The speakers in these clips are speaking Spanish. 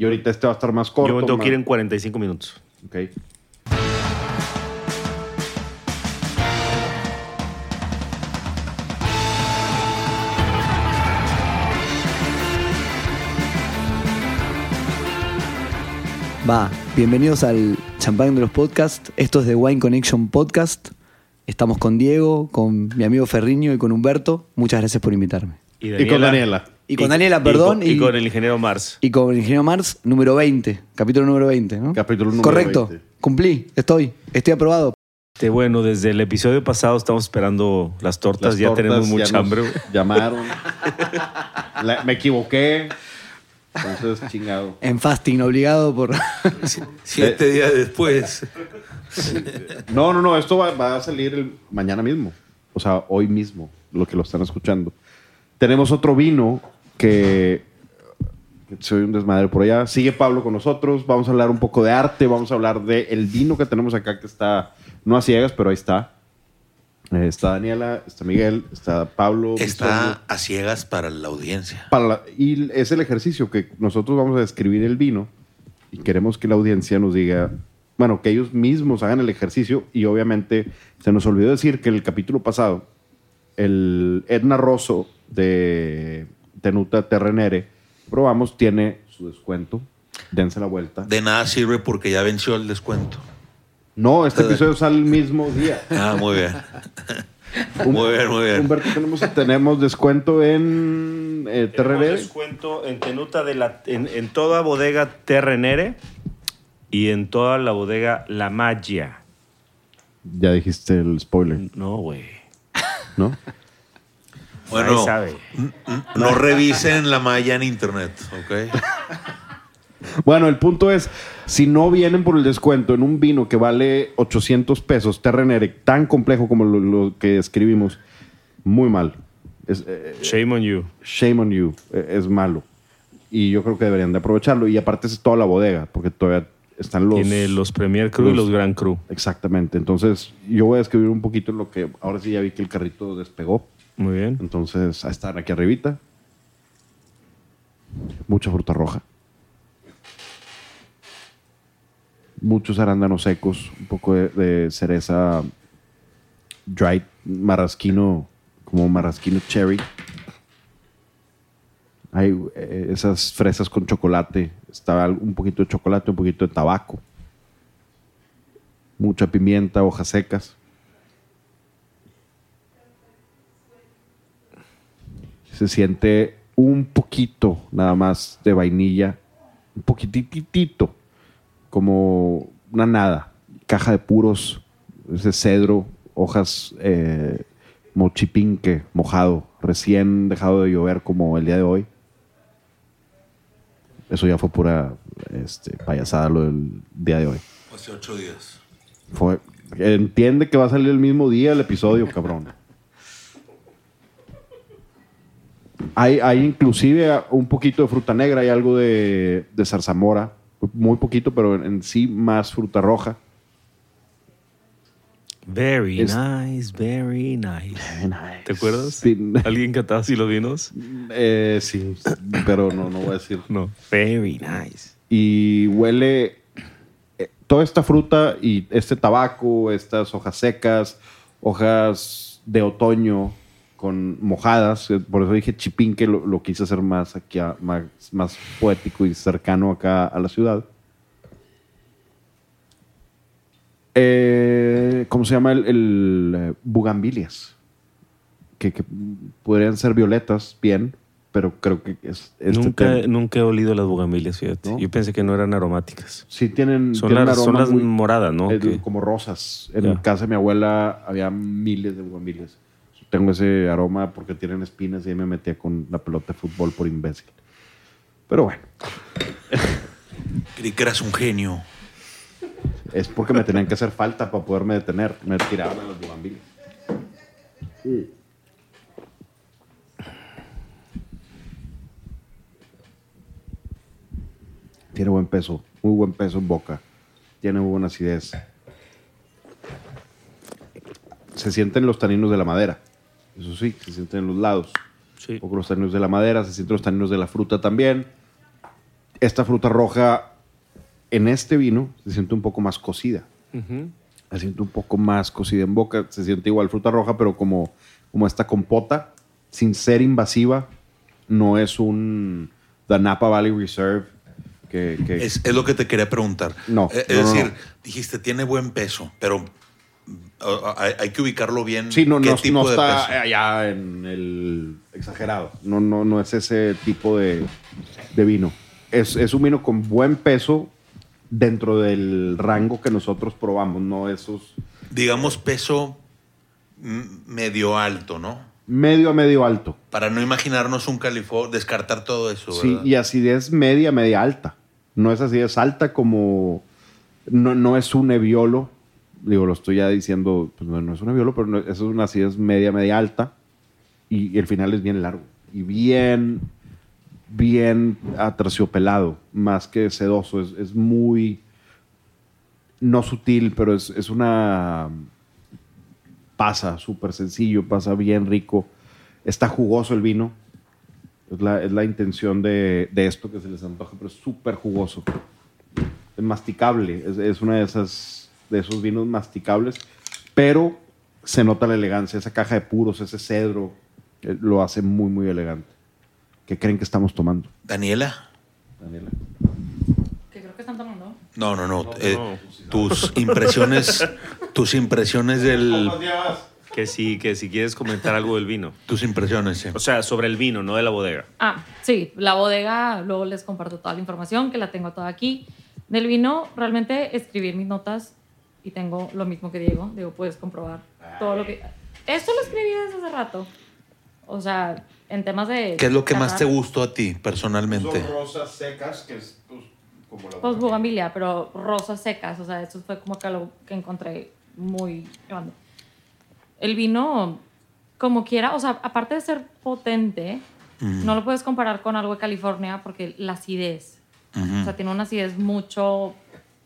Y ahorita este va a estar más corto. Yo me tengo más- que ir en 45 minutos. Ok. Va, bienvenidos al Champán de los Podcasts. Esto es The Wine Connection Podcast. Estamos con Diego, con mi amigo Ferriño y con Humberto. Muchas gracias por invitarme. Y con Daniela. Y con Daniela, perdón, Y, con- y y- con el ingeniero Mars. Y con el ingeniero Mars, número 20, capítulo número 20, ¿no? Capítulo número Correcto, 20. cumplí, estoy, estoy aprobado. Este, bueno, desde el episodio pasado estamos esperando las tortas. Las ya tortas tenemos mucha nos hambre. Llamaron. La- me equivoqué. Entonces, chingado. En fasting, obligado por... Siete días después. No, no, no. Esto va, va a salir el- mañana mismo. O sea, hoy mismo, lo que lo están escuchando. Tenemos otro vino que soy un desmadre por allá. Sigue Pablo con nosotros. Vamos a hablar un poco de arte. Vamos a hablar del el vino que tenemos acá que está no a ciegas, pero ahí está. Eh, está Daniela, está Miguel, está Pablo. Está a ciegas para la audiencia. Para la- y es el ejercicio que nosotros vamos a describir el vino y queremos que la audiencia nos diga, bueno, que ellos mismos hagan el ejercicio y obviamente se nos olvidó decir que el capítulo pasado, el Edna Rosso de Tenuta Terrenere, probamos, tiene su descuento. Dense la vuelta. De nada sirve porque ya venció el descuento. No, este episodio sale el mismo día. Ah, muy bien. Muy bien, muy bien. Humberto, tenemos, tenemos descuento en eh, Tenemos Terrenere. descuento en Tenuta de la, en, en toda bodega Terrenere y en toda la bodega La Magia. Ya dijiste el spoiler, No, güey. ¿no? Bueno, sabe. no revisen la malla en internet, ¿ok? Bueno, el punto es, si no vienen por el descuento en un vino que vale 800 pesos, Terrenere, tan complejo como lo, lo que escribimos, muy mal. Es, eh, Shame on you. shame on you, eh, es malo. Y yo creo que deberían de aprovecharlo. Y aparte es toda la bodega, porque todavía están los... Tiene los Premier Cru y los- los Grand Cru. Exactamente. Entonces, yo voy a escribir un poquito lo que... Ahora sí ya vi que el carrito despegó. Muy bien. Entonces, ahí están aquí arribita. Mucha fruta roja. Muchos arándanos secos, un poco de, cereza dried, marrasquino, como marrasquino cherry. Hay eh, esas fresas con chocolate. Está al- un poquito de chocolate, un poquito de tabaco. Mucha pimienta, hojas secas. Se siente un poquito nada más de vainilla, un poquititito, como una nada, caja de puros, ese cedro, hojas eh, mochipinque mojado, recién dejado de llover como el día de hoy. Eso ya fue pura este, payasada lo del día de hoy. Hace ocho días. Fue, entiende que va a salir el mismo día el episodio, cabrón. Hay, hay inclusive un poquito de fruta negra, hay algo de, de zarzamora, muy poquito, pero en, en sí más fruta roja. Very Es- nice, very nice. ¿Te acuerdas? Sí, ¿Alguien cantaba así los vinos? eh, sí, pero no, no voy a decir. No. Very nice. Y huele eh, toda esta fruta y este tabaco, estas hojas secas, hojas de otoño con mojadas. eh, Por eso dije chipín, que lo, lo quise hacer más aquí, a- más, más poético y cercano acá a la ciudad. Eh, ¿Cómo se llama? El, el, eh, bugambilias. Que, que podrían ser violetas, bien, pero creo que es, este nunca, tema- nunca he olido las bugambilias, fíjate. ¿No? Yo pensé que no eran aromáticas. Sí, tienen, Son tienen las, son las muy- moradas, ¿no? eh, como rosas. En Ya. casa de mi abuela había miles de bugambilias. Tengo ese aroma porque tienen espinas y ahí me metía con la pelota de fútbol por imbécil. Pero bueno, Creí que eras un genio. es porque me tenían que hacer falta para poderme detener. Me tiraban a los bugambilias. Tiene buen peso, muy buen peso en boca. Tiene muy buena acidez. Se sienten los taninos de la madera. Eso sí, se sienten en los lados. Sí. Un poco los taninos de la madera, se sienten los taninos de la fruta también. Esta fruta roja en este vino se siente un poco más cocida. Se siente un poco más cocida en boca. Se siente igual fruta roja, pero como, como esta compota, sin ser invasiva. No es un The Napa Valley Reserve que, que- Es, es lo que te quería preguntar. No, Eh, Es no, decir, no. dijiste, tiene buen peso, pero hay, que ubicarlo bien. Sí, no, ¿Qué no, tipo no de está peso? allá en el exagerado. No, no, no es ese tipo de, de vino. Es, es un vino con buen peso dentro del rango que nosotros probamos, no esos Digamos peso medio alto, ¿no? medio a medio alto. Para no imaginarnos un California, descartar todo eso, Sí, ¿verdad? y acidez media, media alta. No es acidez alta como... No, no es un eviolo. Digo, lo estoy ya diciendo, pues no, es un eviolo, pero eso es una acidez media, media alta. Y, y el final es bien largo. Y bien, bien aterciopelado, más que sedoso. Es, es muy... No sutil, pero es, es una... Pasa súper sencillo, pasa bien rico. Está jugoso el vino. Es la, es la intención de, de esto que se les antoja, pero es súper jugoso. Es masticable. Es, es una de esas de esos vinos masticables, pero se nota la elegancia. Esa caja de puros, ese cedro, eh, lo hace muy, muy elegante. ¿Qué creen que estamos tomando, Daniela. Daniela? Que creo que están tomando. No, no, no. No, eh, no. Tus impresiones, tus impresiones del, Que si, que si quieres comentar algo del vino. tus impresiones. sí. O sea, sobre el vino, no de la bodega. Ah, sí, la bodega, luego les comparto toda la información que la tengo toda aquí. Del vino, realmente escribir mis notas y tengo lo mismo que Diego. Digo, puedes comprobar todo lo que. Esto lo escribí desde hace rato. O sea, en temas de. ¿Qué es lo que más te gustó a ti personalmente? rosas secas, que es pues, como la Pues bugambilia, pero rosas secas. O sea, eso fue como que algo que encontré muy grande. El vino, como quiera, o sea, aparte de ser potente, no lo puedes comparar con algo de California porque la acidez. O sea, tiene una acidez mucho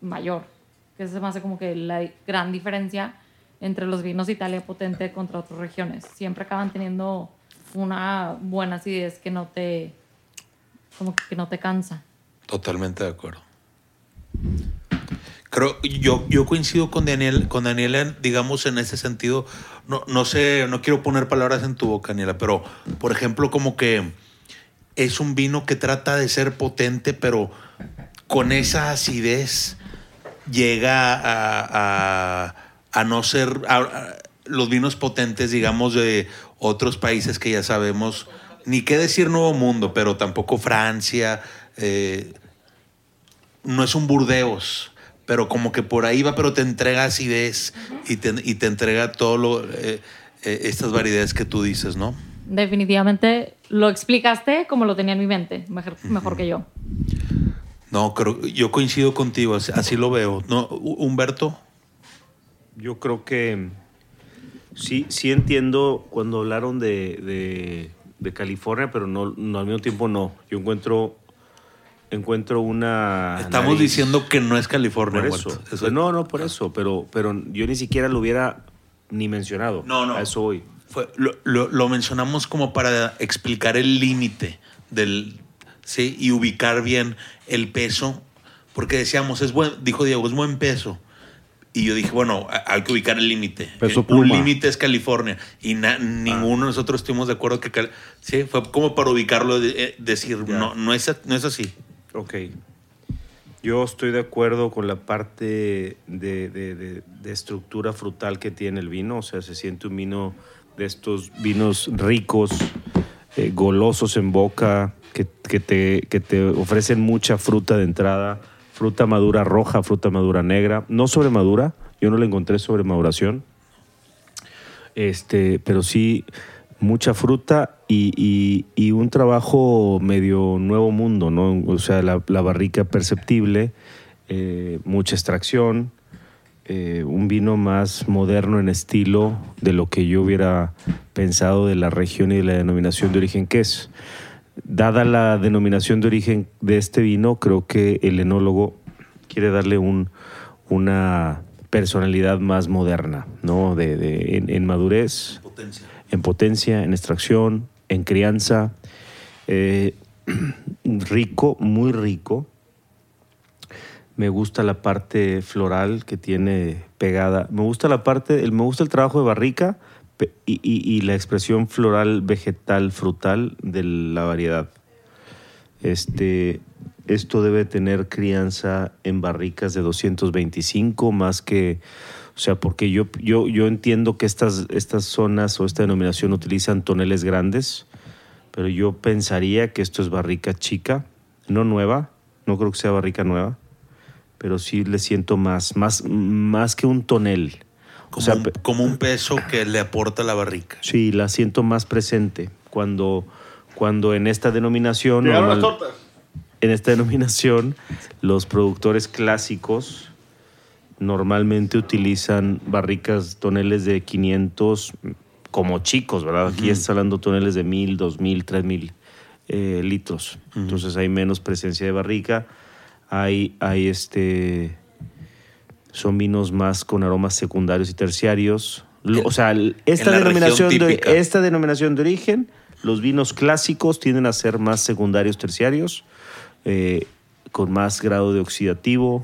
mayor. Que se me hace como que la gran diferencia entre los vinos de Italia potente contra otras regiones. Siempre acaban teniendo una buena acidez que no te, como que no te cansa. Totalmente de acuerdo. Creo, yo, yo coincido con Daniel, con Daniela, digamos, en ese sentido. No, no sé, no quiero poner palabras en tu boca, Daniela, pero, por ejemplo, como que es un vino que trata de ser potente, pero con esa acidez llega a, a- a no ser a- los vinos potentes, digamos, de otros países que ya sabemos, ni qué decir Nuevo Mundo, pero tampoco Francia, eh, no es un Burdeos, pero como que por ahí va, pero te entrega acidez y, te, y te entrega todo lo, eh, eh, estas variedades que tú dices, ¿no? Definitivamente lo explicaste como lo tenía en mi mente, mejor, mejor que yo. No, creo, yo coincido contigo, así, lo veo. ¿No, Hu- Humberto? Yo creo que sí, sí entiendo cuando hablaron de, de- de California, pero no, no al mismo tiempo no. Yo encuentro, encuentro una. Estamos nariz- diciendo que no es California. por eso. No, no por eso, pero, pero yo ni siquiera lo hubiera ni mencionado. No, no. A eso lo, lo- lo mencionamos como para explicar el límite del sí y ubicar bien el peso porque decíamos es buen dijo Diego es buen peso y yo dije bueno hay que ubicar el límite un límite es California y na- ninguno de nosotros estuvimos de acuerdo que Cal- sí fue como para ubicarlo de- eh, decir Ya. no no es no es así Ok. Yo estoy de acuerdo con la parte de, de- de- de estructura frutal que tiene el vino. O sea, se siente un vino de estos vinos ricos, eh, golosos en boca, que, te, que te ofrecen mucha fruta de entrada. Fruta madura roja, fruta madura negra. No sobremadura. Yo no le encontré sobremaduración. Este, pero sí mucha fruta y, y- y un trabajo medio nuevo mundo, ¿no? O sea, la, la barrica perceptible, eh, mucha extracción, eh, un vino más moderno en estilo de lo que yo hubiera pensado de la región y de la denominación de origen que es. Dada la denominación de origen de este vino, creo que el enólogo quiere darle un, una personalidad más moderna, ¿no? De, de- en, en madurez, potencia en potencia, en extracción, en crianza. eh, rico, muy rico. Me gusta la parte floral que tiene pegada. Me gusta la parte, el, me gusta el trabajo de barrica y, y- la expresión floral, vegetal, frutal de la variedad. Este, esto debe tener crianza en barricas de 225 más que, o sea, porque yo, yo, yo entiendo que estas, estas zonas o esta denominación utilizan toneles grandes, pero yo pensaría que esto es barrica chica, no nueva, no creo que sea barrica nueva, pero sí le siento más, más, más que un tonel. O Como, sea, un, pe- como un peso que le aporta la barrica. Sí, la siento más presente cuando, cuando en esta denominación, Llegaron las normal- tortas. en esta denominación, los productores clásicos normalmente utilizan barricas, toneles de 500 como chicos, ¿verdad? Aquí estás hablando toneles de 1000, 2000, 3000 eh, litros. Entonces hay menos presencia de barrica. Hay, hay este. Son vinos más con aromas secundarios y terciarios. O sea, esta, denominación de, esta denominación de origen, los vinos clásicos tienden a ser más secundarios, terciarios, eh, con más grado de oxidativo.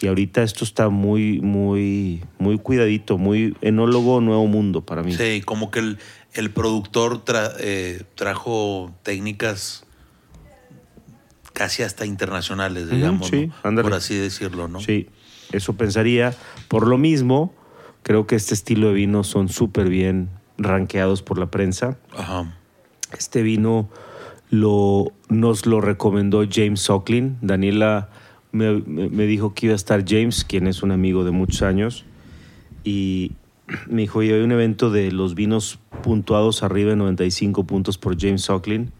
Y ahorita esto está muy, muy, muy cuidadito, muy enólogo nuevo mundo para mí. Sí, como que el, el productor tra- eh, trajo técnicas casi hasta internacionales, digamos, sí, ¿no? ándale. por así decirlo, ¿no? Sí, eso pensaría. Por lo mismo, creo que este estilo de vino son súper bien rankeados por la prensa. Ajá. Este vino lo, nos lo recomendó James Socklin. Daniela me, me- dijo que iba a estar James, quien es un amigo de muchos años. Y me dijo, oye, hay un evento de los vinos puntuados arriba de 95 puntos por James Socklin.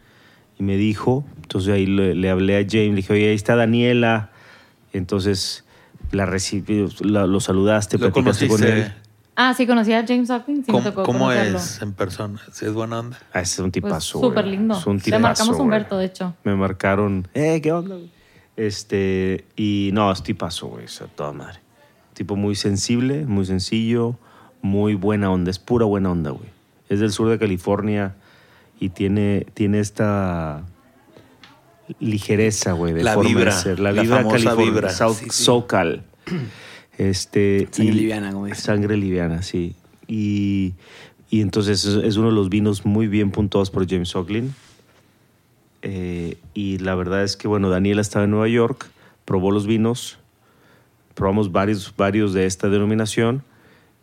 Y me dijo, entonces ahí le, le hablé a James, le dije, oye, ahí está Daniela. Entonces la recibí, la- lo saludaste, ¿Lo platicaste con conociste? él. Ah, sí, conocía a James Hopkins. Sí, me ¿Cómo, tocó cómo es en persona? ¿Sí es buena onda? Ah, es un Pues, tipazo. güey. súper lindo. Es un Le tipazo, marcamos a. Humberto, de hecho. me marcaron, eh, ¿qué onda? güey? Este, y no, es tipazo, güey, o sea, toda madre. Tipo muy sensible, muy sencillo, muy buena onda, es pura buena onda, güey. Es del sur de California y tiene, tiene esta ligereza, güey, de La forma de vibra, ser. La, la vibra famosa California, vibra, South sí, sí. SoCal. Este, Sangre y- liviana, como dicen. Sangre liviana, sí. Y, y entonces es, es uno de los vinos muy bien puntuados por James Socklin. Eh, y la verdad es que, bueno, Daniela estaba en Nueva York, probó los vinos, probamos varios, varios de esta denominación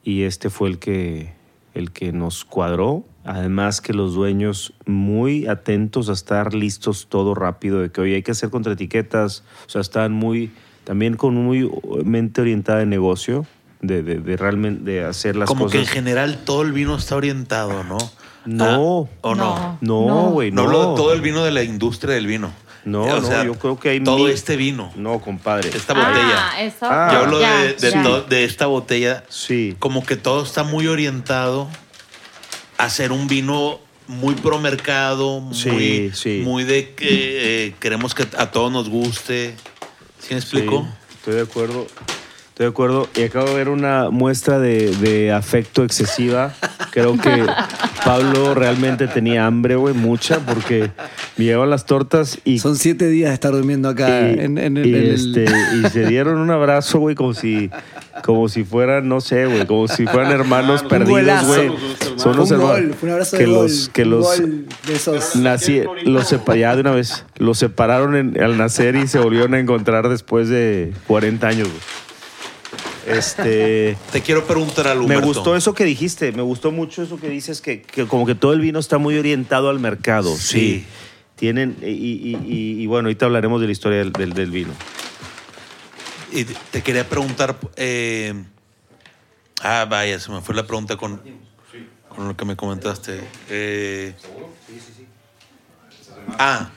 y este fue el que, el que nos cuadró. Además que los dueños muy atentos a estar listos todo rápido, de que hoy hay que hacer contraetiquetas, o sea, están muy, también con muy mente orientada de negocio, de, de, de realmente de hacer las Como que en cosas. general todo el vino está orientado, ¿no? No. Ah, ¿O no? No, No. güey, No no. hablo de todo el vino de la industria del vino. No, O no, sea, yo creo que hay todo mil- este vino, No, compadre. esta botella. Ah, eso. Ah, Yo hablo ya, de, de ya. to- de esta botella. Sí. Como que todo está muy orientado a ser un vino muy pro mercado, muy, Sí, muy de que eh, queremos que a todos nos guste. ¿Sí me explico? Sí, estoy de acuerdo. Estoy de acuerdo. Y acabo de ver una muestra de, de afecto excesiva. Creo que Pablo realmente tenía hambre, güey, mucha, porque me llevaban las tortas y. Son siete días de estar durmiendo acá y, en, en el, y en el- este, y se dieron un abrazo, güey, como si, como si fueran, no sé, güey, como si fueran hermanos perdidos, güey. Son los un hermanos. un abrazo que de gol. los, que los, de esos. Nací, los sepa- ya de una vez. Los separaron en- al nacer y se volvieron a encontrar después de 40 años. güey. Este. Te quiero preguntar algo. Me gustó eso que dijiste. Me gustó mucho eso que dices, que, que como que todo el vino está muy orientado al mercado. Sí. Tienen. Y, y- y- y bueno, ahorita hablaremos de la historia del, del- del vino. Y te quería preguntar. eh, ah, vaya, se me fue la pregunta con, con lo que me comentaste. Eh, ah,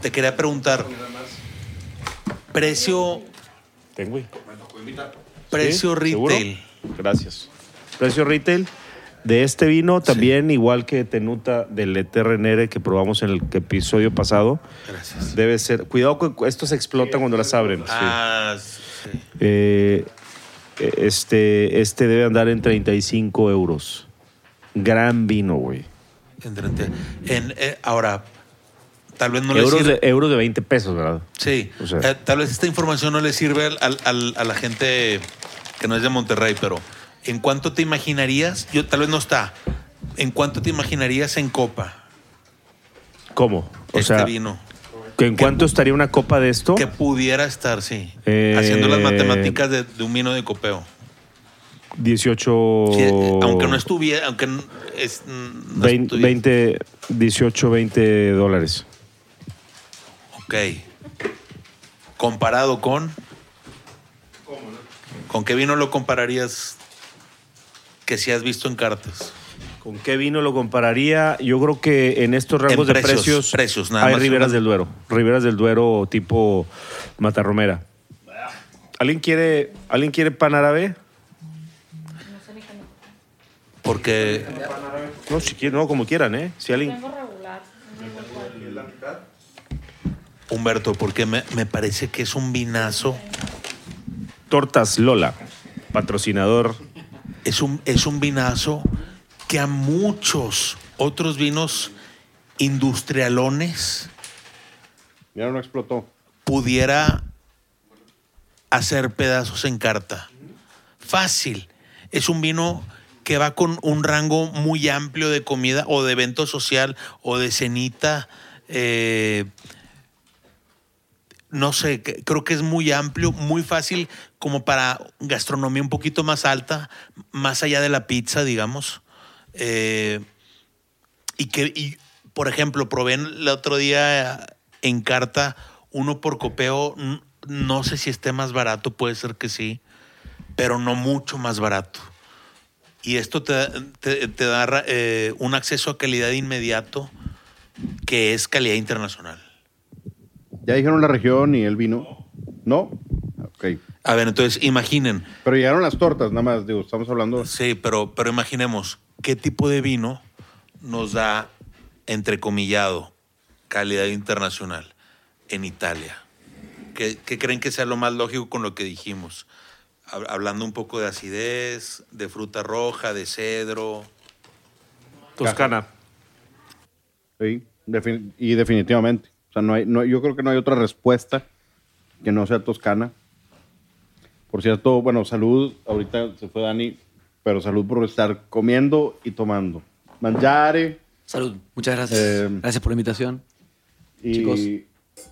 te quería preguntar. Precio, Ten, güey. precio Sí, ¿seguro? retail. Gracias. Precio retail de este vino, también igual que Tenuta del ETRNR que probamos en el episodio pasado. Gracias. Debe ser. Cuidado que estos explotan cuando las abren. Ah, sí. Eh, este, este debe andar en 35 euros. Gran vino, güey. En, treinta- en, eh, ahora, tal vez no le euros, sirve. de, euros de 20 pesos, ¿verdad? Sí, O sea- Eh, tal vez esta información no le sirve al- al- al- a la gente que no es de Monterrey, pero ¿en cuánto te imaginarías? Yo tal vez no está. ¿En cuánto te imaginarías en copa ¿Cómo? O este sea, vino? ¿que ¿en cuánto estaría una copa de esto? Que pudiera estar, sí. Eh, Haciendo las matemáticas de, de un vino de copeo. 18... Sí, aunque no estuviera, aunque es, no 20, estuviera- 20, 18, 20 dólares. Ok. Comparado con. ¿Con qué vino lo compararías que si has visto en cartas? ¿Con qué vino lo compararía? Yo creo que en estos rangos En de precios, precios, nada hay más Riberas una- del Duero. Riberas del Duero tipo Matarromera. ¿Alguien quiere, ¿alguien quiere pan árabe? Porque No, si quieren, no, como quieran, ¿eh? Si alguien... Tengo regular. Humberto, porque me, me parece que es un vinazo, Tortas Lola, patrocinador. Es un, es un vinazo que a muchos otros vinos industrialones Mira, no explotó. pudiera hacer pedazos en carta. Fácil. Es un vino que va con un rango muy amplio de comida o de evento social o de cenita. eh, no sé, creo que es muy amplio, muy fácil como para gastronomía un poquito más alta, más allá de la pizza, digamos. Eh, y que, por ejemplo, probé el otro día en carta uno por copeo. No sé si esté más barato, puede ser que sí, pero no mucho más barato. Y esto te, da eh, un acceso a calidad inmediato que es calidad internacional. Ya dijeron la región y el vino. ¿No? Ok. A ver, entonces imaginen, Pero llegaron las tortas, nada más, digo, estamos hablando. sí, pero, pero imaginemos qué tipo de vino nos da, entrecomillado, calidad internacional en Italia. ¿Qué, qué creen que sea lo más lógico con lo que dijimos? Hab- Hablando un poco de acidez, de fruta roja, de cedro. Toscana. Sí, defin- y definitivamente. O sea, no hay, no, yo creo que no hay otra respuesta que no sea toscana. Por cierto, bueno, salud. Ahorita se fue Dani, pero salud por estar comiendo y tomando. Mangiare Salud. Muchas gracias. Eh, gracias por la invitación. y Chicos.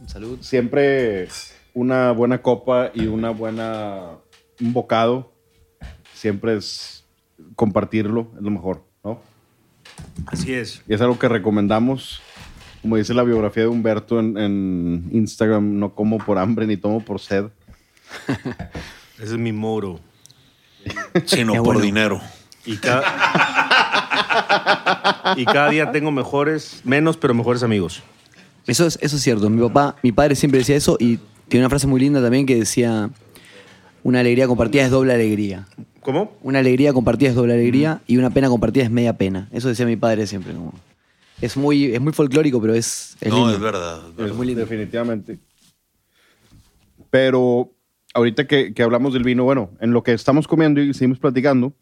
Salud. siempre una buena copa y una buena un bocado siempre es compartirlo es lo mejor, ¿no? Así es. Y es algo que recomendamos. Como dice la biografía de Humberto en, en Instagram, no como por hambre ni tomo por sed. Ese es mi moro. Sino por bueno. dinero. Y cada... y cada día tengo mejores, menos, pero mejores amigos. Eso es, eso es cierto. Mi papá, mi padre siempre decía eso y tiene una frase muy linda también que decía: Una alegría compartida es doble alegría. ¿Cómo? Una alegría compartida es doble alegría y una pena compartida es media pena. Eso decía mi padre siempre. como- Es muy, es muy folclórico, pero es, es no, lindo. es verdad. es verdad. Es muy lindo. Definitivamente. Pero ahorita que, que hablamos del vino, bueno, en lo que estamos comiendo y seguimos platicando,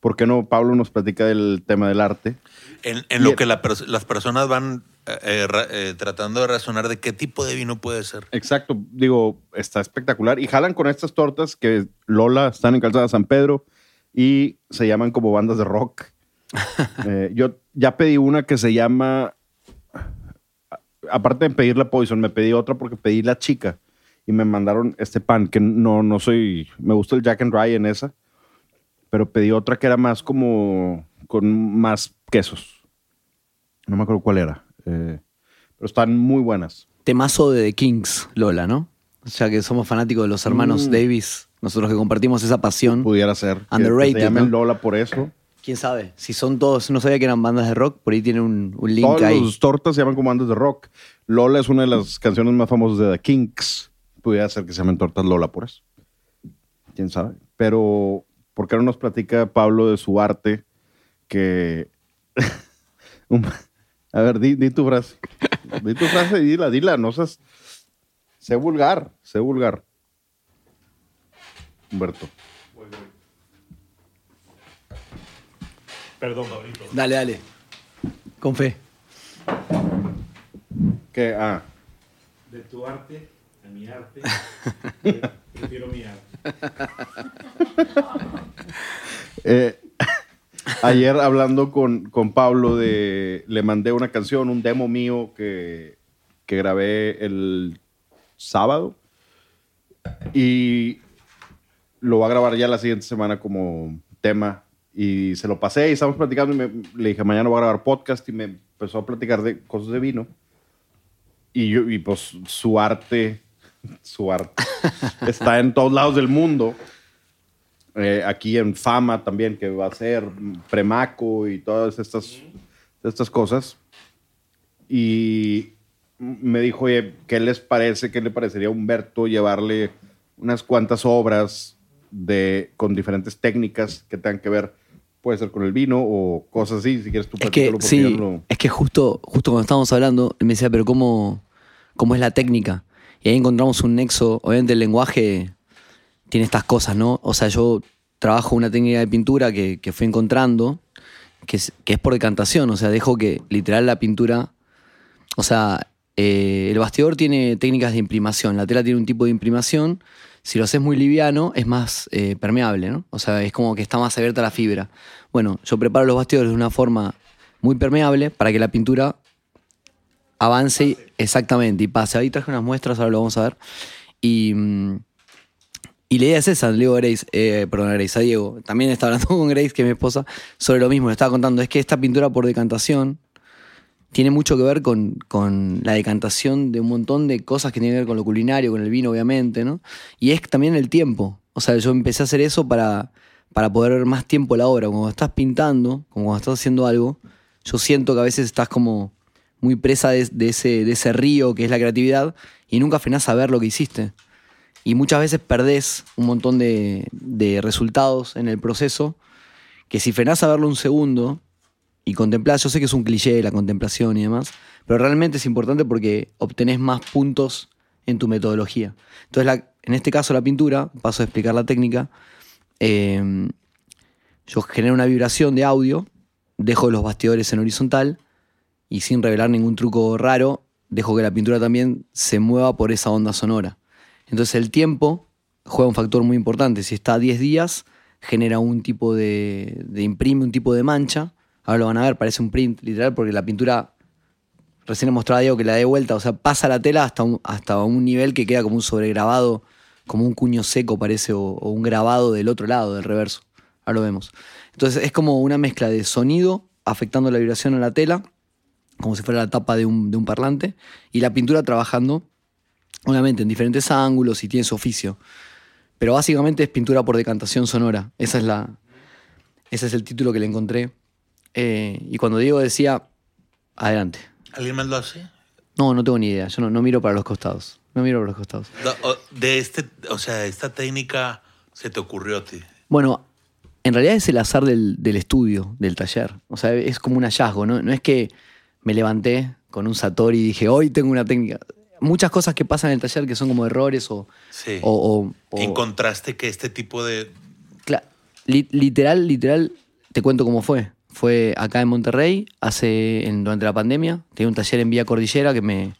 ¿por qué no Pablo nos platica del tema del arte? En, en lo que la las personas van eh, eh, eh, tratando de razonar de qué tipo de vino puede ser. Exacto, digo, está espectacular. Y jalan con estas tortas que Lola están en Calzada San Pedro y se llaman como bandas de rock. Eh, yo ya pedí una que se llama, aparte de pedir la Poison, me pedí otra porque pedí la chica y me mandaron este pan que no, no soy, me gusta el Jack and Rye en esa, pero pedí otra que era más como con más quesos. No me acuerdo cuál era, eh, pero están muy buenas. Temazo de The Kings, Lola, ¿no? O sea que somos fanáticos de los hermanos Mm. Davis, nosotros que compartimos esa pasión. pudiera ser. Underrated, Que se llamen ¿no? Lola por eso. ¿Quién sabe? Si son todos, no sabía que eran bandas de rock, por ahí tiene un, un link Todos ahí. los tortas se llaman como bandas de rock. Lola es una de las canciones más famosas de The Kinks. Pudiera ser que se llamen tortas Lola por eso. Quién sabe. Pero, ¿por qué no nos platica Pablo de su arte? Que. A ver, di, di tu frase. Di tu frase y dila, dila. No seas. Sé vulgar, sé vulgar. Humberto. Perdón, Pablito. Dale, dale. Con fe. Que, ah, De tu arte mi arte, prefiero mi arte. eh, ayer hablando con, con Pablo de, le mandé una canción, un demo mío que, que grabé el sábado. Y lo va a grabar ya la siguiente semana como tema. Y se lo pasé y estábamos platicando y me- le dije mañana voy a grabar podcast. Y me empezó a platicar de cosas de vino. Y, yo, y pues su arte su arte está en todos lados del mundo eh, aquí en Fama también, que va a ser Premaco y todas estas, estas cosas. Y me dijo, oye, ¿qué les parece? ¿Qué le parecería a Humberto llevarle unas cuantas obras de, con diferentes técnicas que tengan que ver, puede ser con el vino o cosas así? Si quieres tú Es que, sí, no es que justo, justo cuando estábamos hablando, él me decía, pero ¿cómo, ¿cómo es la técnica? Y ahí encontramos un nexo. Obviamente el lenguaje tiene estas cosas, ¿no? O sea, yo trabajo una técnica de pintura que, que fui encontrando, que es, que es por decantación. O sea, dejo que literal la pintura. O sea, eh, el bastidor tiene técnicas de imprimación, la tela tiene un tipo de imprimación. Si lo haces muy liviano, es más eh, permeable, ¿no? O sea, es como que está más abierta la fibra. Bueno, yo preparo los bastidores de una forma muy permeable para que la pintura avance y- exactamente y pase. Ahí traje unas muestras, ahora lo vamos a ver. Y, mm, y la idea es esa, le digo a Grace, eh, perdón, a Grace, a Diego. También está hablando con Grace, que es mi esposa, sobre lo mismo. Le estaba contando, es que esta pintura por decantación tiene mucho que ver con, con la decantación de un montón de cosas que tienen que ver con lo culinario, con el vino, obviamente, ¿no? Y es también el tiempo. O sea, yo empecé a hacer eso para, para poder ver más tiempo la obra. Cuando estás pintando, como cuando estás haciendo algo, yo siento que a veces estás como muy presa de, ese, río que es la creatividad y nunca frenás a ver lo que hiciste. Y muchas veces perdés un montón de, resultados en el proceso que si frenás a verlo un segundo y contemplás, yo sé que es un cliché la contemplación y demás, pero realmente es importante porque obtenés más puntos en tu metodología. Entonces, en este caso la pintura, paso a explicar la técnica, eh, yo genero una vibración de audio, dejo los bastidores en horizontal y sin revelar ningún truco raro, dejo que la pintura también se mueva por esa onda sonora. Entonces el tiempo juega un factor muy importante. Si está a 10 días, genera un tipo de, de imprime, un tipo de mancha. Ahora lo van a ver, parece un print literal porque la pintura, recién he mostrado a Diego que la dé vuelta, o sea, pasa la tela hasta un, hasta un nivel que queda como un sobregrabado, como un cuño seco parece, o, o un grabado del otro lado, del reverso. Ahora lo vemos. Entonces es como una mezcla de sonido afectando la vibración a la tela, como si fuera la tapa de un, de un parlante, y la pintura trabajando, obviamente, en diferentes ángulos y tiene su oficio. Pero básicamente es pintura por decantación sonora. Esa es la, ese es el título que le encontré. Eh, y cuando Diego decía, adelante. ¿Alguien más lo hace? No, no tengo ni idea. Yo no, no miro para los costados. No miro para los costados. De este, o sea, esta técnica se te ocurrió a ti. Bueno, en realidad es el azar del, del estudio, del taller. O sea, es como un hallazgo, ¿no? No es que me levanté con un Satori y dije, hoy tengo una técnica. Muchas cosas que pasan en el taller que son como errores o... Sí. o- o- o- Encontraste que este tipo de. Li- literal, literal, te cuento cómo fue. Fue acá en Monterrey, hace, en- durante la pandemia. Tenía un taller en Vía Cordillera que me,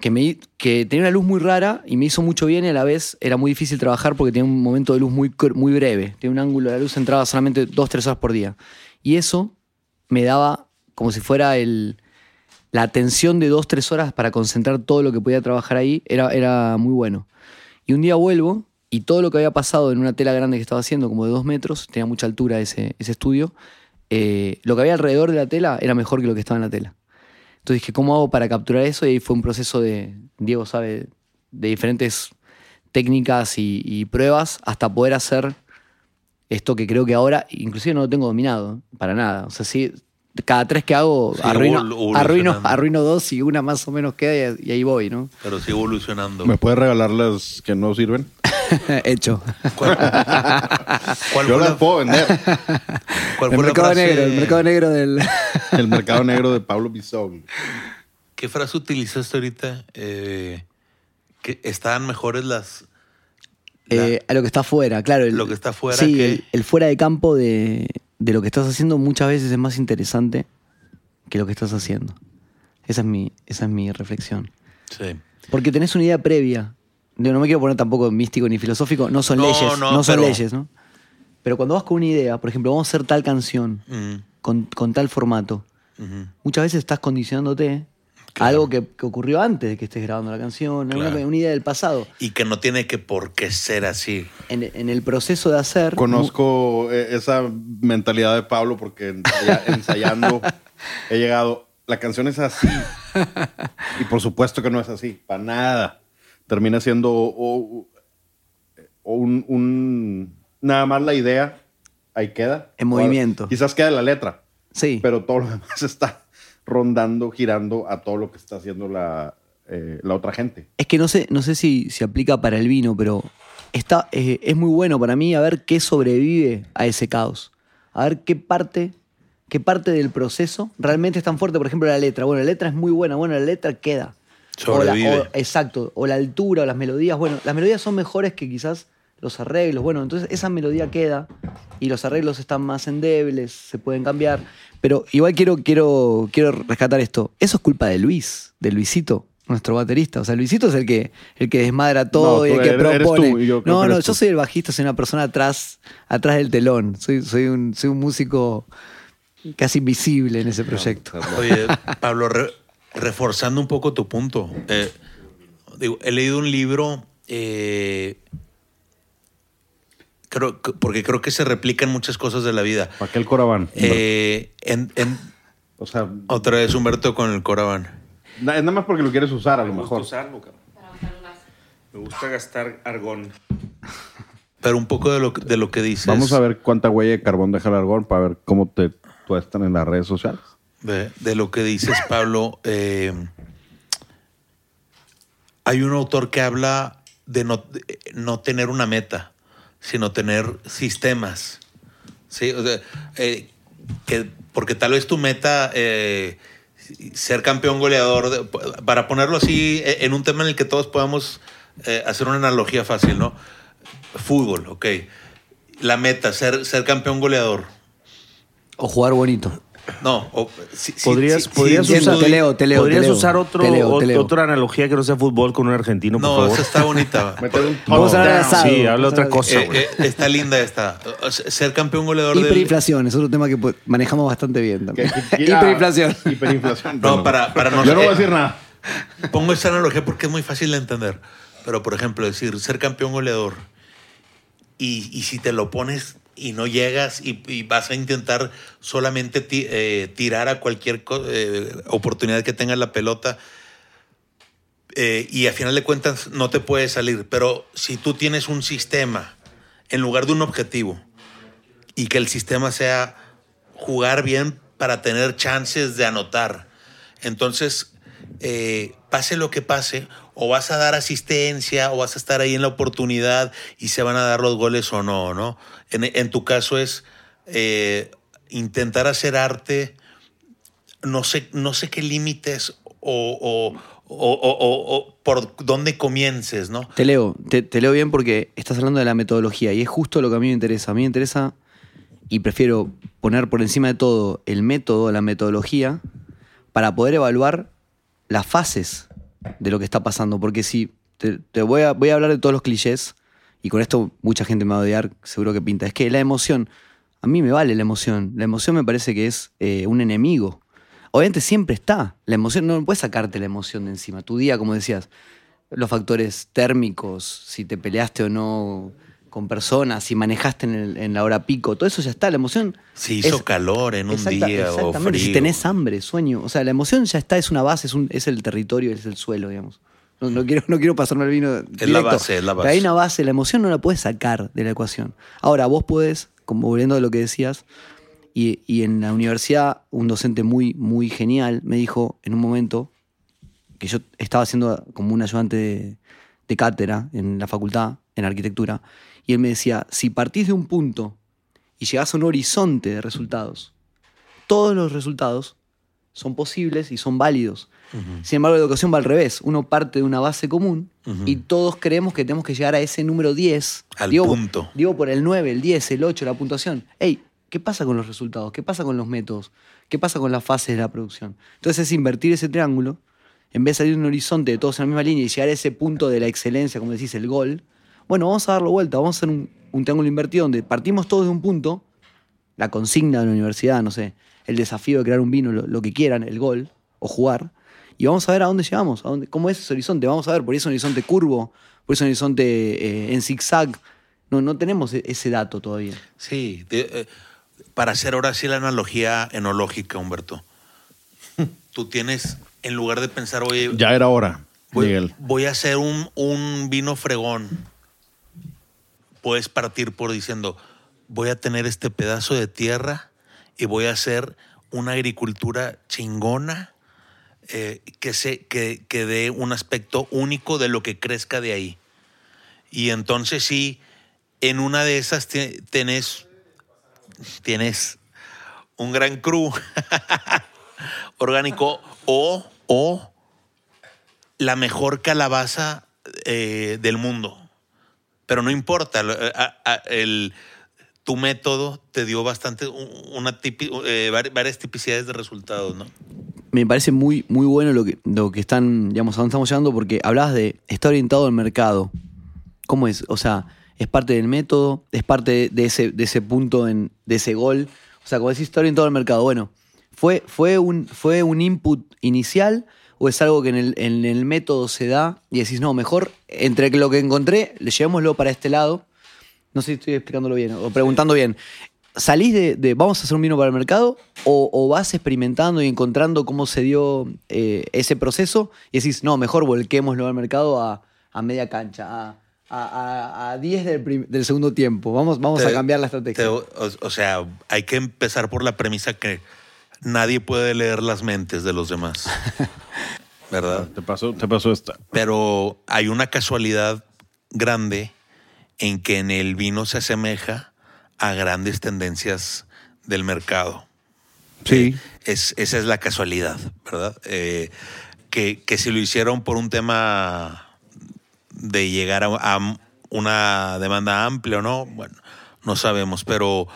que me que tenía una luz muy rara y me hizo mucho bien y a la vez era muy difícil trabajar porque tenía un momento de luz muy, muy breve. Tenía un ángulo de la luz entraba solamente dos, tres horas por día. Y eso me daba como si fuera el, la atención de dos, tres horas para concentrar todo lo que podía trabajar ahí. Era, era muy bueno. Y un día vuelvo y todo lo que había pasado en una tela grande que estaba haciendo, como de dos metros, tenía mucha altura ese, ese estudio, eh, lo que había alrededor de la tela era mejor que lo que estaba en la tela. Entonces dije, ¿cómo hago para capturar eso? Y ahí fue un proceso de, Diego sabe, de diferentes técnicas y, y pruebas hasta poder hacer esto que creo que ahora, inclusive no lo tengo dominado, para nada. O sea, sí, cada tres que hago, Sí, arruino, arruino, arruino dos y una más o menos queda y, y ahí voy, ¿no? Pero sigue evolucionando. ¿Me puedes regalar las que no sirven? Hecho. ¿Cuál, cuál Yo las la, puedo vender. cuál El mercado frase? negro, el mercado negro del... El mercado negro de Pablo Bisogni. ¿Qué frase utilizaste ahorita? Eh, que estaban mejores las. la- Eh, a lo que está afuera, claro. el- Lo que está afuera Sí, que- el, el fuera de campo de, de lo que estás haciendo muchas veces es más interesante que lo que estás haciendo. Esa es mi, esa es mi reflexión. Sí. Porque tenés una idea previa. Yo no me quiero poner tampoco místico ni filosófico. No son No, leyes. no, No, son pero- leyes, ¿no? Pero cuando vas con una idea, por ejemplo, vamos a hacer tal canción Mm, con, con tal formato, muchas veces estás condicionándote Claro. algo que, que ocurrió antes de que estés grabando la canción, a una- Claro. una, idea del pasado. Y que no tiene que por qué ser así. En, en el proceso de hacer. Conozco eh, esa mentalidad de Pablo porque ensaya- ensayando he llegado. La canción es así. Y por supuesto que no es así, para nada. Termina siendo o- o un, un- nada más la idea, ahí queda. En movimiento. Quizás queda la letra, Sí. pero todo lo demás está rondando, girando a todo lo que está haciendo la, eh, la otra gente. Es que no sé, no sé si se aplica para el vino, pero está, eh, es muy bueno para mí a ver qué sobrevive a ese caos. A ver qué parte, qué parte del proceso realmente es tan fuerte. Por ejemplo, la letra. Bueno, la letra es muy buena, bueno, la letra queda. O la- Sobrevive. o- exacto. O la altura o las melodías. Bueno, las melodías son mejores que quizás los arreglos. Bueno, entonces esa melodía queda y los arreglos están más endebles, se pueden cambiar. Pero igual quiero, quiero, quiero rescatar esto. Eso es culpa de Luis, de Luisito, nuestro baterista. O sea, Luisito es el que, el que desmadra todo No, y el que eres- eres propone. tú, yo no, no, yo tú. soy el bajista, soy una persona atrás, atrás del telón. Soy, soy, un, soy un músico casi invisible en ese proyecto. Oye, Pablo, re- reforzando un poco tu punto. eh, digo, he leído un libro, eh, creo, porque creo que se replican muchas cosas de la vida. ¿Para qué el Corabán? Eh, en- en- o sea, otra vez Humberto con el Coraban. na- es nada más porque lo quieres usar a lo Me gusta mejor. usarlo, cabrón. Me gusta gastar argón. Pero un poco de lo, que- de lo que dices. Vamos a ver cuánta huella de carbón deja el argón para ver cómo te tuestan en las redes sociales. De, de lo que dices, Pablo, eh, hay un autor que habla de no, de no tener una meta, sino tener sistemas. ¿sí? O sea, eh, que, porque tal vez tu meta, eh, ser campeón goleador, para ponerlo así, eh, en un tema en el que todos podamos eh, hacer una analogía fácil, ¿no? Fútbol, ok. La meta, ser, ser campeón goleador. O jugar bonito. No, o- sí- Podrías, sí- podrías entiendo, usar, te leo, te leo, podrías te leo. usar otro, Te leo, te otra analogía que no sea fútbol con un argentino, por No, favor. esa está bonita. Vamos a hablar. Sí, habla otra cosa, Eh, güey. eh, está linda esta. Ser campeón goleador del... Hiperinflación, es otro tema que po- manejamos bastante bien también. Hiperinflación. hiperinflación. No, para, para no Yo no voy a decir nada. Pongo esta analogía porque es muy fácil de entender. Pero, por ejemplo, decir ser campeón goleador y, y si te lo pones y no llegas y, vas a intentar solamente eh, tirar a cualquier eh, oportunidad que tenga la pelota eh, y a final de cuentas no te puede salir. Pero si tú tienes un sistema en lugar de un objetivo y que el sistema sea jugar bien para tener chances de anotar. Entonces, pase lo que pase, o vas a dar asistencia, o vas a estar ahí en la oportunidad y se van a dar los goles o no, ¿no? En, tu caso es eh, intentar hacer arte, no sé, no sé qué límites o, por dónde comiences, ¿no? Te leo, te leo bien porque estás hablando de la metodología y es justo lo que a mí me interesa. A mí me interesa y prefiero poner por encima de todo el método, la metodología, para poder evaluar las fases de lo que está pasando. Porque si te, voy, a, voy a hablar de todos los clichés, y con esto mucha gente me va a odiar, seguro que pinta. Es que la emoción, a mí me vale la emoción. La emoción me parece que es eh, un enemigo. Obviamente siempre está. La emoción, no puedes sacarte la emoción de encima. Tu día, como decías, los factores térmicos, si te peleaste o no con personas, si manejaste en, el- en la hora pico, todo eso ya está. La emoción. Si hizo es- calor en un Exacta- día o exactamente. frío. Si tenés hambre, sueño. O sea, la emoción ya está, es una base, es, un- es el territorio, es el suelo, digamos. No, no quiero, no quiero pasarme el vino. Es la base, es la Pero hay base. una base, la emoción no la puedes sacar de la ecuación. Ahora, vos podés, como volviendo a lo que decías, y, y en la universidad, un docente muy, muy genial me dijo en un momento que yo estaba haciendo como un ayudante de, de cátedra en la facultad, en arquitectura, y él me decía, si partís de un punto y llegás a un horizonte de resultados, todos los resultados son posibles y son válidos. Sin embargo, la educación va al revés. Uno parte de una base común y todos creemos que tenemos que llegar a ese número 10. Al digo, punto. Digo por el 9, el 10, el 8, la puntuación. Ey, ¿Qué pasa con los resultados? ¿Qué pasa con los métodos? ¿Qué pasa con las fases de la producción? Entonces es invertir ese triángulo, en vez de salir de un horizonte de todos en la misma línea y llegar a ese punto de la excelencia, como decís, el gol, bueno, vamos a darlo vuelta, vamos a hacer un, un triángulo invertido donde partimos todos de un punto, la consigna de la universidad, no sé, el desafío de crear un vino, lo, lo que quieran, el gol, o jugar, y vamos a ver a dónde llegamos, a dónde, cómo es ese horizonte, vamos a ver, por eso es un horizonte curvo, por eso es un horizonte eh, en zigzag, no, no tenemos e- ese dato todavía. Sí, de- eh, para hacer ahora sí la analogía enológica, Humberto. Tú tienes, en lugar de pensar, oye, Ya era hora, voy, Miguel. voy a hacer un, un vino fregón, puedes partir por diciendo, voy a tener este pedazo de tierra y voy a hacer una agricultura chingona eh, que, se, que, que dé un aspecto único de lo que crezca de ahí. Y entonces sí, en una de esas tenés, tienes un gran cru orgánico o, o la mejor calabaza eh, del mundo. Pero no importa, a- el- tu método te dio bastante, un- una tipi- eh, vari- varias tipicidades de resultados, ¿no? me parece muy, muy bueno lo que, lo que están, digamos, a dónde estamos llegando, porque hablabas de está orientado al mercado. ¿Cómo es? O sea, es parte del método, es parte de ese, de ese punto, en, de ese gol. O sea, como decís, está orientado al mercado. Bueno, ¿fue, fue, un, ¿fue un input inicial o es algo que en el, en el método se da y decís, no, mejor entre lo que encontré, le llevémoslo para este lado? No sé si estoy explicándolo bien o preguntando bien. ¿Salís de, de vamos a hacer un vino para el mercado o, o vas experimentando y encontrando cómo se dio eh, ese proceso y decís, no, mejor volquémoslo al mercado a, a media cancha, a, a, a- a 10 del, del segundo tiempo? Vamos, vamos a cambiar la te- estrategia. o, o sea, hay que empezar por la premisa que nadie puede leer las mentes de los demás. ¿Verdad? Te pasó, te pasó esta. Pero hay una casualidad grande en que en el vino se asemeja a grandes tendencias del mercado. Sí. Es, esa es la casualidad, ¿verdad? Eh, que, que si lo hicieron por un tema de llegar a, a una demanda amplia o no, bueno, no sabemos, pero,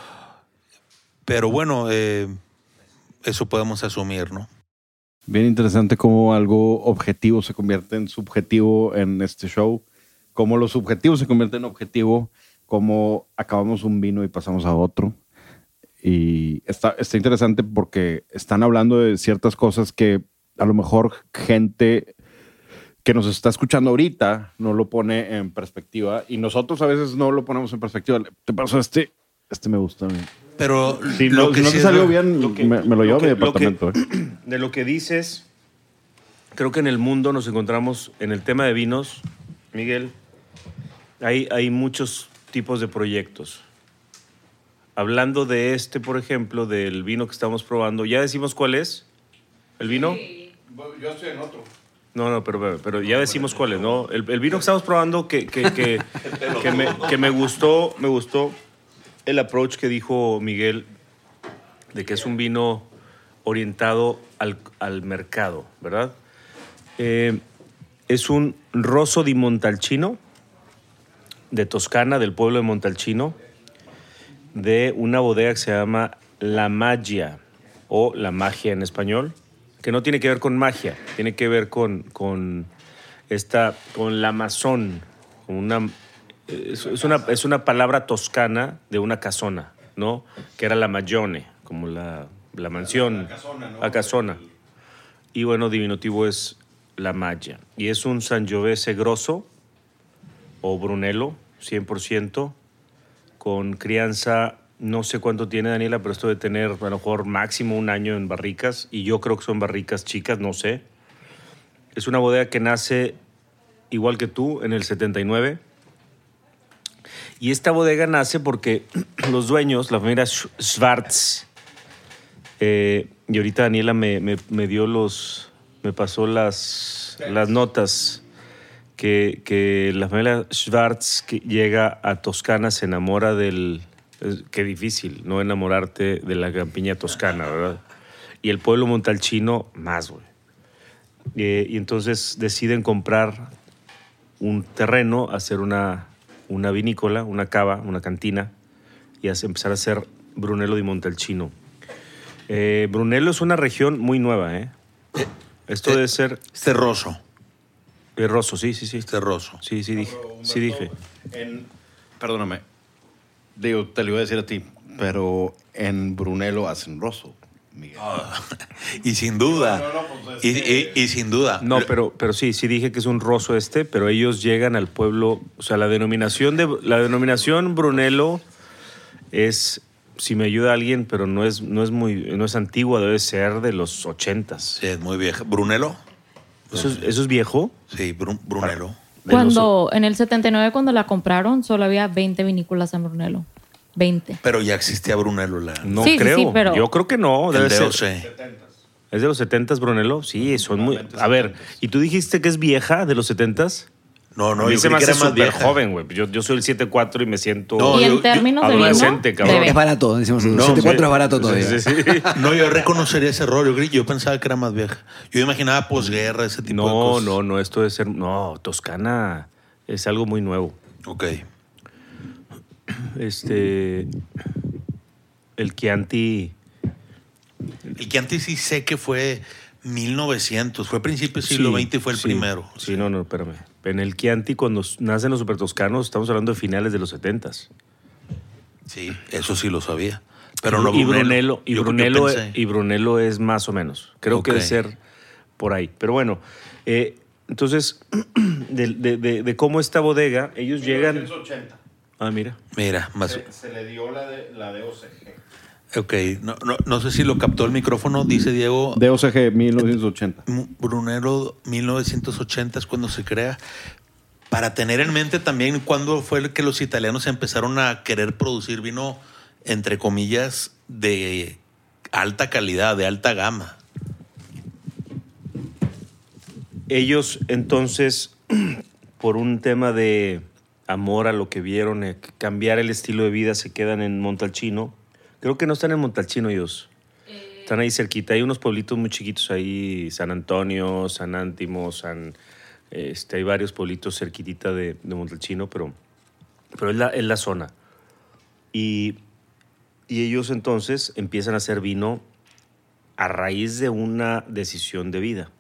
pero bueno, eh, eso podemos asumir, ¿no? Bien interesante cómo algo objetivo se convierte en subjetivo en este show, cómo lo subjetivo se convierte en objetivo, cómo acabamos un vino y pasamos a otro. Y está, está interesante porque están hablando de ciertas cosas que a lo mejor gente que nos está escuchando ahorita no lo pone en perspectiva y nosotros a veces no lo ponemos en perspectiva. Te pasó este, este me gusta. a mí. Pero Si lo no, que si no sí te es salió bien, lo que- me, me lo llevo lo a mi que- lo que- departamento. ¿eh? De lo que dices, creo que en el mundo nos encontramos en el tema de vinos, Miguel, hay, hay muchos tipos de proyectos. Hablando de este, por ejemplo, del vino que estamos probando, ¿ya decimos cuál es? ¿El vino? Yo estoy en otro. No, no, pero, pero ya decimos cuál es, ¿no? El, el vino que estamos probando que, que, que, que me, que me gustó, me gustó el approach que dijo Miguel de que es un vino orientado al, al mercado, ¿verdad? Eh, es un Rosso di Montalcino, de Toscana, del pueblo de Montalcino, de una bodega que se llama La Magia, o La Magia en español, que no tiene que ver con magia, tiene que ver con, con esta, con la Amazon, con una, es, es una, es una palabra toscana de una casona, ¿no? Que era la Magione, como la, la mansión. La casona, Y bueno, diminutivo es la Magia. Y es un Sangiovese grosso o Brunello, 100%, con crianza, no sé cuánto tiene Daniela, pero esto de tener a lo mejor máximo un año en barricas, y yo creo que son barricas chicas, no sé. Es una bodega que nace igual que tú en el 79. Y esta bodega nace porque los dueños, la familia Sch- Schwartz, eh, y ahorita Daniela me, me- me dio los, me pasó las, las notas que, que la familia Schwartz que llega a Toscana se enamora del... qué difícil, no enamorarte de la campiña toscana, ¿verdad? Y el pueblo montalchino más, güey. Eh, y entonces deciden comprar un terreno, hacer una, una vinícola, una cava, una cantina, y empezar a hacer Brunello di Montalcino. Eh, Brunello es una región muy nueva, ¿eh? Esto Eh, debe ser eh, Rosso, sí, sí, sí. Es terroso. Sí, sí dije. Sí dije. En- perdóname. Digo, te lo iba a decir a ti, pero en Brunello hacen rosso, Miguel. Y sin duda. pues, y, y- y sin duda. No, pero, pero sí, sí dije que es un roso este, pero ellos llegan al pueblo, o sea, la denominación de la denominación Brunello es, si me ayuda alguien, pero no es, no es muy, no es antigua, debe ser de los ochentas. Sí, es muy vieja. ¿Brunelo? ¿Eso es, eso es viejo? Sí, Bru- Brunelo. Cuando, en el 79, cuando la compraron, solo había 20 vinícolas en Brunello. 20. Pero ya existía Brunelo. La, No Sí, sí, creo. sí, pero- Yo creo que no. el Debe ser. DOC. ¿Es de los setentas Brunello? Sí, son muy. A ver, ¿y tú dijiste que es vieja de los setentas? No, a no, yo se creí me que hace era más súper vieja. joven, güey. Yo, yo soy el 74 y me siento. No, y yo- en términos yo- de vino, adolescente, cabrón. bebé. Es barato, decimos. No, 74 sí. es barato todavía. Sí, sí, sí. No, yo reconocería ese error. Yo, creí- yo pensaba que era más vieja. Yo imaginaba posguerra, ese tipo de No, cosas. no, no, esto debe ser. No, Toscana es algo muy nuevo. Ok. Este. El Chianti. El Chianti sí sé que fue 1900. Fue principio del siglo Sí, XX y fue el sí, primero. Sí, no, no, espérame. En el Chianti, cuando nacen los supertoscanos, estamos hablando de finales de los 70s. Sí, eso sí lo sabía. Pero no y Brunello, y Brunello, y Brunello es más o menos. Creo que debe ser por ahí. Pero bueno, eh, entonces, de, de- de- de cómo esta bodega, ellos llegan. Ah, mira. Mira, más. Se le dio la de, la de OCG. Ok, no, no, no sé si lo captó el micrófono, dice Diego. De OCG 1980. Brunello 1980 es cuando se crea. Para tener en mente también cuándo fue el que los italianos empezaron a querer producir vino, entre comillas, de alta calidad, de alta gama. Ellos entonces, por un tema de amor a lo que vieron, eh, cambiar el estilo de vida, se quedan en Montalcino. Creo que no están en Montalcino ellos. Están ahí cerquita. Hay unos pueblitos muy chiquitos ahí, San Antonio, San Ántimo, San... Este, hay varios pueblitos cerquitita de, de Montalcino, pero, pero es, la, es la zona. Y, y ellos entonces empiezan a hacer vino a raíz de una decisión de vida.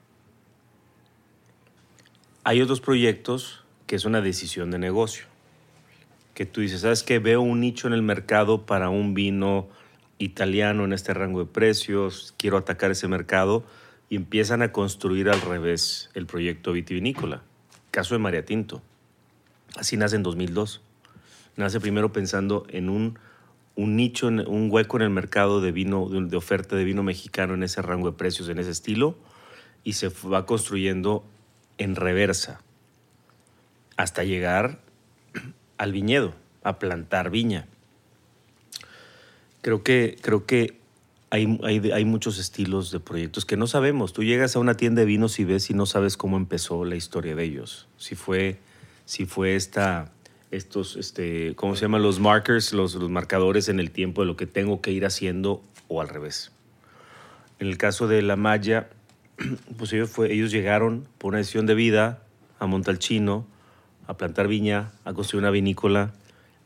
Hay otros proyectos que es una decisión de negocio. Que tú dices, ¿sabes qué? Veo un nicho en el mercado para un vino italiano en este rango de precios, quiero atacar ese mercado y empiezan a construir al revés el proyecto vitivinícola. Caso de María Tinto. Así nace en 2002. Nace primero pensando en un, un nicho, un hueco en el mercado de vino, de, oferta de vino mexicano en ese rango de precios, en ese estilo, y se va construyendo en reversa hasta llegar al viñedo, a plantar viña. Creo que, creo que hay, hay, muchos estilos de proyectos que no sabemos. Tú llegas a una tienda de vinos y ves y no sabes cómo empezó la historia de ellos. Si fue, si fue esta, estos, este, ¿cómo se llaman? Los markers, los, los marcadores en el tiempo de lo que tengo que ir haciendo o al revés. En el caso de la Maya, pues ellos, fue, ellos llegaron por una decisión de vida a Montalcino, a plantar viña, a construir una vinícola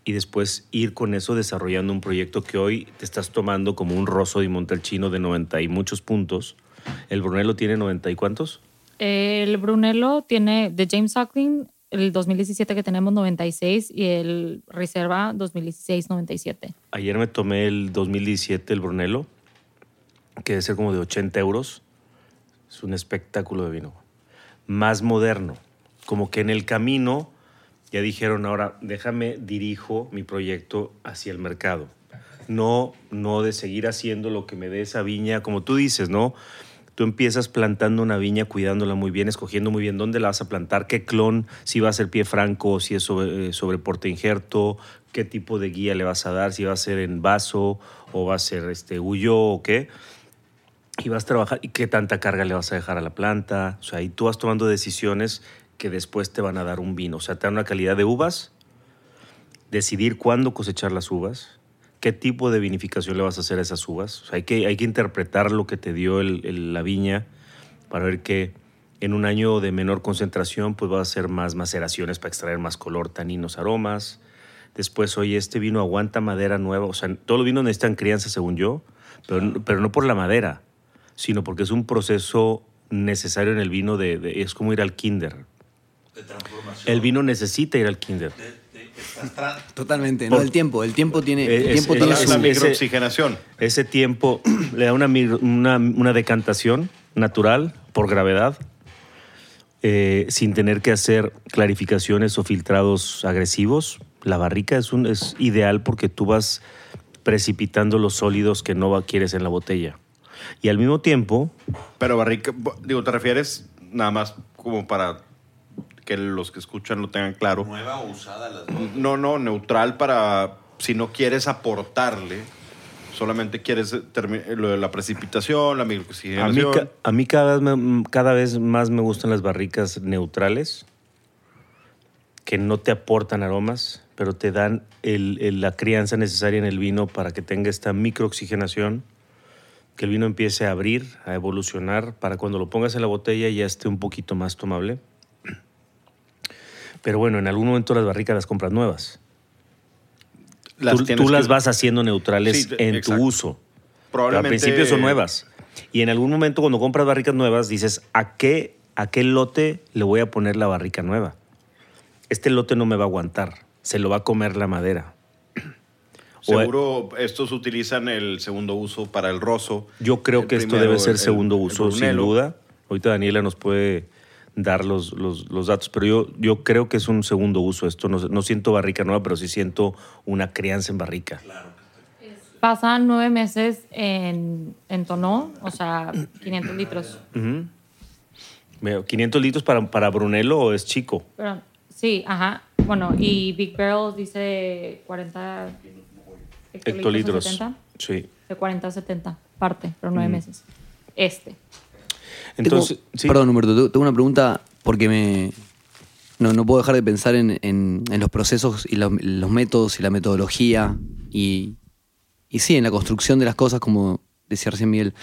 y después ir con eso desarrollando un proyecto que hoy te estás tomando como un roso de Montalcino de 90 y muchos puntos. ¿El Brunello tiene 90 y cuántos? El Brunello tiene de James Suckling el 2017 que tenemos 96 y el Reserva 2016 97. Ayer me tomé el 2017 el Brunello, que debe ser como de 80 euros. Es un espectáculo de vino. Más moderno. Como que en el camino ya dijeron, ahora déjame dirijo mi proyecto hacia el mercado. No, no de seguir haciendo lo que me dé esa viña, como tú dices, ¿no? Tú empiezas plantando una viña, cuidándola muy bien, escogiendo muy bien dónde la vas a plantar, qué clon, si va a ser pie franco, si es sobre, eh, sobre porte injerto, qué tipo de guía le vas a dar, si va a ser en vaso o va a ser este huyo o qué. Y vas a trabajar, y qué tanta carga le vas a dejar a la planta. O sea, ahí tú vas tomando decisiones que después te van a dar un vino. O sea, te dan una calidad de uvas, decidir cuándo cosechar las uvas, qué tipo de vinificación le vas a hacer a esas uvas. O sea, hay que, hay que interpretar lo que te dio el- el- la viña para ver que en un año de menor concentración, pues va a hacer más maceraciones para extraer más color, taninos, aromas. Después, oye, este vino aguanta madera nueva. O sea, todos los vinos necesitan crianza, según yo, pero, pero no por la madera, sino porque es un proceso necesario en el vino de, de- es como ir al kinder. De transformación. El vino necesita ir al kinder. De- de- estás tra- Totalmente, Por- ¿no? El tiempo, el tiempo tiene, el Es- tiempo es- tiene La, es- su... ese- microoxigenación. Ese tiempo le da una, una, una decantación natural por gravedad, eh, sin tener que hacer clarificaciones o filtrados agresivos. La barrica es, un, es ideal porque tú vas precipitando los sólidos que no quieres en la botella. Y al mismo tiempo, Pero barrica, digo, ¿te refieres nada más como para que los que escuchan lo tengan claro? nueva o usada las dos. No, no, neutral para si no quieres aportarle, solamente quieres eh, termi- lo de la precipitación, la a mí, microoxigenación. a mí cada, vez me- cada vez más me gustan las barricas neutrales, que no te aportan aromas, pero te dan el- el- la crianza necesaria en el vino para que tenga esta microoxigenación, que el vino empiece a abrir, a evolucionar, para cuando lo pongas en la botella ya esté un poquito más tomable. Pero bueno, en algún momento las barricas las compras nuevas. Las tú las que- vas haciendo neutrales Sí, en exacto. tu uso. Pero Probablemente al principio son nuevas. Y en algún momento cuando compras barricas nuevas dices, ¿a qué, ¿a qué lote le voy a poner la barrica nueva? Este lote no me va a aguantar, se lo va a comer la madera. O- Seguro estos utilizan el segundo uso para el roso. Yo creo que esto debe ser el- segundo uso, sin duda. Ahorita Daniela nos puede dar los, los- los datos, pero yo, yo creo que es un segundo uso. Esto no, no siento barrica nueva, pero sí siento una crianza en barrica. Pasan nueve meses en, en tonó, o sea, 500 litros. Ujú. Veo, ¿500 litros para, para Brunello o es chico? Pero, sí, ajá. Bueno, y Big Barrel dice 40 hectolitros. Hectolitros. o 70. Sí. De 40 a 70, parte, pero nueve meses. Este. Entonces, Tengo- sí. Perdón, Humberto, te- tengo una pregunta porque me... No, no puedo dejar de pensar en, en- en los procesos y los, los métodos y la metodología y, y sí, en la construcción de las cosas, como decía recién Miguel.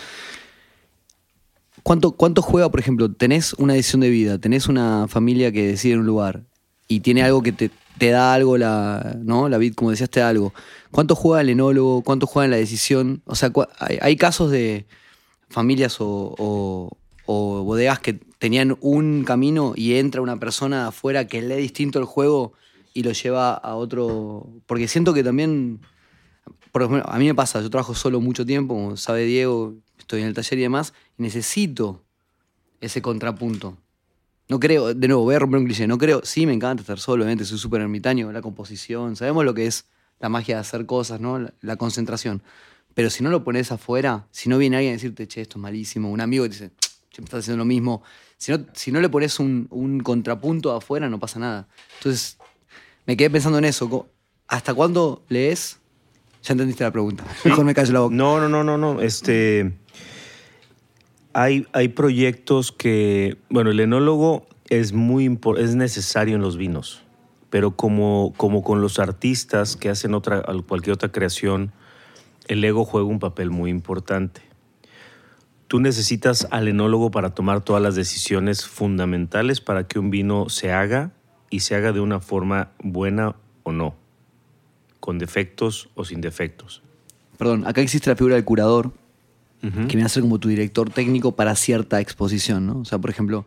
¿Cuánto, ¿Cuánto juega, por ejemplo, tenés una decisión de vida, tenés una familia que decide en un lugar y tiene algo que te, te da algo, la, ¿no? La vid, como decías, te da algo. ¿Cuánto juega el enólogo? ¿Cuánto juega en la decisión? O sea, hay, hay casos de familias o, o- o bodegas que tenían un camino y entra una persona afuera que lee distinto el juego y lo lleva a otro. Porque siento que también, por ejemplo, a mí me pasa, yo trabajo solo mucho tiempo, como sabe Diego, estoy en el taller y demás, y necesito ese contrapunto. No creo, de nuevo, voy a romper un cliché, no creo, sí me encanta estar solo, obviamente soy súper ermitaño, la composición, sabemos lo que es la magia de hacer cosas, ¿no? La, concentración. Pero si no lo pones afuera, si no viene alguien a decirte, che, esto es malísimo, un amigo que dice, me estás haciendo lo mismo, si no, si no le pones un, un contrapunto afuera, no pasa nada. Entonces, me quedé pensando en eso. ¿Hasta cuándo lees? Ya entendiste la pregunta. Mejor me callo la boca. No, no, no, no, no. Este. Hay, hay proyectos que. Bueno, el enólogo es muy es necesario en los vinos. Pero como, como con los artistas que hacen otra, cualquier otra creación, el ego juega un papel muy importante. Tú necesitas al enólogo para tomar todas las decisiones fundamentales para que un vino se haga y se haga de una forma buena o no, con defectos o sin defectos. Perdón, acá existe la figura del curador, que viene a ser como tu director técnico para cierta exposición, ¿no? O sea, por ejemplo,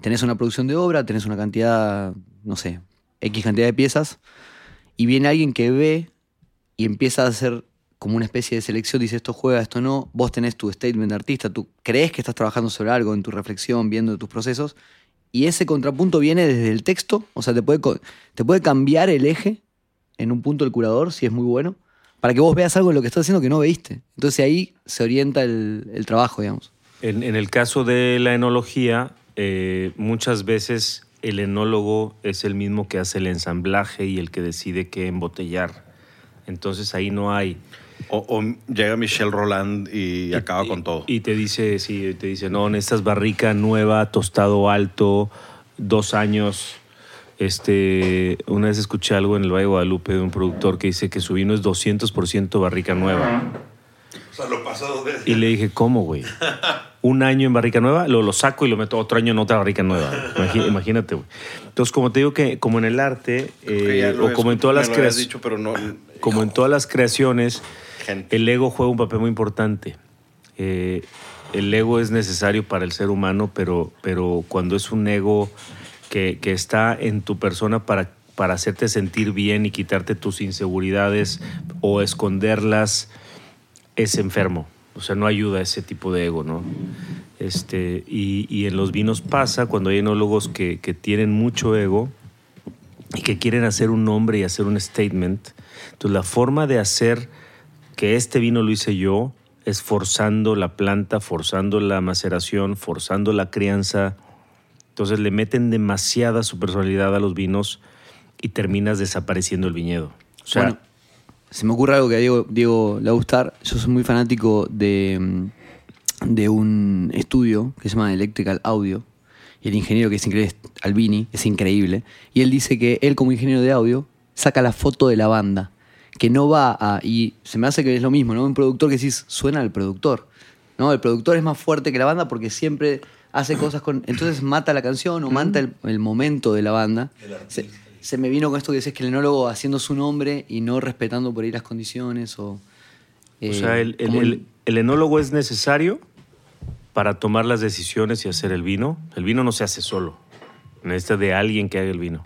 tenés una producción de obra, tenés una cantidad, no sé, X cantidad de piezas, y viene alguien que ve y empieza a hacer como una especie de selección, dice esto juega, esto no, vos tenés tu statement de artista, tú crees que estás trabajando sobre algo en tu reflexión, viendo tus procesos, y ese contrapunto viene desde el texto, o sea, te puede, te puede cambiar el eje en un punto del curador, si es muy bueno, para que vos veas algo de lo que estás haciendo que no veíste. Entonces ahí se orienta el, el trabajo, digamos. En, en el caso de la enología, eh, muchas veces el enólogo es el mismo que hace el ensamblaje y el que decide qué embotellar. Entonces ahí no hay. O, o llega Michel Roland y, acaba con todo. Y te dice, sí, te dice, no, necesitas barrica nueva, tostado alto, dos años. Este, una vez escuché algo en el Valle de Guadalupe de un productor que dice que su vino es 200% barrica nueva. O sea, lo pasado de... Y le dije, ¿cómo, güey? un año en barrica nueva, lo, lo saco y lo meto otro año en otra barrica nueva. Imagínate, güey. Entonces, como te digo que como en el arte, eh, o como en todas las creaciones, dicho, pero no. como en todas las creaciones, El ego juega un papel muy importante. Eh, el ego es necesario para el ser humano, pero, pero cuando es un ego que, que está en tu persona para, para hacerte sentir bien y quitarte tus inseguridades o esconderlas, es enfermo. O sea, no ayuda a ese tipo de ego, ¿no? Este, y, y en los vinos pasa cuando hay enólogos que, que tienen mucho ego y que quieren hacer un nombre y hacer un statement. Entonces, la forma de hacer que este vino lo hice yo es forzando la planta, forzando la maceración, forzando la crianza. Entonces, le meten demasiada su personalidad a los vinos y terminas desapareciendo el viñedo. O sea, Bueno, se me ocurre algo que a Diego, Diego le va a gustar. Yo soy muy fanático de, mm, de un estudio que se llama Electrical Audio. Y el ingeniero que es increíble, es Albini, es increíble. Y él dice que él como ingeniero de audio saca la foto de la banda. Que no va a... Y se me hace que es lo mismo, ¿no? Un productor que decís, suena al productor. ¿no? El productor es más fuerte que la banda porque siempre hace cosas con... Entonces mata la canción o mata el, el momento de la banda. Se, se me vino con esto que dices que el enólogo haciendo su nombre y no respetando por ahí las condiciones o... O eh, sea, el, el- el- el enólogo es necesario para tomar las decisiones y hacer el vino. El vino no se hace solo. Necesita de alguien que haga el vino.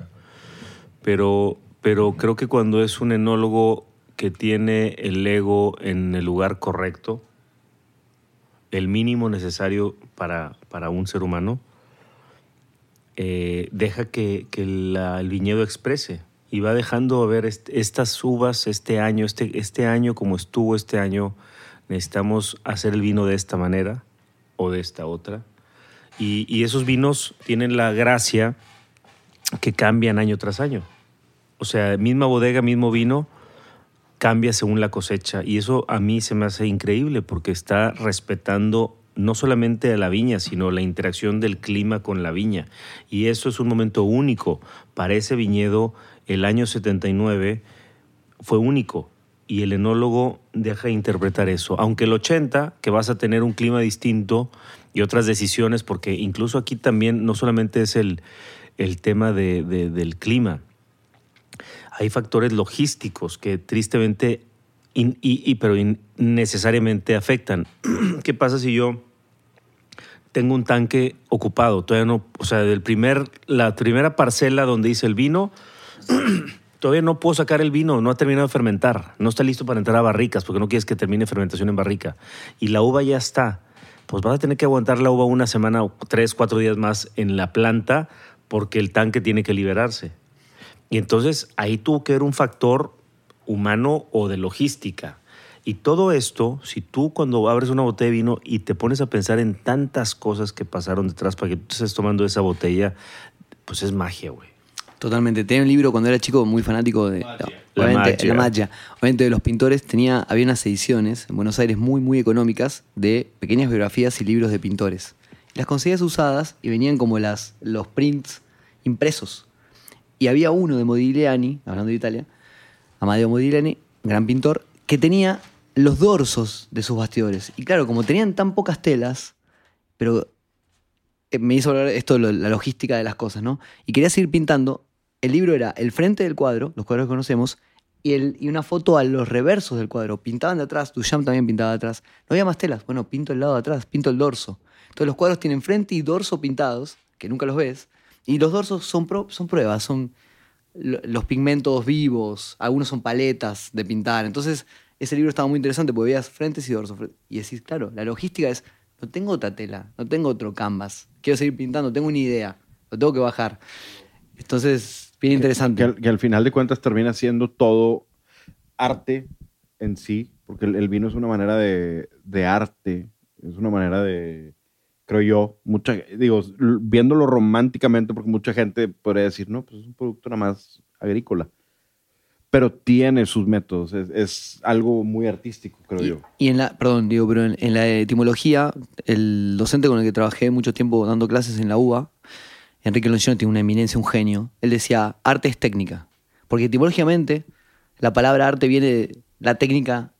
Pero, pero creo que cuando es un enólogo que tiene el ego en el lugar correcto, el mínimo necesario para, para un ser humano, eh, deja que, que el viñedo exprese y va dejando ver est- estas uvas este año, este, este año como estuvo este año, necesitamos hacer el vino de esta manera o de esta otra. Y esos vinos tienen la gracia que cambian año tras año. O sea, misma bodega, mismo vino, cambia según la cosecha. Y eso a mí se me hace increíble porque está respetando no solamente a la viña, sino la interacción del clima con la viña. Y eso es un momento único. Para ese viñedo, el año 79 fue único. Y el enólogo deja de interpretar eso. Aunque el 80, que vas a tener un clima distinto y otras decisiones, porque incluso aquí también no solamente es el, el tema de- de- del clima, hay factores logísticos que tristemente, in- y, y- pero necesariamente afectan. ¿Qué pasa si yo tengo un tanque ocupado? Todavía no, o sea, del primer, la primera parcela donde hice el vino, todavía no puedo sacar el vino, no ha terminado de fermentar, no está listo para entrar a barricas, porque no quieres que termine fermentación en barrica. Y la uva ya está. Pues vas a tener que aguantar la uva una semana o tres, cuatro días más en la planta, porque el tanque tiene que liberarse. Y entonces ahí tuvo que haber un factor humano o de logística. Y todo esto, si tú cuando abres una botella de vino y te pones a pensar en tantas cosas que pasaron detrás para que tú estés tomando esa botella, pues es magia, güey. Totalmente. Tenía un libro cuando era chico muy fanático de La obviamente, magia. la magia. Obviamente de los pintores tenía, había unas ediciones en Buenos Aires muy, muy económicas de pequeñas biografías y libros de pintores. Las conseguías usadas y venían como las, los prints impresos. Y había uno de Modigliani, hablando de Italia, Amadeo Modigliani, gran pintor, que tenía los dorsos de sus bastidores. Y claro, como tenían tan pocas telas, pero eh, me hizo hablar esto, la logística de las cosas, ¿no? Y quería seguir pintando. El libro era el frente del cuadro, los cuadros que conocemos, y, el, y una foto a los reversos del cuadro. Pintaban de atrás, Duchamp también pintaba de atrás. No había más telas. Bueno, pinto el lado de atrás, pinto el dorso. Entonces los cuadros tienen frente y dorso pintados, que nunca los ves, y los dorsos son, pro- son pruebas, son lo- los pigmentos vivos, algunos son paletas de pintar. Entonces, ese libro estaba muy interesante porque veías frentes y dorsos. Y decís, claro, la logística es, no tengo otra tela, no tengo otro canvas, quiero seguir pintando, tengo una idea, lo tengo que bajar. Entonces, bien Que interesante. que al final de cuentas termina siendo todo arte en sí, porque el, el vino es una manera de, de arte, es una manera de, creo yo, mucha, digo, viéndolo románticamente, porque mucha gente podría decir, no, pues es un producto nada más agrícola, pero tiene sus métodos, es, es algo muy artístico, creo Y, yo. y en la, perdón, digo, pero en, en la etimología, el docente con el que trabajé mucho tiempo dando clases en la UBA, Enrique Lonchino tiene una eminencia, un genio. Él decía, arte es técnica. Porque etimológicamente, la palabra arte viene de la técnica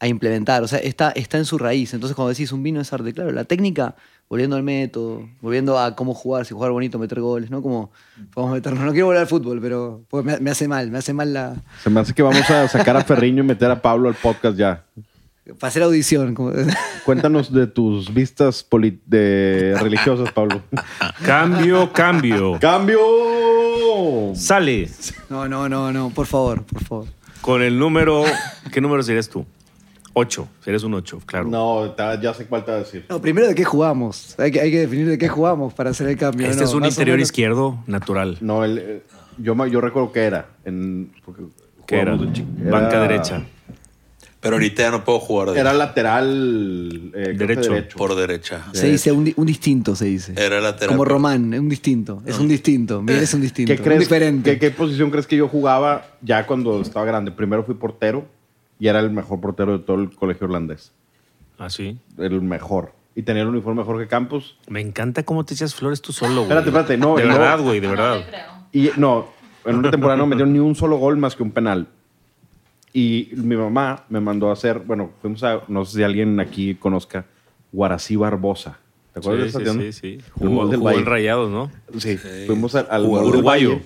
a implementar. O sea, está, está en su raíz. Entonces, cuando decís un vino es arte, claro, la técnica, volviendo al método, volviendo a cómo jugar, si jugar bonito, meter goles, ¿no? Como podemos meternos. No quiero volver al fútbol, pero pues, me, me hace mal, me hace mal la. Se me hace que vamos a sacar a Ferriño y meter a Pablo al podcast ya. Para hacer audición. como- Cuéntanos de tus vistas poli- de religiosas, Pablo. Cambio, cambio. ¡Cambio! Sale No, no, no, no, por favor, por favor. con el número. ¿Qué número serías tú? Ocho. Serías un ocho, claro. No, ya sé cuál te va a decir. No, primero de qué jugamos. Hay que, hay que definir de qué jugamos para hacer el cambio. este ¿no? es un interior menos- izquierdo natural. No, el, eh, yo, me- yo recuerdo que era. En, ¿Qué era? de Banca derecha. Pero ahorita ya no puedo jugar de Era lateral eh, Derecho. por derecha. Se dice un, un distinto, se dice. Era lateral. Como Román, es un distinto. Es un distinto. Miguel es un distinto. ¿Qué un crees? diferente. ¿qué, qué posición crees que yo jugaba ya cuando estaba grande? Primero fui portero y era el mejor portero de todo el colegio irlandés. Ah, sí. El mejor. Y tenía el uniforme mejor que Campos. Me encanta cómo te echas flores tú solo, güey. Espérate, espérate, no, De verdad, güey, de No verdad. te creo. Y no, en una temporada no metieron ni un solo gol más que un penal. Y mi mamá me mandó a hacer, bueno, fuimos a, no sé si alguien aquí conozca, Guarací Barbosa. ¿Te acuerdas de Sí, esa sí, tienda? sí, sí. El Jugó, del jugó en. Rayados, ¿no? Sí, fuimos al, al Uruguayo.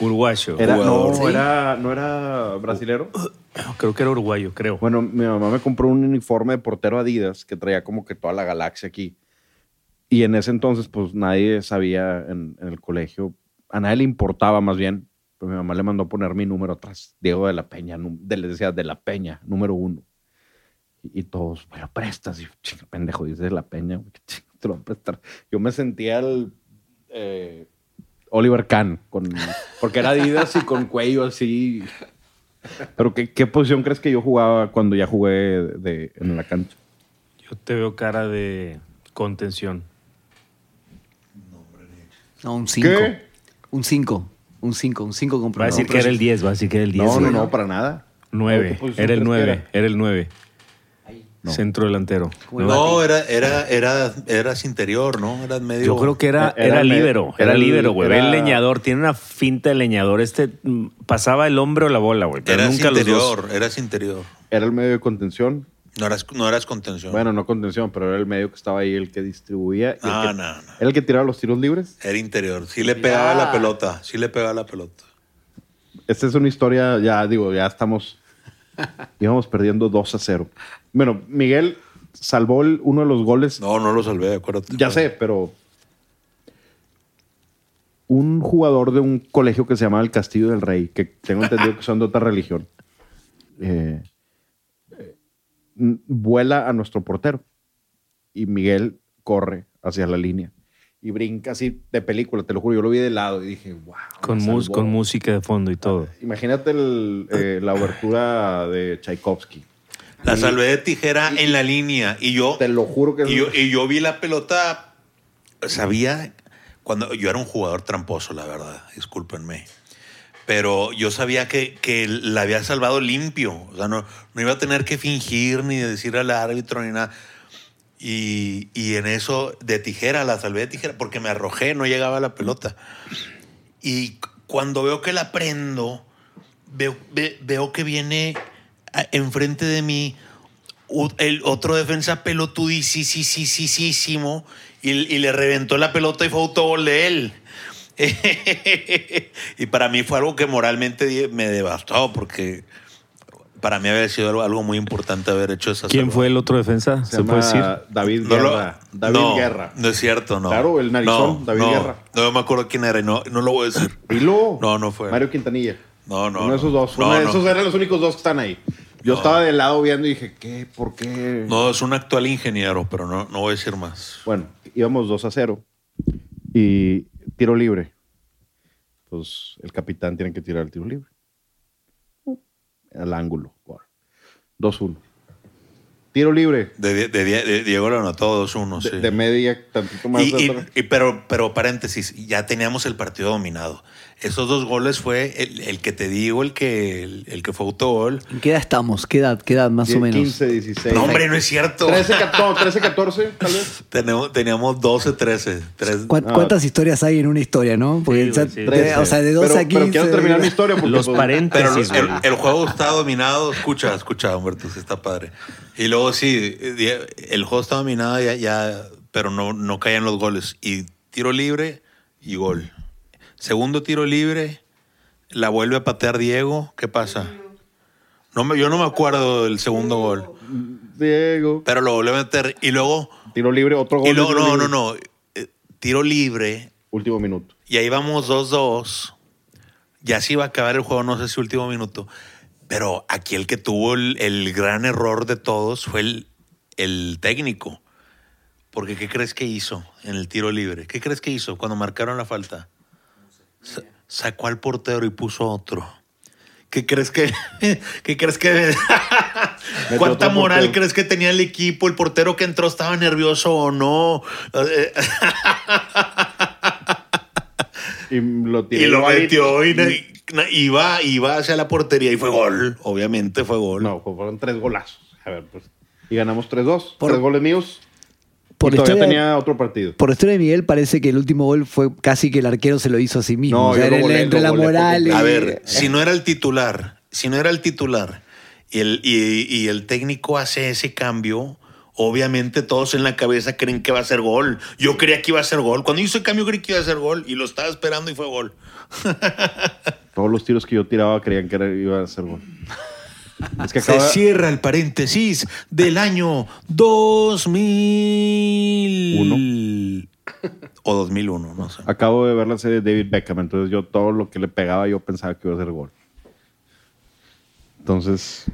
Uruguayo. Era, no, Sí. era, no era brasilero. Creo que era uruguayo, creo. Bueno, mi mamá me compró un uniforme de portero Adidas que traía como que toda la galaxia aquí. Y en ese entonces, pues nadie sabía en, en el colegio, a nadie le importaba más bien. Pues mi mamá le mandó a poner mi número atrás, Diego de la Peña, de, le decía de la Peña, número uno. Y, y todos, lo prestas. Y yo, "Chinga, pendejo, dice de la Peña, güey, ¿qué chinga te lo voy a prestar. Yo me sentía el eh, Oliver Kahn, con, porque era Adidas y con cuello así. Pero ¿qué, qué posición crees que yo jugaba cuando ya jugué de, en la cancha? Yo te veo cara de contención. No, un 5. ¿Qué? Un 5. Un 5, un 5 con Va a decir que era el 10, va a decir que era el 10. No, no, no, para nada. ¿Qué 9. posición Era el crees que 9. era? Era el 9. No. Centro delantero. No, era, era, era, eras interior, ¿no? Eras medio. Yo creo que era, Era era, era Era el- líbero, güey. Ve era- el leñador. Tiene una finta de leñador. Este mm, pasaba el hombre o la bola, güey. Pero Eras nunca los dos. interior, eras interior. Era el medio de contención. No eras, no eras contención. Bueno, no contención, pero era el medio que estaba ahí, el que distribuía. y el Ah, que- no, no. Era el que tiraba los tiros libres. Era interior. Sí le pegaba Ya. la pelota. Sí le pegaba la pelota. Esta es una historia, ya digo, ya estamos. íbamos perdiendo 2 a 0. Bueno, Miguel salvó el- uno de los goles. No, no lo salvé, acuérdate. Ya sé, pero. Un jugador de un colegio que se llama el Castillo del Rey, que tengo entendido que son de otra religión, eh, eh, vuela a nuestro portero. Y Miguel corre hacia la línea y brinca así de película, te lo juro. Yo lo vi de lado y dije, wow. Con, me mus- salvó". con música de fondo y todo. Imagínate el, eh, la obertura de Tchaikovsky. La salvé de tijera en la línea. Y yo. Te lo juro que Y yo, y yo vi la pelota. Sabía. Cuando yo era un jugador tramposo, la verdad. Discúlpenme. Pero yo sabía que, que la había salvado limpio. O sea, no, no iba a tener que fingir ni decir al árbitro ni nada. Y, y en eso, de tijera, la salvé de tijera, porque me arrojé, no llegaba la pelota. Y cuando veo que la prendo, veo, ve- veo que viene enfrente de mí el otro defensa pelotudísimo y, y le reventó la pelota y fue autogol de él. y para mí fue algo que moralmente me devastó porque para mí había sido algo, muy importante haber hecho esa ¿Quién fue el otro defensa? se, ¿Se, puede decir? llama David No lo- Guerra. David no, Guerra. No es cierto, no. Claro, el narizón, No, David no, Guerra. No me acuerdo quién era y no, no lo voy a decir. Dilo. No, no fue. Mario Quintanilla. No, no. Uno de esos dos. No, Uno de no. esos eran los únicos dos que están ahí. Yo No. estaba de lado viendo y dije, ¿qué? ¿Por qué? No, es un actual ingeniero, pero no, no voy a decir más. Bueno, íbamos 2 a 0 y tiro libre. Pues el capitán tiene que tirar el tiro libre. Al ángulo. 2-1. Tiro libre. De, de- de- Diego lo anotó 2-1, De, sí. de media, tantito más. Y- y- y- pero, pero paréntesis, ya teníamos el partido dominado. Esos dos goles fue el, el que te digo, el que, el, el que fue autogol. ¿En qué edad estamos? ¿Qué edad? ¿Qué edad más o menos? 15, 16. No, hombre, no es cierto. 13, 14, 13, 14, tal vez. Teníamos, teníamos 12, 13. tres- ¿Cuán- Ah. ¿Cuántas historias hay en una historia, no? Porque, Sí, o sea, güey, sí. de- 13. o sea, de 12 pero, a 15. Pero quiero terminar mi historia porque. Los pues, Pero el, paréntesis, el juego está dominado. Escucha, escucha, Humberto, está padre. Y luego sí, el juego está dominado ya, ya pero no, no caían los goles. Y tiro libre y gol. Segundo tiro libre, la vuelve a patear Diego. ¿Qué pasa? No me, yo no me acuerdo del segundo gol, Diego. pero lo volvió a meter. Y luego, Tiro libre, otro gol. y luego no, no, libre. no. eh, Tiro libre, Último minuto. y ahí vamos 2-2. Ya se iba a acabar el juego, no sé si último minuto. Pero aquí el que tuvo el, el gran error de todos fue el, el técnico. Porque ¿qué crees que hizo en el tiro libre? ¿Qué crees que hizo cuando marcaron la falta? Sa- Sacó al portero y puso otro. ¿Qué crees que.? ¿Qué crees que.? ¿Cuánta moral crees que tenía el equipo? ¿El portero que entró estaba nervioso o no? Y lo. Y lo metió y iba, iba hacia la portería y fue gol. Obviamente fue gol. No, fueron tres golazos. A ver, pues. Y ganamos 3-2. Por- tres goles míos. Por y todavía historia, tenía otro partido. por historia de Miguel, parece que el último gol fue casi que el arquero se lo hizo a sí mismo. No, O sea, entre la moral y. A ver, si no era el titular, si no era el titular y el, y, y el técnico hace ese cambio, obviamente todos en la cabeza creen que va a ser gol. Yo creía que iba a ser gol. Cuando hizo el cambio creí que iba a ser gol y lo estaba esperando y fue gol. Todos los tiros que yo tiraba creían que iba a ser gol. Es que acaba, cierra el paréntesis del año 2000. O 2001, no sé. acabo de ver la serie de David Beckham, entonces yo todo lo que le pegaba yo pensaba que iba a ser gol. Entonces,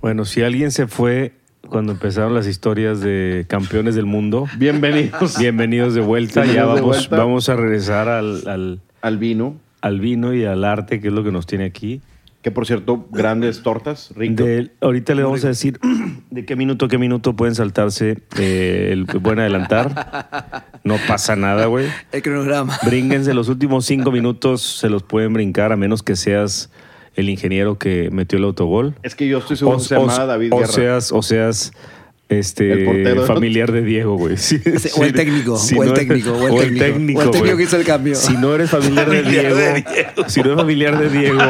Bueno, si alguien se fue cuando empezaron las historias de campeones del mundo, bienvenidos bienvenidos de vuelta. ya Bienvenidos vamos, vuelta. vamos a regresar al, al, al vino, al vino y al arte, que es lo que nos tiene aquí. Que por cierto, grandes tortas, rico. De- ahorita le vamos a decir de qué minuto a qué minuto pueden saltarse eh, el buen adelantar. No pasa nada, güey. El cronograma. Brínguense los últimos cinco minutos, se los pueden brincar a menos que seas el ingeniero que metió el autogol. Es que yo estoy seguro que se llamaba David o Guerra. seas, o seas este El portero. familiar de Diego, güey. Sí, O el técnico, Si o el no eres- técnico, o el técnico. O el técnico que hizo el cambio. Si no eres familiar de Familiar Diego, de Diego. si no eres familiar de Diego,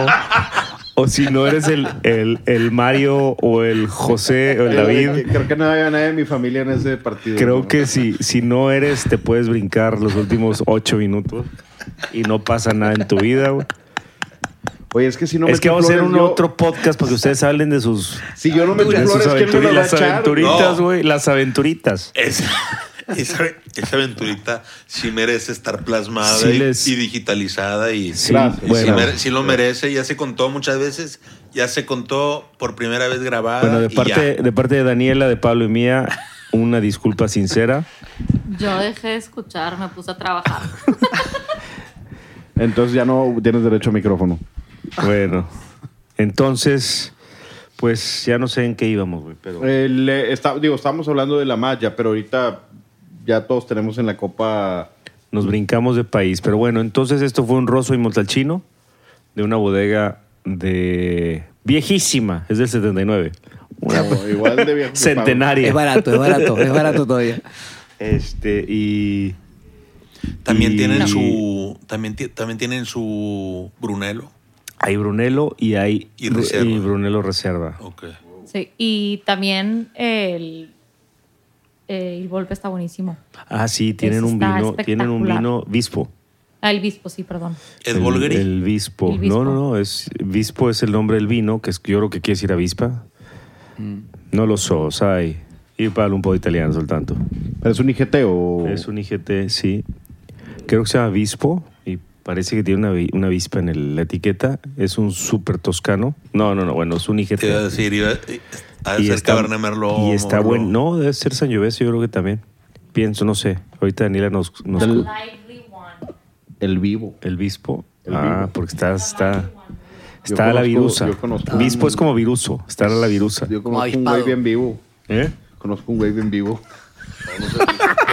o si no eres el, el, el Mario o el José o el David, Creo que no había nadie de mi familia en ese partido. Creo ¿no? que si, si no eres, te puedes brincar los últimos ocho minutos y no pasa nada en tu vida, güey. Oye, es que si no es metí que vamos a hacer un yo- otro podcast para que ustedes hablen de sus, Si yo no de sus flores, ¿quién me aventuri- las va a las echar? aventuritas, No. güey. Las aventuritas. Esa, esa, esa aventurita sí merece estar plasmada Sí y, les- y digitalizada y, Sí, Gracias. y bueno. sí, mere- sí lo merece. Ya se contó muchas veces, ya se contó por primera vez grabada. Bueno, de y parte, ya. de parte de Daniela, de Pablo y mía, una disculpa sincera. Yo dejé de escuchar, me puse a trabajar. Entonces ya no tienes derecho a micrófono. Bueno, entonces, pues ya no sé en qué íbamos, güey, pero... Eh, le- está- digo, estamos hablando de la malla, pero ahorita ya todos tenemos en la copa. Nos brincamos de país. Pero bueno, entonces esto fue un rosso y montalcino de una bodega de viejísima, es del 79. Una No, igual de viejo centenaria. Es barato, es barato, es barato todavía. Este, y. También y- tienen su. También, ti- también tienen su Brunello. Hay Brunello y hay. Y reserva. y Brunello Reserva. Ok. Sí, y también el, el golpe está buenísimo. Ah, sí, tienen Ese un vino. Tienen un vino Vispo. Ah, el Bispo, sí, perdón. ¿Ed El- Bolgeri? El Vispo. No, no, no. Es, Vispo es el nombre del vino, que es, yo creo que quiere decir avispa. No lo so, sai. Y parlo un po' italiano soltanto. ¿Pero es un IGT o...? Es un IGT, sí. Creo que se llama Vispo y parece que tiene una, una avispa en el- la etiqueta. Es un súper toscano. No, no, no, bueno, es un IGT. Te iba a decir, iba, de ser Cabernet Merlot. y está Merlot. bueno. No, debe ser Sangiovese, yo creo que también. Pienso, no sé. Ahorita Daniela nos... nos One. El vivo. el Vispo. El ah, Vivo. porque está... está Está la conozco- virusa. yo conozco Vispo es como viruso. Está la virusa. Yo conozco un güey bien vivo. ¿Eh? conozco un güey bien vivo.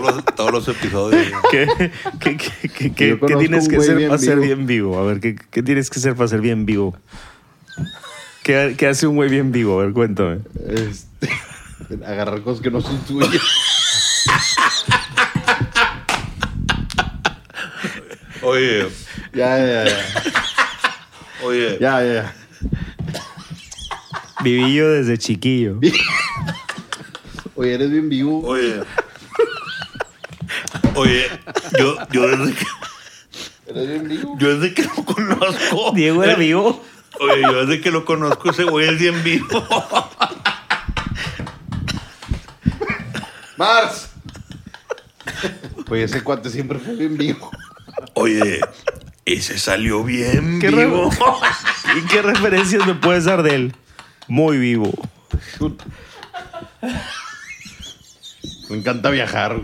Todos los, todos los episodios. ¿Qué, qué, qué, qué- qué- Yo qué conozco tienes que hacer para ser bien vivo? A ver, ¿qué, qué tienes que hacer para ser bien vivo? ¿Qué, qué hace un güey bien vivo? A ver, cuéntame. Este, agarrar cosas que no son suyas. Oye, ya, ya, ya. oye. Ya, ya, ya. Vivillo desde chiquillo. Oye, eres bien vivo. Oye. Oye, yo, yo desde que, Eres bien vivo. yo desde que lo conozco. Diego era eh, vivo. Oye, yo desde que lo conozco, ese güey es bien vivo. ¡Mars! Oye, ese cuate siempre fue bien vivo. Oye, ese salió bien ¿Qué re- vivo. ¿Y qué referencias me puedes dar de él? Muy vivo. Me encanta viajar.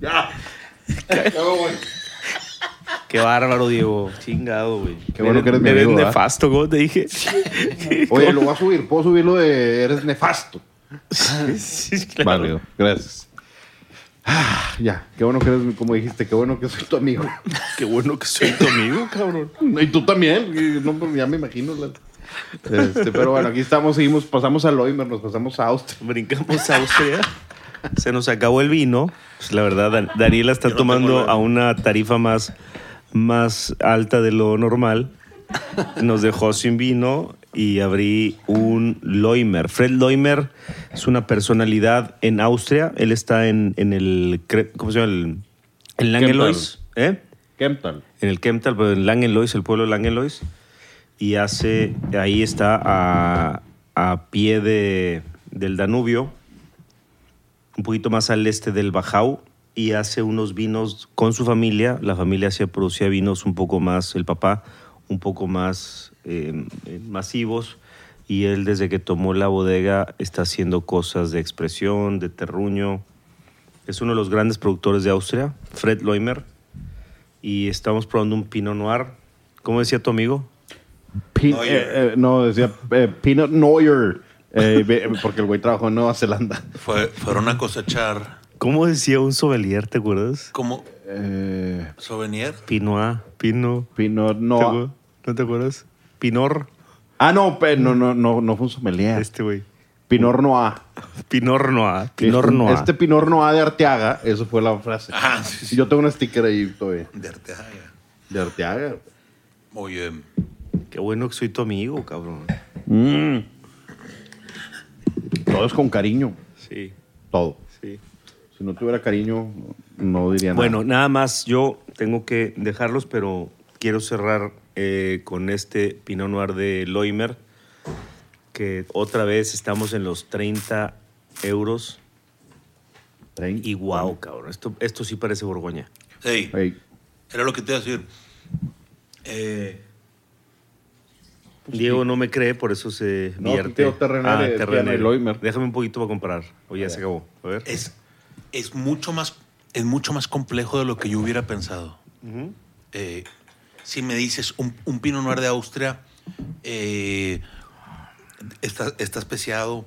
Ya. Ya, güey. Qué bárbaro, Diego. Chingado, güey. Qué bueno que eres mi Me ves amigo, ¿verdad? nefasto, ¿cómo te dije? Oye, lo voy a subir. Puedo subirlo de eres nefasto. Sí, claro. Válido. Gracias. Ah, ya. Qué bueno que eres, mi- como dijiste, qué bueno que soy tu amigo. Qué bueno que soy tu amigo, cabrón. Y tú también. y No, pues, ya me imagino. la- Este, pero bueno, aquí estamos, seguimos, pasamos a Loimer, nos pasamos a Austria. Brincamos a Austria. Se nos acabó el vino. Pues, la verdad, Dan- Daniela está no tomando a una tarifa más, más alta de lo normal. Nos dejó sin vino y abrí un Loimer. Fred Loimer es una personalidad en Austria. Él está en, en el. ¿Cómo se llama? El, en Langelois. ¿Eh? Kemptal. en el Kemptal, pero en Langenlois, el pueblo de Langenlois. Y hace, ahí está a, a pie de, del Danubio, un poquito más al este del Bajau, y hace unos vinos con su familia. La familia se producía vinos un poco más, el papá, un poco más eh, eh, masivos. Y él, desde que tomó la bodega, está haciendo cosas de expresión, de terruño. Es uno de los grandes productores de Austria, Fred Loimer y estamos probando un Pinot Noir. ¿Cómo decía tu amigo? Pin- Neuer. eh, eh, no, decía eh, Peanut Neuer. eh, porque el güey trabajó en Nueva Zelanda. Fue, fueron a cosechar ¿Cómo decía un sommelier, te acuerdas? como Eh, souvenir. Pinot, Pinot. Pinot ¿te Noir. acuerdas? ¿No te acuerdas? Pinor, Ah, no, no, no, no, no fue un sommelier. este güey. Pinot Noir. Pinor Noir. Pinor este, Noir. Este Pinot Noir de Arteaga, eso fue la frase. Ah, sí, sí. Yo tengo un sticker ahí todavía. De Arteaga. De Arteaga. Oye, Qué bueno que soy tu amigo, cabrón. Mm. Todo es con cariño. Sí, Todo. sí. Si no tuviera cariño, no diría nada. Bueno, nada más, yo tengo que dejarlos, pero quiero cerrar eh, con este Pinot Noir de Loimer, que otra vez estamos en los 30 euros. Trein- Y wow, cabrón, esto, esto sí parece Borgoña. hey, Ey, era lo que te iba a decir. Eh, Diego no me cree, por eso se No, vierte. Terrenere, Tiana y Loimer. Déjame un poquito para comprar. O ya se acabó. A ver. es, es mucho más es mucho más complejo de lo que yo hubiera pensado. Eh, si me dices un, un Pinot Noir de Austria, eh, está, está especiado,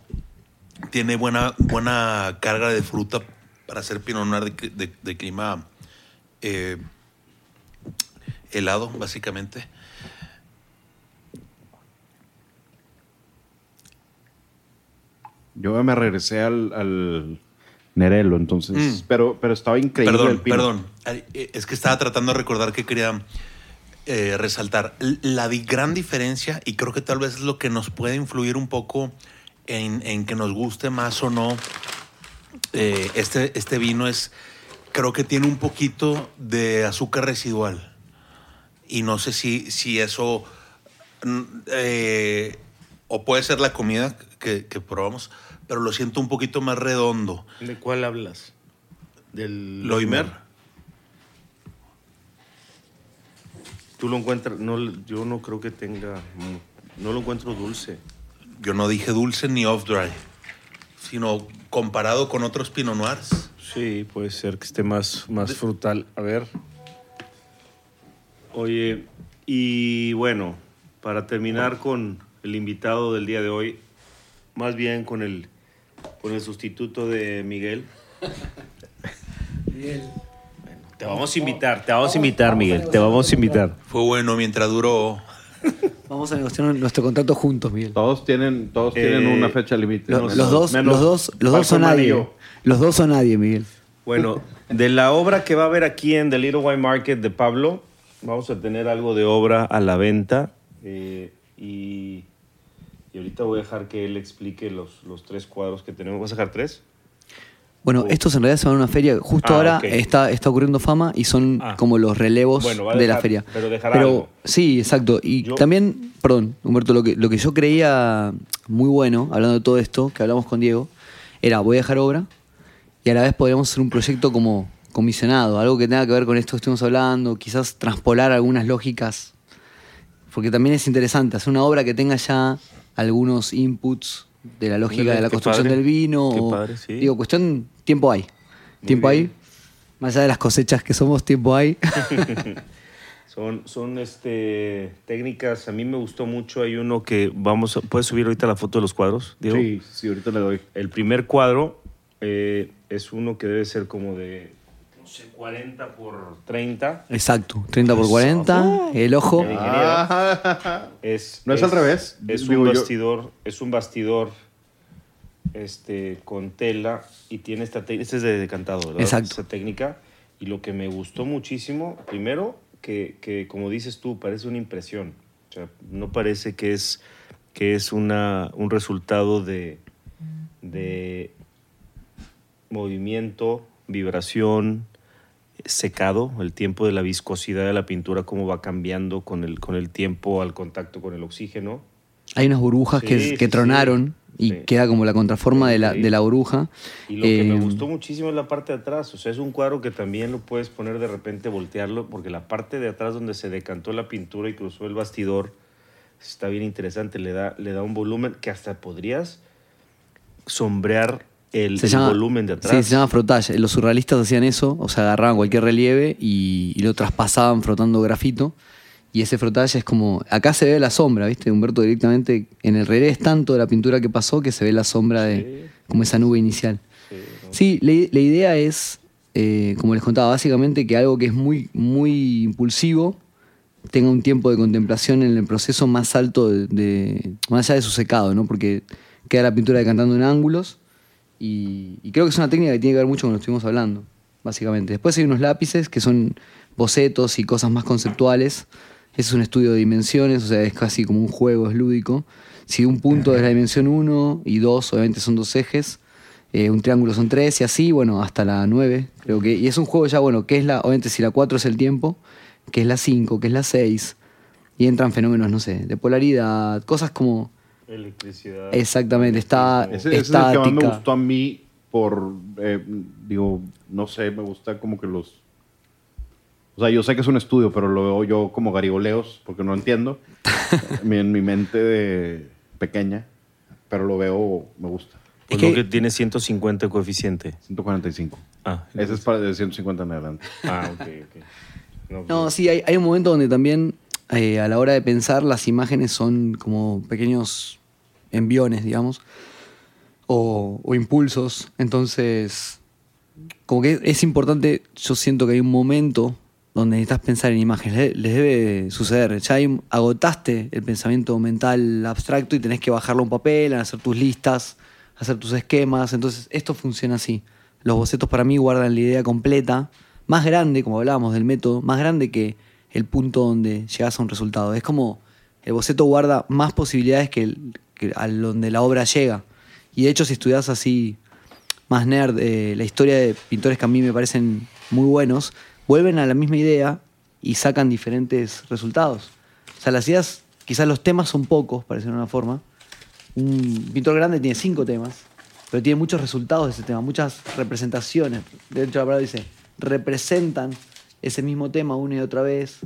tiene buena, buena carga de fruta para hacer Pinot Noir de, cli- de- de clima eh, helado, básicamente. Yo me regresé al, al Nerelo, entonces. Mm. Pero, pero estaba increíble el Perdón, Pinot. perdón. Ay, eh, Es que estaba tratando de recordar que quería eh, resaltar la gran diferencia y creo que tal vez es lo que nos puede influir un poco en, en que nos guste más o no. eh, este, este vino es, creo que tiene un poquito de azúcar residual y no sé si, si eso mm, eh, o puede ser la comida que, que probamos, pero lo siento un poquito más redondo. ¿De cuál hablas? Del Loimer. Tú lo encuentras. No, yo no creo que tenga. No lo encuentro dulce. Yo no dije dulce ni off dry, sino comparado con otros Pinot Noirs. Sí, puede ser que esté más, más frutal. A ver. Oye, y bueno, para terminar con el invitado del día de hoy, más bien con el, con el sustituto de Miguel. Miguel. te vamos a invitar, te vamos a invitar, Miguel, te vamos a invitar. Fue bueno mientras duró. Vamos a negociar nuestro contrato juntos, Miguel. Todos tienen, todos Eh, tienen una fecha límite. Lo- los dos, los dos, los dos son nadie. Los dos son nadie, Miguel. Bueno, de la obra que va a haber aquí en The Little White Market de Pablo, vamos a tener algo de obra a la venta. eh, y, y ahorita voy a dejar que él explique los, los tres cuadros que tenemos. ¿Vas a dejar tres? Bueno, Oh. estos en realidad se van a una feria. Justo Ah, ahora está, está ocurriendo fama y son Ah. como los relevos Bueno, de la feria. pero dejará algo. sí, exacto. Y Yo- también, perdón, Humberto, lo que, lo que yo creía muy bueno, hablando de todo esto, que hablamos con Diego, era voy a dejar obra y a la vez podríamos hacer un proyecto como comisionado, algo que tenga que ver con esto que estuvimos hablando, quizás transpolar algunas lógicas, porque también es interesante hacer una obra que tenga ya algunos inputs de la lógica de la construcción padre. del vino. Qué o- padre, sí. Digo, cuestión, tiempo hay. Muy tiempo bien. hay. Más allá de las cosechas que somos, tiempo hay. Son, son este, técnicas, a mí me gustó mucho. Hay uno que vamos a, ¿Puedes subir ahorita la foto de los cuadros, Diego? Sí, sí, ahorita le doy. El primer cuadro eh, es uno que debe ser como de, 40 por 30. Exacto. 30 por 40. El ojo. El ingeniero. Ah, Es, ¿No es al revés? Es Digo un yo- bastidor, es un bastidor este, con tela y tiene esta técnica, este es de decantado, ¿verdad? Exacto. Esta técnica. Y lo que me gustó muchísimo, primero, que, que como dices tú, parece una impresión. O sea, no parece que es, que es una, un resultado de, de movimiento, vibración, secado, el tiempo de la viscosidad de la pintura, cómo va cambiando con el, con el tiempo al contacto con el oxígeno. Hay unas burbujas Sí, que, sí, que sí. tronaron y queda como la contraforma de la, de la burbuja. Y lo que Eh, me gustó muchísimo es la parte de atrás. O sea, es un cuadro que también lo puedes poner de repente, voltearlo, porque la parte de atrás donde se decantó la pintura y cruzó el bastidor está bien interesante. Le da, le da un volumen que hasta podrías sombrear el, se el llama, volumen de atrás. Sí, se llama frotage. Los surrealistas hacían eso, o sea, agarraban cualquier relieve y, y lo traspasaban frotando grafito. Y ese frotage es como. Acá se ve la sombra, ¿viste? Humberto directamente en el revés tanto de la pintura que pasó que se ve la sombra de. como esa nube inicial. Sí, ¿no? Sí, la, la idea es, eh, como les contaba, básicamente que algo que es muy, muy impulsivo tenga un tiempo de contemplación en el proceso más alto de, de- más allá de su secado, ¿no? Porque queda la pintura decantando en ángulos y, creo que es una técnica que tiene que ver mucho con lo que estuvimos hablando, básicamente. Después hay unos lápices que son bocetos y cosas más conceptuales. Ese es un estudio de dimensiones, o sea, es casi como un juego, es lúdico. Si un punto es la dimensión 1 y 2, obviamente son dos ejes. Eh, un triángulo son tres y así, bueno, hasta la 9, creo que. Y es un juego ya, bueno, que es la, obviamente si la 4 es el tiempo, que es la 5, que es la 6. Y entran fenómenos, no sé, de polaridad, cosas como... Electricidad. Exactamente, está- Ese, ese es el que más me gustó a mí por, eh, digo, no sé, me gusta como que los... O sea, yo sé que es un estudio, pero lo veo yo como garigoleos, porque no entiendo. En mi mente de pequeña, pero lo veo, me gusta. Pues Es lo que- que tiene 150 de coeficiente. 145. Ah, Ese es para de 150 en adelante. ah ok, ok. No, No, pues, sí, hay, hay un momento donde también eh, a la hora de pensar las imágenes son como pequeños enviones, digamos, o, o impulsos. Entonces, como que es importante, yo siento que hay un momento donde necesitas pensar en imágenes. Le- Les debe suceder. Ya agotaste el pensamiento mental abstracto y tenés que bajarlo a un papel, hacer tus listas, hacer tus esquemas. Entonces, esto funciona así. Los bocetos para mí guardan la idea completa, más grande, como hablábamos del método, más grande que el punto donde llegas a un resultado. Es como el boceto guarda más posibilidades que, el- a donde la obra llega. Y de hecho, si estudias así más nerd, eh, la historia de pintores que a mí me parecen muy buenos, vuelven a la misma idea y sacan diferentes resultados. O sea, las ideas, quizás los temas son pocos, para decirlo de una forma. Un pintor grande tiene cinco temas, pero tiene muchos resultados de ese tema, muchas representaciones. De hecho, la palabra dice, representan ese mismo tema una y otra vez.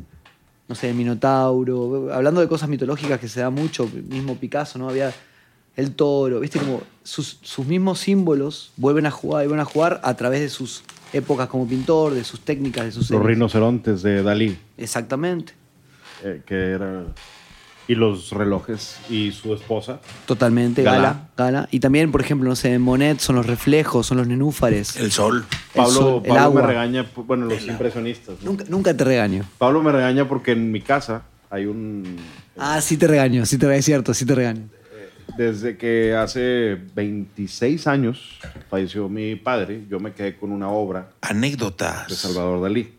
No sé, Minotauro, hablando de cosas mitológicas que se da mucho, mismo Picasso, ¿no? Había el toro, viste como sus, sus mismos símbolos vuelven a jugar y vuelven a jugar a través de sus épocas como pintor, de sus técnicas, de sus Los series. rinocerontes de Dalí, Exactamente. eh, que era Y los relojes y su esposa. Totalmente, Gala. gala. gala, Y también, por ejemplo, no sé, en Monet son los reflejos, son los nenúfares. El sol. Pablo, sol, el Pablo me agua. regaña, por- bueno, los impresionistas. ¿no? Nunca, nunca te regaño. Pablo me regaña porque en mi casa hay un... Ah, sí te regaño, sí te regaño, es cierto, sí te regaño. Desde que hace 26 años falleció mi padre, yo me quedé con una obra Anécdotas. de Salvador Dalí,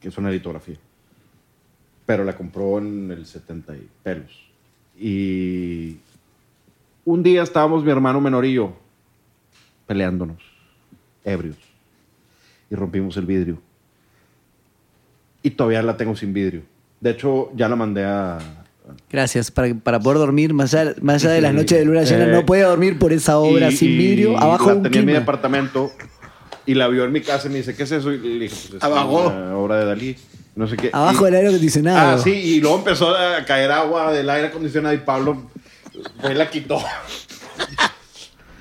que es una litografía. Pero la compró en el 70 y pelos. Y un día estábamos mi hermano menor y yo peleándonos, ebrios, y rompimos el vidrio. Y todavía la tengo sin vidrio. De hecho, ya la mandé a... Gracias, para, para poder dormir, más allá, más allá de las noches de luna llena, Eh, no puede dormir por esa obra y- sin y vidrio, abajo la un tenía en mi clima. departamento y la vio en mi casa y me dice, ¿qué es eso? Y le dije, pues es Abajo. una obra de Dalí. No sé qué. Abajo Y- del aire acondicionado. Ah, sí, y luego empezó a caer agua del aire acondicionado y Pablo fue y la quitó.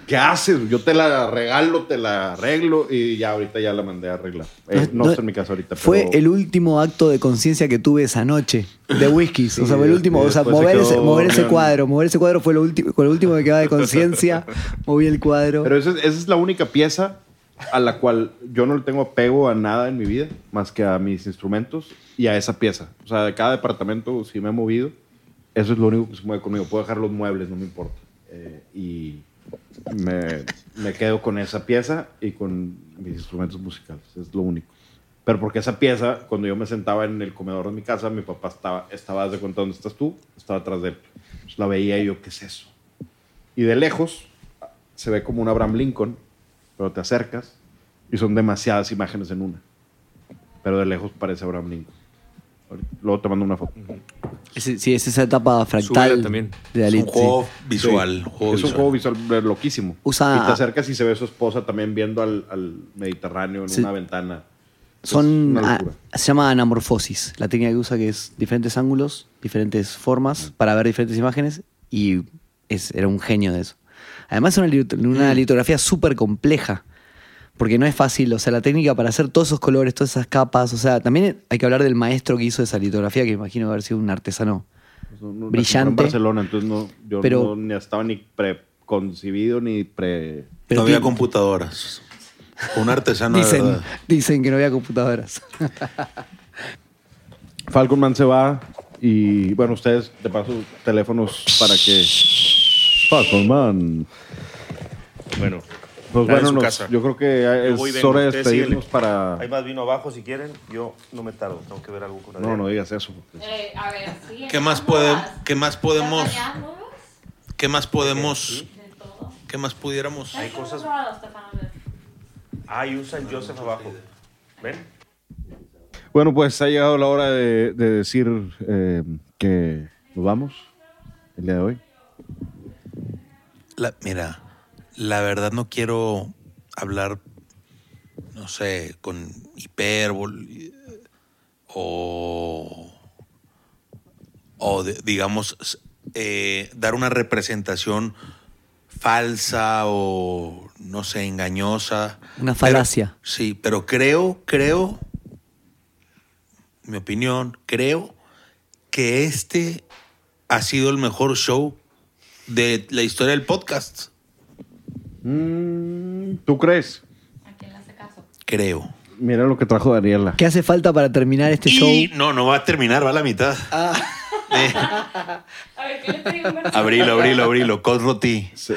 ¿Qué haces? Yo te la regalo, te la arreglo y ya ahorita ya la mandé a arreglar. Eh, no, está en mi casa ahorita. Fue pero- el último acto de conciencia que tuve esa noche de whiskies. o sea, fue el último. O sea, se mover ese, mover ese cuadro. Mover ese cuadro fue lo último, con lo último que quedaba de conciencia. Moví el cuadro. Pero esa, es- esa es la única pieza a la cual yo no le tengo apego a nada en mi vida, más que a mis instrumentos y a esa pieza. O sea, de cada departamento, si me he movido, eso es lo único que se mueve conmigo. Puedo dejar los muebles, no me importa. Eh, y me, me quedo con esa pieza y con mis instrumentos musicales. Es lo único. Pero porque esa pieza, cuando yo me sentaba en el comedor de mi casa, mi papá estaba, estaba de cuenta dónde estás tú, estaba atrás de él. Entonces la veía y yo, ¿qué es eso? Y de lejos se ve como un Abraham Lincoln, pero te acercas y son demasiadas imágenes en una. Pero de lejos parece Abraham Lincoln. Luego te mando una foto. Ese- sí, es esa etapa Súbela fractal también. de Es Dalí. un juego sí. visual. Sí. juego es un visual. juego visual loquísimo. Usa- y te acercas y se ve su esposa también viendo al, al Mediterráneo en Sí. una ventana. Es Son, una locura. se llama anamorfosis, la técnica que usa que es diferentes ángulos, diferentes formas para ver diferentes imágenes y es, era un genio de eso. Además es una, lit- una litografía súper compleja, porque no es fácil, o sea, la técnica para hacer todos esos colores, todas esas capas, o sea, también hay que hablar del maestro que hizo esa litografía, que imagino haber sido un artesano. No, no, brillante. En Barcelona, entonces no, yo Pero- no estaba ni preconcebido ni pre. Pero no había computadoras. Un artesano de Dicen, verdad. dicen que no había computadoras. Falcon Man se va y bueno, ustedes de paso teléfonos para que. Falcon Man. Bueno, Pues bueno, nos- casa. yo creo que es vengo. hora de despedirnos para. hay más vino abajo si quieren. Yo no me tardo, tengo que ver algo con No, no digas eso. porque- Eh, a ver, sí. ¿Qué más, podemos, ¿Qué más podemos, qué más podemos, qué más pudiéramos? Hay cosas- probados, Stefano? Ah, y un San Joseph abajo. ¿Ven? Bueno, pues ha llegado la hora de, de decir eh, que nos vamos el día de hoy. La- mira, la verdad no quiero hablar, no sé, con hipérbole o, o de- digamos, eh, dar una representación falsa o, no sé, engañosa. Una Pero- falacia. sí, pero creo, creo, mi opinión, creo que este ha sido el mejor show de la historia del podcast. Mm, ¿Tú crees? ¿A quién le hace caso? Creo. Mira lo que trajo Daniela. ¿Qué hace falta para terminar este show? Y no, no va a terminar, va a la mitad. Eh, A ver, ¿qué le abrilo, abrilo, abrilo. Cos roti. Sí.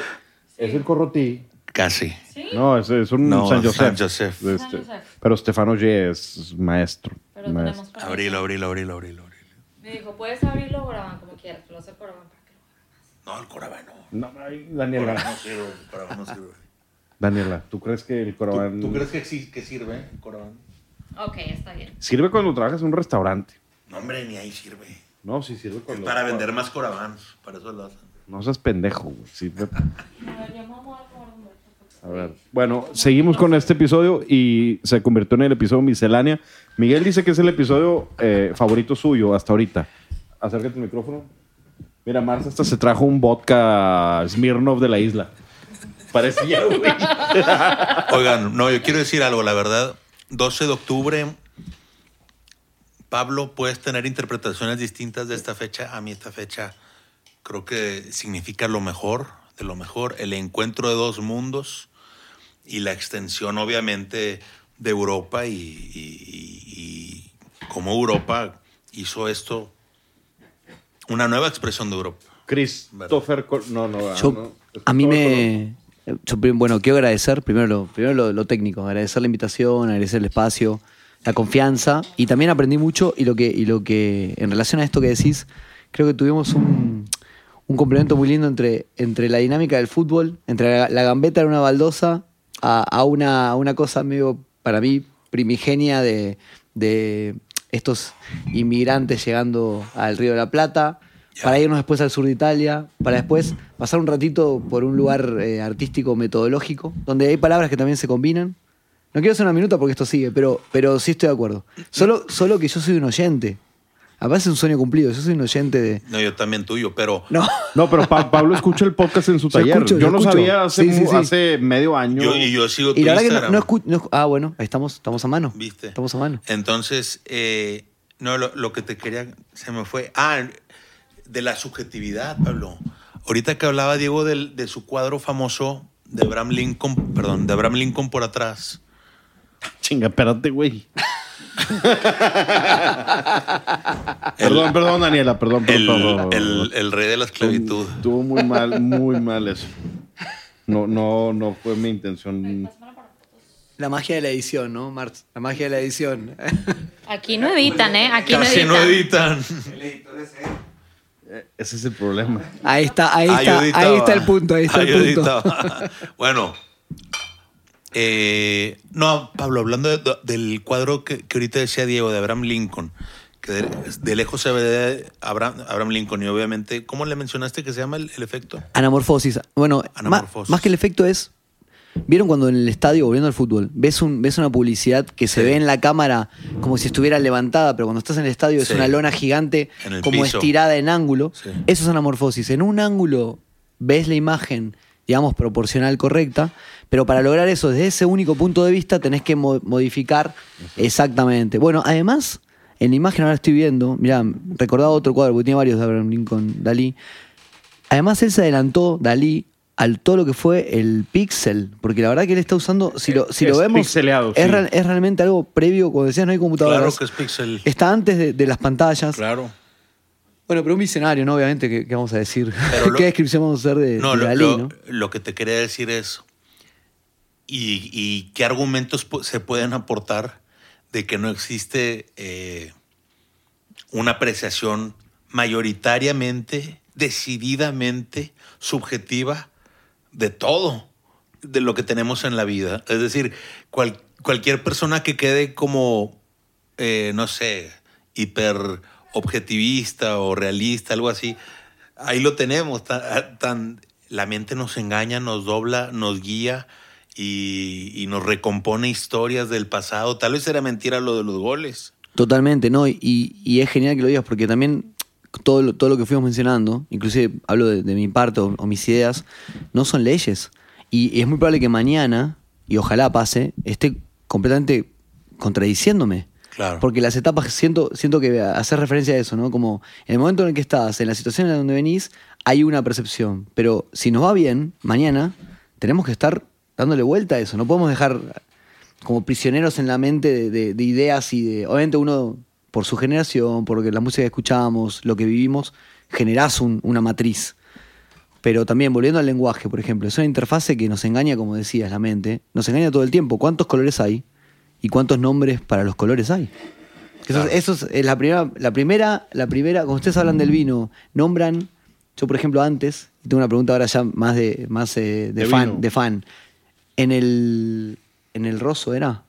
Es el corrotí. Casi. ¿Sí? No, es, es un No, San Josef. San Josef. Este, San. Pero Stefano G es maestro. Pero maestro. Abrilo, abrilo, abrilo, abrilo. abrilo. Me dijo, puedes abrirlo o graban como quieras, lo que lo No, el corabano. No, ay, Daniela. No sirve, el corabán no sirve. Daniela, ¿tú crees que el corabán ¿Tú, tú crees que, sí, que sirve el corabán? Ok, está bien. sirve cuando trabajas en un restaurante? No, hombre, ni ahí sirve. No, sí sirve Es cuando... para vender más corabans. Para eso lo hacen. No seas pendejo, güey. Sirve-. A ver. Bueno, seguimos con este episodio y se convirtió en el episodio miscelánea. Miguel dice que es el episodio eh, favorito suyo hasta ahorita. Acércate el micrófono. Mira, Marta hasta se trajo un vodka Smirnoff de la isla. Parecía, güey. Oigan, no, yo quiero decir algo, la verdad. 12 de octubre, Pablo, puedes tener interpretaciones distintas de esta fecha. A mí esta fecha creo que significa lo mejor, de lo mejor, el encuentro de dos mundos y la extensión obviamente de Europa y, y- y cómo Europa hizo esto una nueva expresión de Europa. Christopher. Col- No, no. ah, Yo- no. a mí me. yo bueno, quiero agradecer primero lo, primero lo, lo técnico, agradecer la invitación, agradecer el espacio, la confianza y también aprendí mucho y lo que, y lo que en relación a esto que decís, creo que tuvimos un, un complemento muy lindo entre, entre la dinámica del fútbol, entre la, la gambeta en una baldosa a, a una, a una cosa medio, para mí, primigenia de, de estos inmigrantes llegando al Río de la Plata, para irnos después al sur de Italia, para después pasar un ratito por un lugar eh, artístico metodológico, donde hay palabras que también se combinan. No quiero hacer una minuta porque esto sigue, pero, pero sí estoy de acuerdo. Solo, solo que yo soy un oyente. Aparte es un sueño cumplido, yo soy un oyente de... No, yo también tuyo, pero No, No, pero Pa- Pablo escucha el podcast en su Yo taller. escucho, yo yo no escucho. sabía hace, Sí, sí, mu- sí. hace medio año. yo, y yo sigo tu y la verdad que no, no escu- no- Ah, bueno, ahí estamos, estamos a mano. ¿Viste? Estamos a mano. Entonces, eh, no, lo, lo que te quería, se me fue. Ah, de la subjetividad, Pablo. Ahorita que hablaba Diego del- de su cuadro famoso de Abraham Lincoln, perdón, de Abraham Lincoln por atrás. Chinga, espérate, güey. perdón, perdón, Daniela, perdón, El, perdón. perdón, perdón. el- el rey de la esclavitud. Estuvo muy mal, muy mal eso. No, no, no fue mi intención. La magia de la edición, ¿no, Marx? La magia de la edición. Aquí no editan, ¿eh? Aquí Casi no no editan. editan. Eh, Ese es el problema. Ahí está, ahí Ah, está, ahí está el punto, ahí está el punto. bueno. Eh, no, Pablo, hablando de- del cuadro que, que ahorita decía Diego de Abraham Lincoln, que de, de lejos se ve de Abraham, Abraham Lincoln y obviamente, ¿cómo le mencionaste que se llama el, el efecto? Anamorfosis. Bueno, Anamorfosis. Más, que el efecto es. ¿Vieron cuando en el estadio, volviendo al fútbol, ves, un, ves una publicidad que se Sí. ve en la cámara como si estuviera levantada, pero cuando estás en el estadio Sí. es una lona gigante, como piso. estirada en ángulo? Sí. Eso es anamorfosis. En un ángulo ves la imagen, digamos, proporcional correcta, pero para lograr eso desde ese único punto de vista tenés que mo- modificar exactamente. Bueno, además, en la imagen ahora estoy viendo, mirá, recordaba otro cuadro, porque tiene varios de Abraham Lincoln, Dalí. Además, él se adelantó, Dalí, al todo lo que fue el pixel, porque la verdad que él está usando, si lo, si lo vemos, es, sí. es realmente algo previo, como decías, no hay computadoras. Claro que es pixel. Está antes de, de las pantallas. Claro. Bueno, pero un visionario, ¿no? Obviamente, ¿qué, qué vamos a decir? Lo- ¿Qué descripción vamos a hacer de, No, de lo, Dalí, lo- no? lo que te quería decir es, y, y qué argumentos se pueden aportar de que no existe eh, una apreciación mayoritariamente, decididamente subjetiva de todo, de lo que tenemos en la vida. Es decir, cual- cualquier persona que quede como, eh, no sé, hiper objetivista o realista, algo así, ahí lo tenemos. Tan, tan- la mente nos engaña, nos dobla, nos guía y, y nos recompone historias del pasado. Tal vez era mentira lo de los goles. Totalmente, ¿no? Y, es genial que lo digas porque también todo lo, todo lo que fuimos mencionando, inclusive hablo de, mi parte o, o mis ideas, no son leyes. Y, y es muy probable que mañana, y ojalá pase, esté completamente contradiciéndome. Claro. Porque las etapas, siento, siento que hacer referencia a eso, ¿no? Como en el momento en el que estás, en la situación en donde venís, hay una percepción. Pero si nos va bien, mañana tenemos que estar dándole vuelta a eso. No podemos dejar como prisioneros en la mente de, de- de ideas y de. Obviamente, uno, por su generación, por la música que escuchamos, lo que vivimos, generás un- una matriz. Pero también, volviendo al lenguaje, por ejemplo, es una interfase que nos engaña, como decías, la mente. Nos engaña todo el tiempo. ¿Cuántos colores hay? ¿Y cuántos nombres para los colores hay? Eso, Claro. es, eso es- es la primera, la primera, la primera, cuando ustedes hablan del vino, nombran, yo por ejemplo antes, y tengo una pregunta ahora ya más de, más eh, de, De fan, vino. de fan. En el, en el roso era,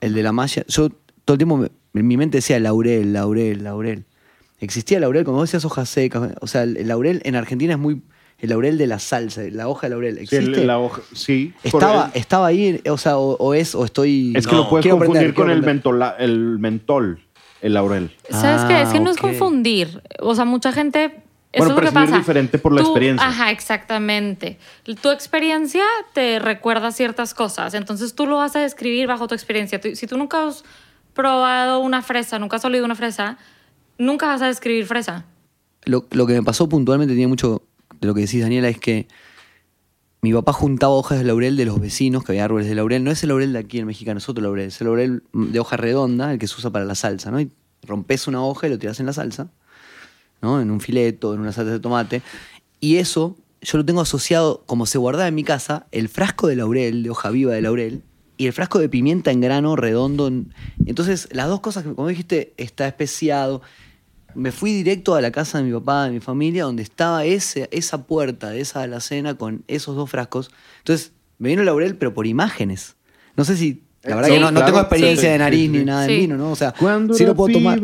el de la malla, yo todo el tiempo me- en mi mente decía laurel, laurel, laurel. Existía laurel, como decías hojas secas, o sea, el laurel en Argentina es muy, el laurel de la salsa, la hoja de laurel. Sí, ¿Existe? el- la hoja- sí, estaba, el- estaba ahí, o sea, o, o es, o estoy... es que No. lo puedes Quiero confundir aprender, con el, mentola- el mentol, el laurel. ¿Sabes qué? Es que Ah, no es confundir. O sea, mucha gente. Eso Bueno, es lo que pasa. diferente por la Tú- experiencia. Ajá, exactamente. Tu experiencia te recuerda ciertas cosas. Entonces tú lo vas a describir bajo tu experiencia. Si tú nunca has probado una fresa, nunca has olido una fresa, nunca vas a describir fresa. Lo, lo que me pasó puntualmente, tenía mucho de lo que decís, Daniela, es que mi papá juntaba hojas de laurel de los vecinos, que había árboles de laurel. No es el laurel de aquí en mexicano, es otro laurel. Es el laurel de hoja redonda, el que se usa para la salsa, ¿no? Y rompes una hoja y lo tiras en la salsa, ¿no? En un fileto, en una salsa de tomate. Y eso yo lo tengo asociado, como se guardaba en mi casa, el frasco de laurel, de hoja viva de laurel, y el frasco de pimienta en grano redondo. Entonces, las dos cosas que, como dijiste, está especiado. Me fui directo a la casa de mi papá, de mi familia, donde estaba ese, esa puerta de esa alacena con esos dos frascos. Entonces, me vino el laurel, pero por imágenes. No sé si. La verdad Sí. que no, no Claro, tengo experiencia sí, de nariz sí, ni nada Sí. del vino, ¿no? O sea, Cuando sí lo puedo tomar.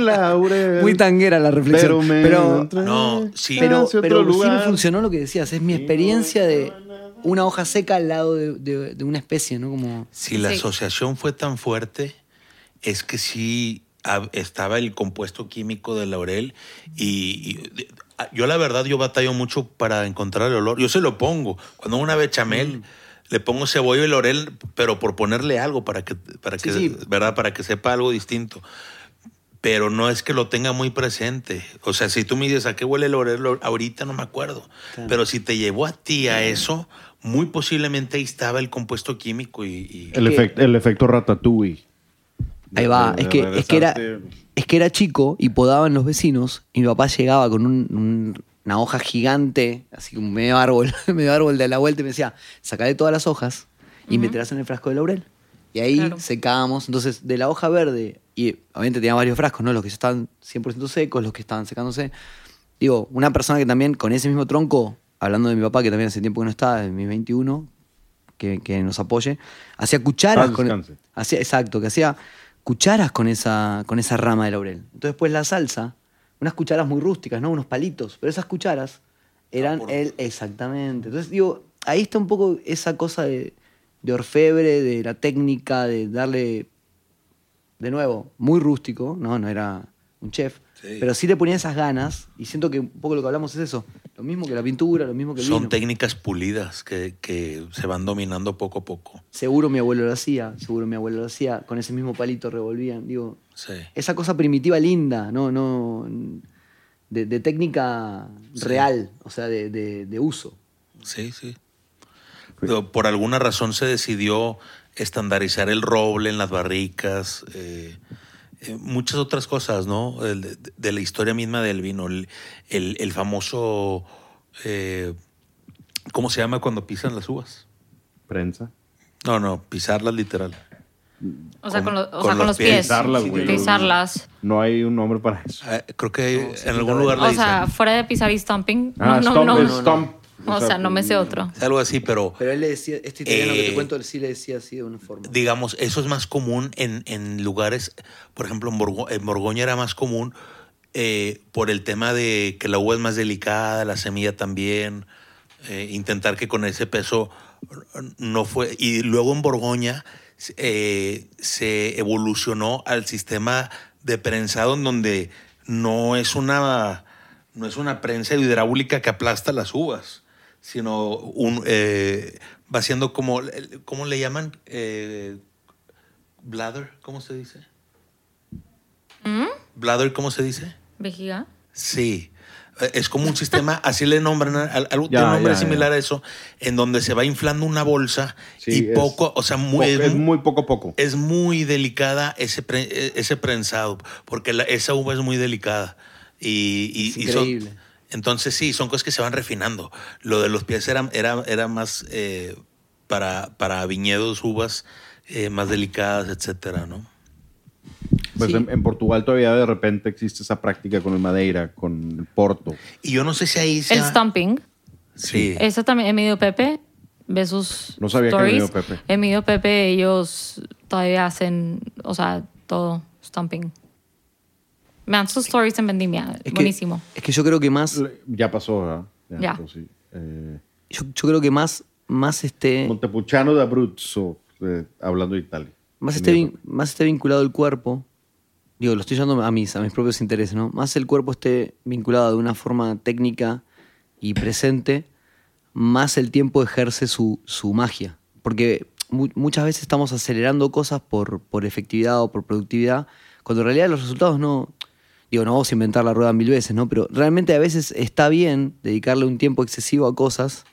laurel. Muy tanguera la reflexión. Pero me Pero, encontré No, sí. pero, pero otro sí me lugar. funcionó lo que decías. Es mi experiencia de una hoja seca al lado de, de- de una especie, ¿no? Como. Si la Sí. asociación fue tan fuerte, es que sí estaba el compuesto químico del laurel y, y de- a- yo la verdad yo batallo mucho para encontrar el olor. Yo se lo pongo. Cuando una bechamel Mm. le pongo cebolla y laurel, pero por ponerle algo para que para que Sí, sí. verdad para que sepa algo distinto. Pero no es que lo tenga muy presente. O sea, si tú me dices a qué huele el laurel ahorita no me acuerdo. Pero si te llevó a ti a eso, muy posiblemente ahí estaba el compuesto químico y, y- El, efect- el efecto ratatouille. Ahí va, De- de es que, es, que era, regresarte- es que era chico y podaban los vecinos y mi papá llegaba con un- un- una hoja gigante, así como medio árbol, medio árbol de la vuelta y me decía, sacaré todas las hojas y meterás en el frasco de laurel. Y ahí Claro. secábamos, entonces de la hoja verde, y obviamente tenía varios frascos, ¿no? Los que ya estaban 100% secos, los que estaban secándose. Digo, una persona que también con ese mismo tronco, hablando de mi papá, que también hace tiempo que no está, de mis 21, que, que nos apoye, hacía cucharas con... Hacía, exacto, que hacía cucharas con esa, con esa rama de laurel. Entonces, pues la salsa, unas cucharas muy rústicas, ¿no? Unos palitos, pero esas cucharas eran por- él, exactamente. Entonces, digo, ahí está un poco esa cosa de, de orfebre, de la técnica, de darle, de nuevo, muy rústico, ¿no? No era un chef, Sí. pero sí le ponía esas ganas, y siento que un poco lo que hablamos es eso, lo mismo que la pintura, lo mismo que el son vino. técnicas pulidas que, que se van dominando poco a poco. Seguro mi abuelo lo hacía, seguro mi abuelo lo hacía, con ese mismo palito revolvían, digo, Sí. esa cosa primitiva linda, no, no, de, de técnica real, o sea, de, de- de uso. Sí, sí. Pero Por alguna razón se decidió estandarizar el roble en las barricas, eh, eh, muchas otras cosas, ¿no? El de, de la historia misma del vino, el, el- el famoso, eh, ¿cómo se llama cuando pisan las uvas? Prensa. No, no, pisarlas literal. O sea, Con- con, lo- o con sea, con los pies. Pisarlas, güey. Pisarlas. No hay un nombre para eso. Eh, creo que No, sí, en algún lugar le O dicen. sea, fuera de pisar y stomping. Ah, no, stomp no, no. stomp. O sea, no me sé otro. algo así, pero Pero él le decía, este italiano que Eh, te cuento, él sí le decía así de una forma. digamos, eso es más común en, en lugares, por ejemplo, en, Borgo- en Borgoña era más común eh, por el tema de que la uva es más delicada, la semilla también, eh, intentar que con ese peso no fue. Y luego en Borgoña eh, se evolucionó al sistema de prensado en donde no es una, no es una prensa hidráulica que aplasta las uvas, sino un, eh, va siendo como, ¿cómo le llaman? Eh, bladder, ¿cómo se dice? ¿Mm? Bladder, ¿cómo se dice? Vejiga. Sí. Eh, Es como un sistema, así le nombran, al- algo un nombre ya, similar ya. a eso, en donde se va inflando una bolsa Sí, y es poco, o sea, muy, es muy poco a poco. es muy delicada ese, pre- eh, ese prensado, porque la- esa uva es muy delicada. Y, y- Es y son- increíble. Entonces sí, son cosas que se van refinando. Lo de los pies era, era, era más eh, para, para viñedos, uvas eh, más delicadas, etcétera, ¿no? Pues Sí. en, en Portugal todavía de repente existe esa práctica con el Madeira, con el Porto. Y yo no sé si ahí El sea... stomping. Sí. Eso también, Emilio Pepe, ve sus No sabía que stories. Emilio Pepe. Emilio Pepe, ellos todavía hacen, o sea, todo stomping. Me dan sus stories en Vendimia. Es que- Buenísimo. es que yo creo que más, Ya pasó, ¿verdad? Ya. pasó, sí. Eh, yo, yo creo que más, más este, Montepulciano de Abruzzo, eh, hablando de Italia. más esté, vin- más esté vinculado el cuerpo, digo, lo estoy llevando a mis, a mis propios intereses, ¿no? Más el cuerpo esté vinculado de una forma técnica y presente, más el tiempo ejerce su, su magia. Porque mu- muchas veces estamos acelerando cosas por, por efectividad o por productividad, cuando en realidad los resultados no. Digo, no vamos a inventar la rueda mil veces, ¿no? Pero realmente a veces está bien dedicarle un tiempo excesivo a cosas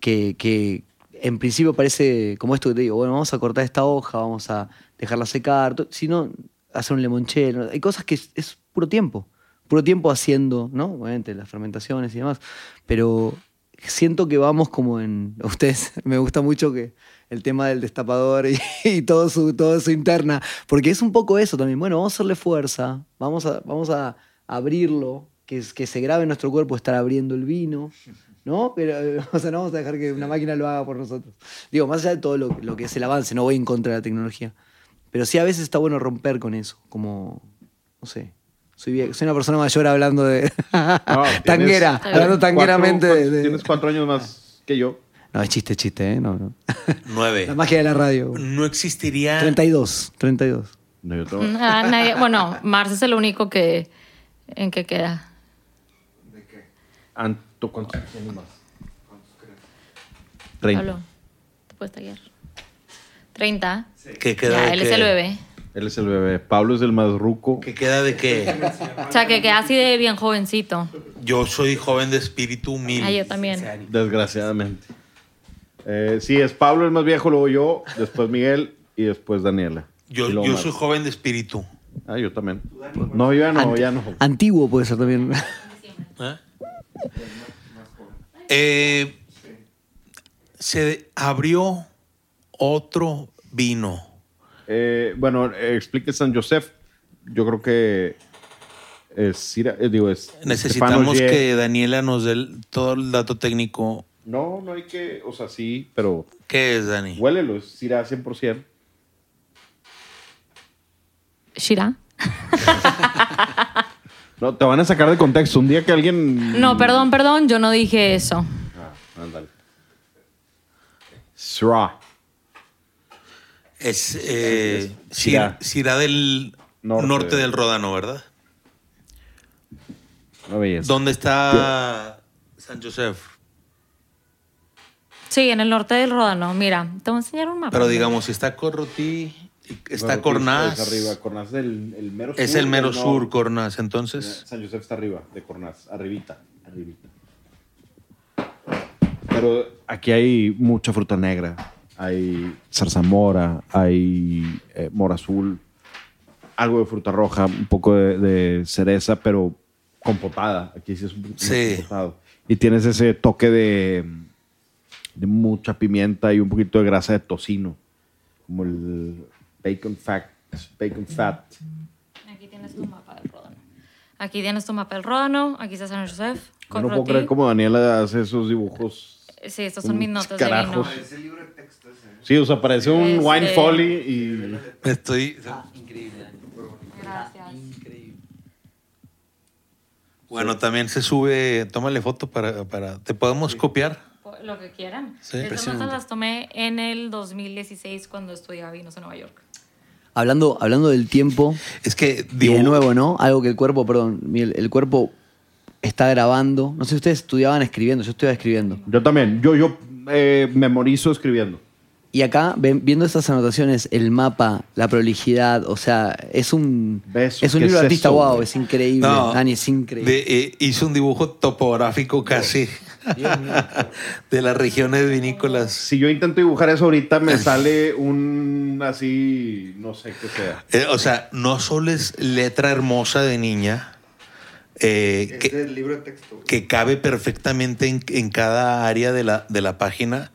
que, que en principio parece como esto que te digo, bueno, vamos a cortar esta hoja, vamos a dejarla secar, si no, hacer un limonchelo. Hay cosas que es, es puro tiempo, puro tiempo haciendo, ¿no? Obviamente las fermentaciones y demás, pero siento que vamos como en... Ustedes, me gusta mucho que el tema del destapador y, y todo, su, todo su interna, porque es un poco eso también. Bueno, vamos a hacerle fuerza, vamos a, vamos a abrirlo, que, que se grabe en nuestro cuerpo estar abriendo el vino, ¿no? Pero, o sea, no vamos a dejar que una máquina lo haga por nosotros. Digo, más allá de todo lo, lo que es el avance, no voy en contra de la tecnología. Pero sí a veces está bueno romper con eso, como, no sé. Soy, soy una persona mayor hablando de... No, tanguera, hablando tangueramente cuatro- de, de- Tienes cuatro años más que yo. No, es chiste, chiste, ¿eh? No, no. Nueve. La magia de la radio. No existiría. 32, 32. No, yo tengo- Ah, nadie- bueno, Mars es el único que en que queda. Anto, ¿cuántos años más? Treinta. Pablo, te puedes tallar. 30. ¿Qué queda Ya, de él qué? es el bebé. Él es el bebé. Pablo es el más ruco. ¿Qué queda de qué? O sea, que queda así de bien jovencito. Yo soy joven de espíritu humilde. Ah, yo también. Desgraciadamente. Eh, sí, es Pablo el más viejo, luego yo, después Miguel y después Daniela. Yo, soy joven de espíritu. Ah, yo también. No, yo ya no, Ant- ya no. Antiguo puede ser también. ¿Eh? Eh, se abrió otro vino. Eh, bueno, explique San Josef. Yo creo que es, eh, digo, es Necesitamos que Daniela nos dé todo el dato técnico. No, no hay que, o sea, sí, pero ¿Qué es, Dani? huélelo, es Cira 100%. Shira. No, te van a sacar de contexto. Un día que alguien... No, perdón, perdón, yo no dije eso. Ah, ándale. Syrah. Es eh, Syrah. Syrah del Norte. norte. del Ródano, ¿verdad? Una belleza. ¿Dónde está San Josef? Sí, en el norte del Ródano. Mira, te voy a enseñar un mapa. Pero digamos, si está Corrotí, está Bueno, Cornaz. Es arriba. Cornaz es el, el mero sur. Es el mero sur. Cornaz. Entonces, San Josef está arriba de Cornaz, arribita, arribita. Pero aquí hay mucha fruta negra. Hay zarzamora, hay eh, mora azul, algo de fruta roja, un poco de, de cereza, pero compotada. Aquí sí es un poquito Sí. compotado. Y tienes ese toque de, de mucha pimienta y un poquito de grasa de tocino, como el bacon fat. Bacon fat. Aquí tienes tu mapa del Ródano. Aquí tienes tu mapa del Ródano. Aquí está San Josef. Yo no puedo creer cómo Daniela hace esos dibujos. Sí, estos son mis notas carajos. de vino. Sí, o sea, parece un Este- wine folly y... estoy. Gracias. Bueno, también se sube. Tómale foto para. para ¿Te podemos copiar? Lo que quieran. Sí. Estas Impresionante. notas las tomé en el 2016 cuando estudiaba vinos en Nueva York. hablando, hablando del tiempo, Es que digo. de nuevo, ¿no? Algo que el cuerpo, perdón, el cuerpo está grabando. No sé si ustedes estudiaban escribiendo, yo estudiaba escribiendo. Yo también. Yo, yo eh, memorizo escribiendo. Y acá, ven- viendo estas anotaciones, el mapa, la prolijidad, o sea, es un, Beso, es un ¿qué libro es de artista, eso, wow, es increíble. No, Dani, es increíble. de- eh, hizo un dibujo topográfico casi de las regiones vinícolas. Si yo intento dibujar eso ahorita, me sale un así, no sé qué sea. Eh, o sea, no solo es letra hermosa de niña, eh, Es que, del libro de texto. que cabe perfectamente en, en cada área de la, de la página.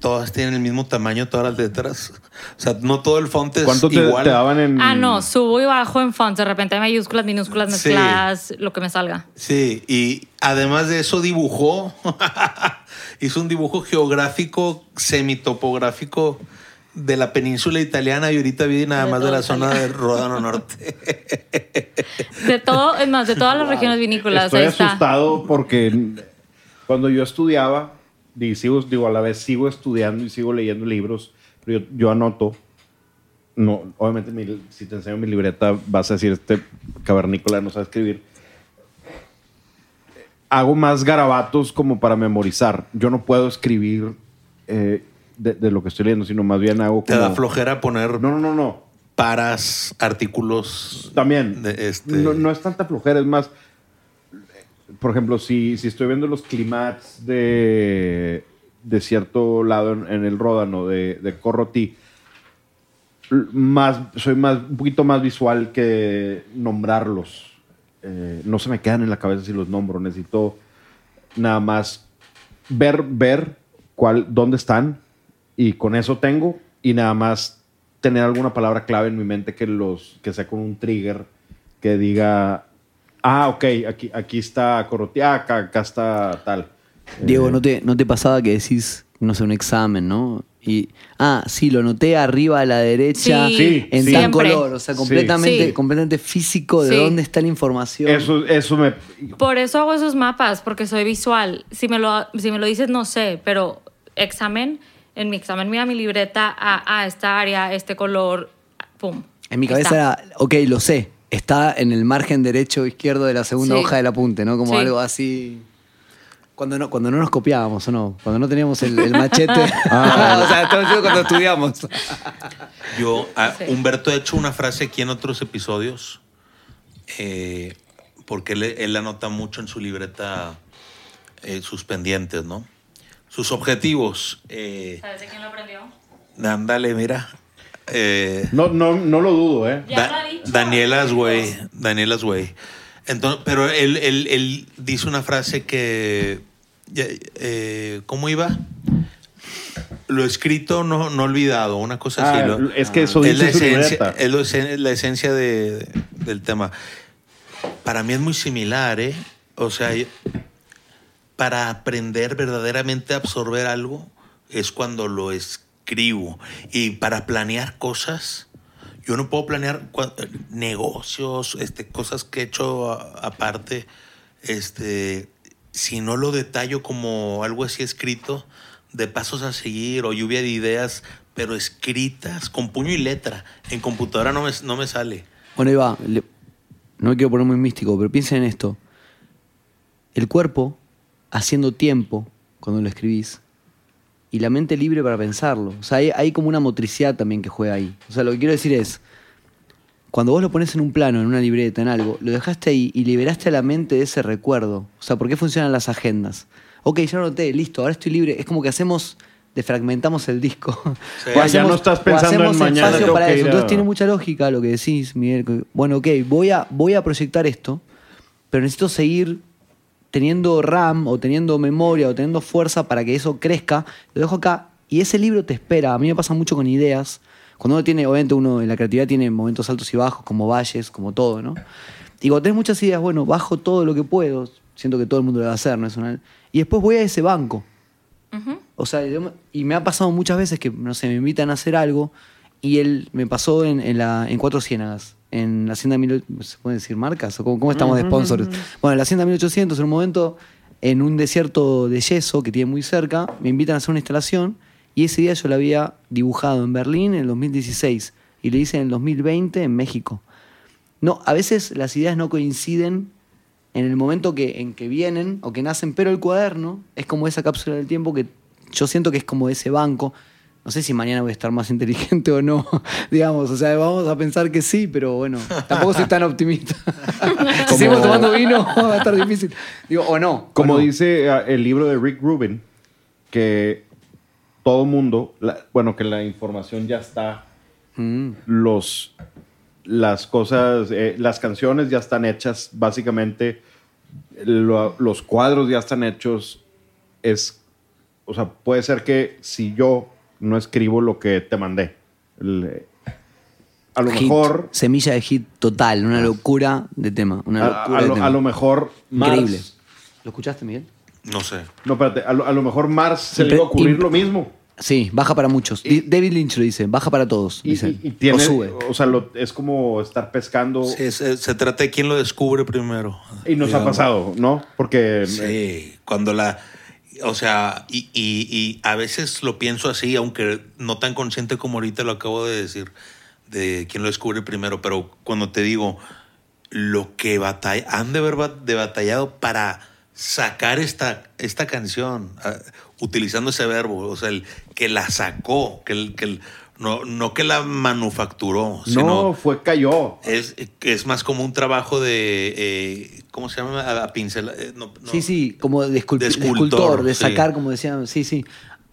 Todas tienen el mismo tamaño, todas las letras. O sea, no todo el font es ¿Cuánto te, igual. te daban en...? Ah, no, subo y bajo en fonts. De repente mayúsculas, minúsculas, Sí. mezcladas, lo que me salga. Sí, y además de eso dibujó, hizo un dibujo geográfico, semitopográfico de la península italiana y ahorita vi nada De más de la zona del Ródano Norte. De todo, es más, de todas las regiones vinícolas. Estoy ahí está. asustado porque cuando yo estudiaba, y sigo, digo, a la vez sigo estudiando y sigo leyendo libros, pero yo, yo anoto. No, obviamente, mi- si te enseño mi libreta, vas a decir, este cavernícola no sabe escribir. Hago más garabatos como para memorizar. Yo no puedo escribir eh, de, de lo que estoy leyendo, sino más bien hago Te como... da flojera poner No, no, no, no. paras, artículos. También. de este- No, no es tanta flojera, es más. Por ejemplo, si, si estoy viendo los climats de, de cierto lado en, el Ródano, de, de más, soy más, un poquito más visual que nombrarlos. Eh, no se me quedan en la cabeza si los nombro. Necesito nada más ver, ver cuál, dónde están y con eso tengo y nada más tener alguna palabra clave en mi mente que los que sea con un trigger que diga ah ok aquí aquí está Corrotia acá, acá está tal Diego, Eh, ¿no te, ¿no te pasaba que decís, no sé, un examen, ¿no? Y, ah, sí, lo noté arriba a la derecha Sí, en sí. tal Siempre. color, o sea, completamente, Sí. completamente físico de Sí. dónde está la información. eso eso me Por eso hago esos mapas, porque soy visual. Si me lo, si me lo dices, no sé, pero examen, en mi examen mira mi libreta, ah, ah, esta área, este color, pum. En mi cabeza está. era, ok, lo sé, está en el margen derecho o izquierdo de la segunda Sí. hoja del apunte, ¿no? Como Sí. algo así. Cuando no, cuando no nos copiábamos, ¿o no? Cuando no teníamos el, el machete. Ah. o sea, diciendo cuando estudiamos. Yo, a- Sí. Humberto ha hecho una frase aquí en otros episodios, eh, porque él, él anota mucho en su libreta eh, sus pendientes, ¿no? Sus objetivos. Eh, ¿Sabes de quién lo aprendió? ándale, mira. Eh, no no no lo dudo eh Ya Da- lo ha dicho. Danielas, güey. Danielas, güey. Entonces, pero él, él, él dice una frase que. eh, ¿Cómo iba? Lo escrito no, no olvidado, una cosa así. Ah, lo- es que eso es la dice su esencia, es lo esen- la esencia de- del tema. Para mí es muy similar, ¿eh? O sea, para aprender verdaderamente a absorber algo es cuando lo escribo. Y para planear cosas, yo no puedo planear cua- negocios, este, cosas que he hecho aparte, este, si no lo detallo como algo así escrito, de pasos a seguir o lluvia de ideas, pero escritas con puño y letra. En computadora no me, no me sale. Bueno. Le- no me quiero poner muy místico, pero piensen en esto. El cuerpo haciendo tiempo cuando lo escribís y la mente libre para pensarlo. O sea, hay, hay como una motricidad también que juega ahí. O sea, lo que quiero decir es, cuando vos lo pones en un plano, en una libreta, en algo, lo dejaste ahí y liberaste a la mente de ese recuerdo. O sea, ¿por qué funcionan las agendas? Ok, ya lo noté, listo, ahora estoy libre. Es como que hacemos, defragmentamos el disco. Sí. O Ah, ya no estás pensando en hacemos mañana espacio para eso. Entonces tiene mucha lógica lo que decís, Miguel. Bueno, ok, voy a, voy a proyectar esto, pero necesito seguir teniendo RAM o teniendo memoria o teniendo fuerza para que eso crezca. Lo dejo acá y ese libro te espera. A mí me pasa mucho con ideas. Cuando uno tiene, obviamente uno en la creatividad tiene momentos altos y bajos, como valles, como todo, ¿no? Y cuando tenés muchas ideas, bueno, bajo todo lo que puedo. Siento que todo el mundo lo va a hacer, ¿no? Es una- Y después voy a ese banco. O sea, y me ha pasado muchas veces que, no sé, me invitan a hacer algo y él me pasó en, en la, en Cuatro Ciénagas, en la Hacienda 1800, ¿se puede decir marcas? ¿O cómo, cómo estamos de sponsors? Bueno, en la Hacienda 1800, en un momento, en un desierto de yeso que tiene muy cerca, me invitan a hacer una instalación y ese día yo la había dibujado en Berlín en el 2016 y le hice en el 2020 en México. No, a veces las ideas no coinciden en el momento que, en que vienen o que nacen, pero el cuaderno es como esa cápsula del tiempo que yo siento que es como ese banco. No sé si mañana voy a estar más inteligente o no, digamos. O sea, vamos a pensar que sí, pero bueno, tampoco soy tan optimista. si seguimos tomando vino, va a estar difícil. Digo, o no. Como o no. dice ah, el libro de Rick Rubin, que todo mundo, la- bueno, que la información ya está, Mm. los, las cosas, eh, las canciones ya están hechas, básicamente, lo- los cuadros ya están hechos. Es, o sea, puede ser que si yo no escribo lo que te mandé, a lo Hit, mejor, Semilla de hit total, una locura de tema. Una a, locura a de lo, tema. a lo mejor Mars- Increíble. ¿Lo escuchaste, Miguel? No sé. No, espérate, a lo, a lo mejor Mars se le iba a ocurrir imp- lo mismo. Sí, baja para muchos. David Lynch lo dice, baja para todos. Y, dice. y- y tiene, o sube. o sea, lo- es como estar pescando Sí, se, se trata de quién lo descubre primero. y nos ha pasado, ¿no? Porque Sí, cuando la... O sea, y, y- a veces lo pienso así, aunque no tan consciente como ahorita lo acabo de decir, de quién lo descubre primero, pero cuando te digo lo que han de haber batallado para sacar esta, esta canción, ah, utilizando ese verbo, o sea, el que la sacó, que, el, que el- no, no que la manufacturó, No, sino fue cayó. es, es más como un trabajo de, eh, ¿cómo se llama? A, pincel. eh, no, no. Sí, sí, como de, esculp- De de escultor, escultor, de sí. sacar, como decían, sí, sí.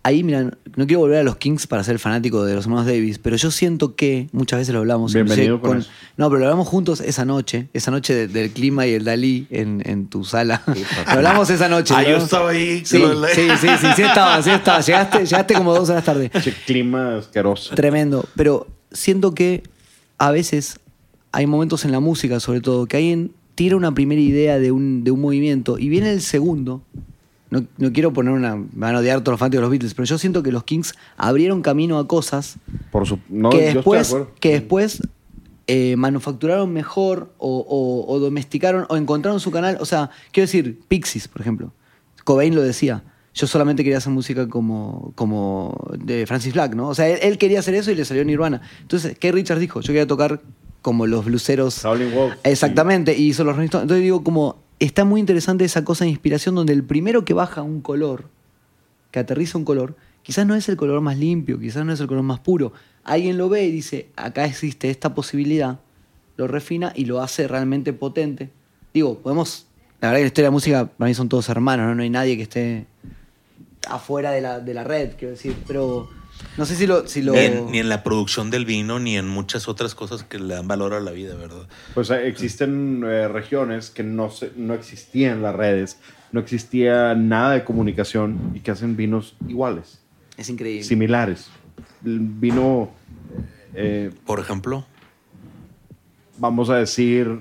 Ahí, mira, no quiero volver a los Kings para ser fanático de los hermanos Davis, pero yo siento que, muchas veces lo hablamos, Bienvenido con eso. No, pero lo hablamos juntos esa noche, esa noche de- del clima y el Dalí en, en tu sala. lo hablamos esa noche. Ah, yo estaba ahí. Sí, sí, sí, sí, sí estaba, sí estaba. Llegaste, llegaste como dos horas tarde. Che, clima asqueroso. Tremendo. Pero siento que a veces hay momentos en la música, sobre todo, que alguien tira una primera idea de un, de un movimiento y viene el segundo. No, no quiero poner una. Me van a odiar todos los fanáticos de los Beatles, pero yo siento que los Kings abrieron camino a cosas Por su, no, que de después, que después eh, manufacturaron mejor o, o- o domesticaron o encontraron su canal. O sea, quiero decir, Pixies, por ejemplo. Cobain lo decía. Yo solamente quería hacer música como, como de Francis Black, ¿no? O sea, él, él quería hacer eso y le salió Nirvana. Entonces, ¿qué Richards dijo? Yo quería tocar como los bluseros. Exactamente, y hizo los Rolling Stones. Entonces digo, como está muy interesante esa cosa de inspiración donde el primero que baja un color, que aterriza un color, quizás no es el color más limpio, quizás no es el color más puro. Alguien lo ve y dice, acá existe esta posibilidad, lo refina y lo hace realmente potente. Digo, podemos, la verdad que la historia de la música para mí son todos hermanos, no, no hay nadie que esté afuera de la, de la red, quiero decir, pero no sé si lo... Si lo... Ni, en, ni en la producción del vino, ni en muchas otras cosas que le dan valor a la vida, ¿verdad? Pues eh, existen eh, regiones que no, se, no existían las redes, no existía nada de comunicación y que hacen vinos iguales, Es increíble. similares. El vino, eh, Por ejemplo, vamos a decir,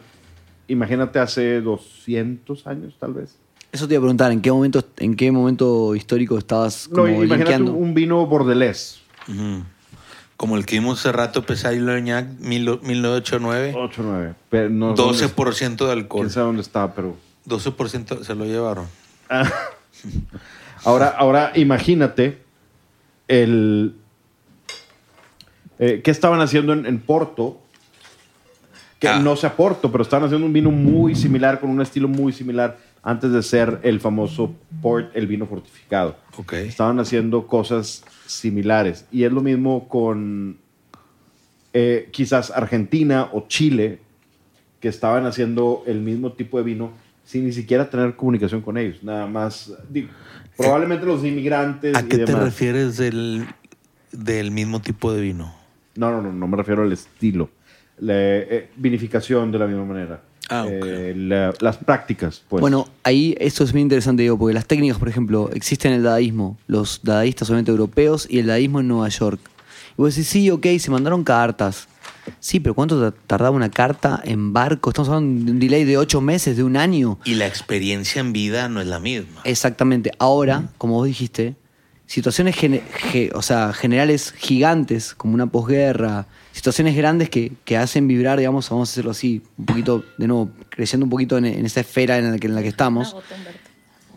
imagínate hace 200 años tal vez. Eso te iba a preguntar, ¿en qué momento, en qué momento histórico estabas No, como imagínate linkeando? un vino bordelés. como el que vimos hace rato, Pesay Loñac, 1989, 8-9. Pero no sé dónde- 12% de alcohol. Quién sabe dónde está, pero... 12% se lo llevaron. Ahora, ahora imagínate el... eh, ¿Qué estaban haciendo en, en Porto? Que Ah. no sea Porto, pero estaban haciendo un vino muy similar, con un estilo muy similar, antes de ser el famoso Port, el vino fortificado. Ok. Estaban haciendo cosas similares. Y es lo mismo con eh, quizás Argentina o Chile, que estaban haciendo el mismo tipo de vino sin ni siquiera tener comunicación con ellos. Nada más, digo, probablemente los inmigrantes ¿A y qué te refieres del, del mismo tipo de vino? No, no, no, no me refiero al estilo. La eh, vinificación de la misma manera. Ah, ok. Eh, la- las prácticas, pues. Bueno, ahí esto es muy interesante, digo, porque las técnicas, por ejemplo, existen en el dadaísmo, los dadaístas obviamente europeos y el dadaísmo en Nueva York. Y vos decís, sí, ok, se mandaron cartas. Sí, pero ¿cuánto ta- tardaba una carta en barco? Estamos hablando de un delay de ocho meses, de un año. Y la experiencia en vida no es la misma. Exactamente. Ahora, como vos dijiste, situaciones ge- o sea, generales gigantes, como una posguerra, situaciones grandes que, que hacen vibrar, digamos, vamos a hacerlo así, un poquito, de nuevo, creciendo un poquito en, en esa esfera en la que, en la que estamos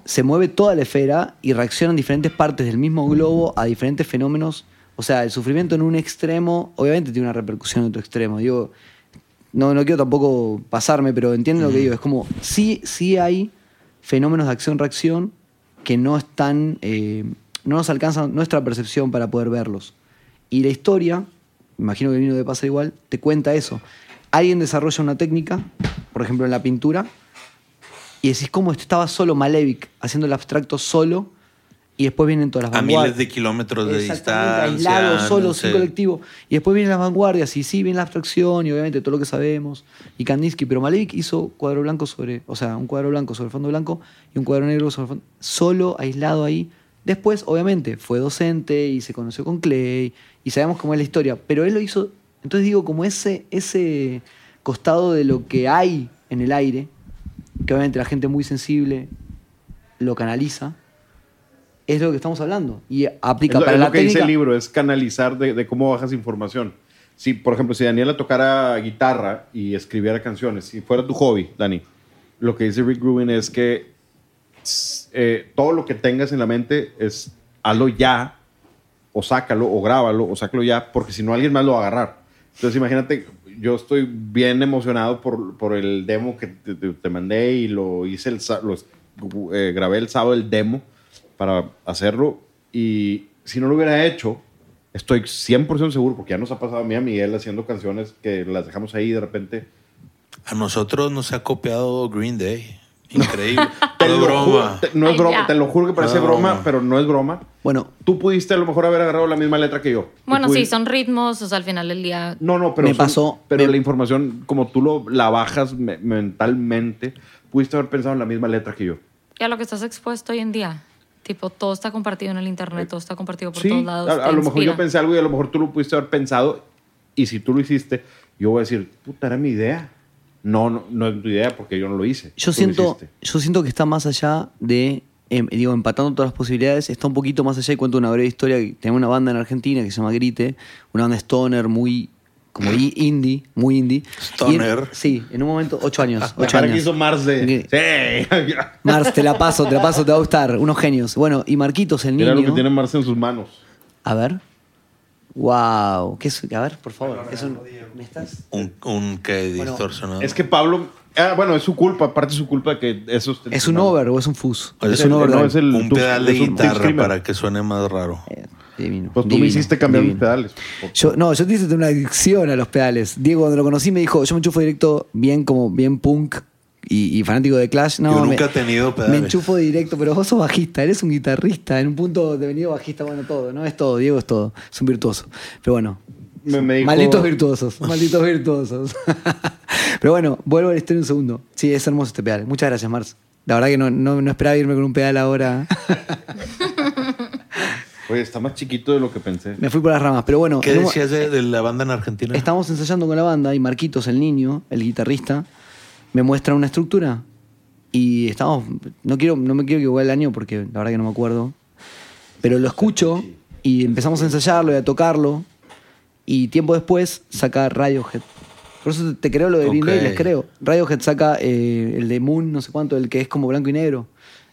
se mueve toda la esfera y reaccionan diferentes partes del mismo globo a diferentes fenómenos. O sea, el sufrimiento en un extremo, obviamente tiene una repercusión en otro extremo. Digo, no, no quiero tampoco pasarme, pero entienden lo que digo. Es como, sí, sí hay fenómenos de acción-reacción que no están, eh, no nos alcanzan nuestra percepción para poder verlos. Y la historia, imagino que el vino de pasa igual, te cuenta eso. Alguien desarrolla una técnica, por ejemplo en la pintura, y decís, ¿cómo esto estaba solo Malevich haciendo el abstracto solo? Y después vienen todas las A vanguardias. miles de kilómetros de distancia. aislado, solo, no sin colectivo. Y después vienen las vanguardias, y sí, viene la abstracción, y obviamente todo lo que sabemos. Y Kandinsky, pero Malevich hizo cuadro blanco sobre, o sea, un cuadro blanco sobre fondo blanco y un cuadro negro sobre fondo, solo, aislado ahí. Después, obviamente, fue docente y se conoció con Clay, y sabemos cómo es la historia, pero él lo hizo, entonces digo, como ese, ese costado de lo que hay en el aire, que obviamente la gente muy sensible lo canaliza, es lo que estamos hablando. Y aplica Es lo, para es la lo que dice el libro, es canalizar de, de cómo bajas información. Si, por ejemplo, si Daniela tocara guitarra y escribiera canciones, si fuera tu hobby, Dani, lo que dice Rick Rubin es que eh, todo lo que tengas en la mente es hazlo ya, o sácalo, o grábalo, o sácalo ya, porque si no alguien más lo va a agarrar. Entonces imagínate, yo estoy bien emocionado por, por el demo que te, mandé y lo hice, el, eh, grabé el sábado el demo para hacerlo y si no lo hubiera hecho, estoy 100% seguro, porque ya nos ha pasado a mí a Miguel haciendo canciones que las dejamos ahí de repente... A nosotros nos ha copiado Green Day. Increíble. Te lo broma. juro- te- no es Ay, broma, ya. te lo juro que parece No, broma, pero no es broma. Bueno, Tú pudiste a lo mejor haber agarrado la misma letra que yo. Bueno, sí, son ritmos, o sea, al final del día. No, no, pero Me son- pasó- Pero me- la información, como tú lo, la bajas me- mentalmente, pudiste haber pensado en la misma letra que yo. Y a lo que estás expuesto hoy en día. Tipo, todo está compartido en el internet, todo está compartido por Sí, todos lados. a, a lo mejor yo pensé algo y a lo mejor tú lo pudiste haber pensado. Y si tú lo hiciste, yo voy a decir, puta, era mi idea. No, no, no es tu idea porque yo no lo hice. yo siento, yo siento que está más allá de, em, digo, empatando todas las posibilidades, está un poquito más allá y cuento una breve historia. Tengo una banda en Argentina que se llama Grite, una banda stoner muy, como indie, muy indie. Stoner. En- sí, en un momento, ocho años. La Ocho que hizo Mars de... Sí. Mars, te la paso, te la paso, te va a gustar. Unos genios. Bueno, y Marquitos, el niño. Mira lo que tiene Mars en sus manos. A ver. Wow. ¿Qué es? A ver, por favor. Es un- ¿Me estás? Un, un que Bueno, distorsionado. Es que Pablo... Ah, bueno, es su culpa. Aparte es su culpa que eso ¿Es un over o es un fuzz? Es un no, overdrive. es el- un pedal de guitarra para que suene más raro. Eh, divino. Pues tú me hiciste cambiar divino. mis pedales. Yo, no, yo te hice una adicción a los pedales. Diego, cuando lo conocí, me dijo: Yo me enchufo directo, bien como bien punk y, y fanático de Clash. No, Yo me- nunca he tenido pedales. Me enchufo directo, pero vos sos bajista, eres un guitarrista. En un punto de venido bajista, bueno, todo, ¿no? Es todo, Diego es todo. Es un virtuoso. Pero bueno, Me- me dijo- malditos virtuosos, malditos virtuosos. pero bueno, vuelvo a la historia un segundo. Sí, es hermoso este pedal. Muchas gracias, Mars. La verdad que no, no, no esperaba irme con un pedal ahora. Oye, está más chiquito de lo que pensé. me fui por las ramas, pero bueno. ¿Qué decías de, de la banda en Argentina? Estamos ensayando con la banda y Marquitos, el niño, el guitarrista, me muestra una estructura y estamos, no quiero, no me quiero equivocar el año porque la verdad que no me acuerdo, pero lo escucho y empezamos a ensayarlo y a tocarlo y tiempo después saca Radiohead. Por eso te, creo lo de Green Day, les creo. Radiohead saca eh, el de Moon, no sé cuánto, el que es como blanco y negro.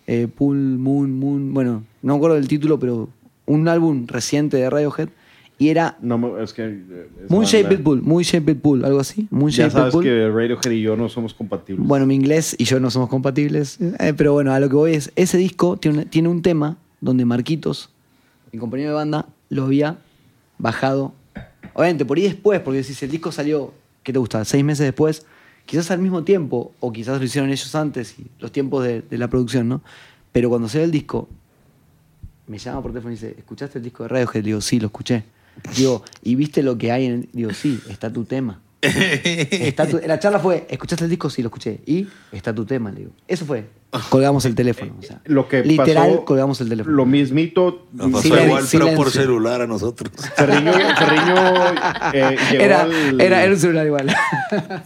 Eh, Pool, Moon, Moon, bueno, no me acuerdo del título, pero un álbum reciente de Radiohead y era No, es que... eh, esa Moon banda- Shaped Pool, Moon Shaped Pool, algo así. Ya sabes que Radiohead y yo no somos compatibles. Bueno, mi inglés y yo no somos compatibles. eh, pero bueno, a lo que voy es, ese disco tiene, un- tiene un tema donde Marquitos, mi compañero de banda, lo había bajado. Obviamente, por ahí después, porque si el disco salió, ¿qué te gusta? Seis meses después, quizás al mismo tiempo, o quizás lo hicieron ellos antes, y los tiempos de, de la producción, ¿no? Pero cuando sale el disco, me llama por teléfono y dice, ¿escuchaste el disco de Radiohead? Digo, sí, lo escuché. Digo, ¿y viste lo que hay en el...? Digo, sí, está tu tema. Está tu- la charla fue, ¿escuchaste el disco? Sí, lo escuché. ¿Y? Está tu tema, le digo. Eso fue. Colgamos el teléfono. o sea, Lo que literal, pasó, colgamos el teléfono. Lo mismito. Nos pasó Silencio, igual, pero por celular a nosotros. Ferriño, Ferriño, eh, llegó Era, al, era, era un celular igual.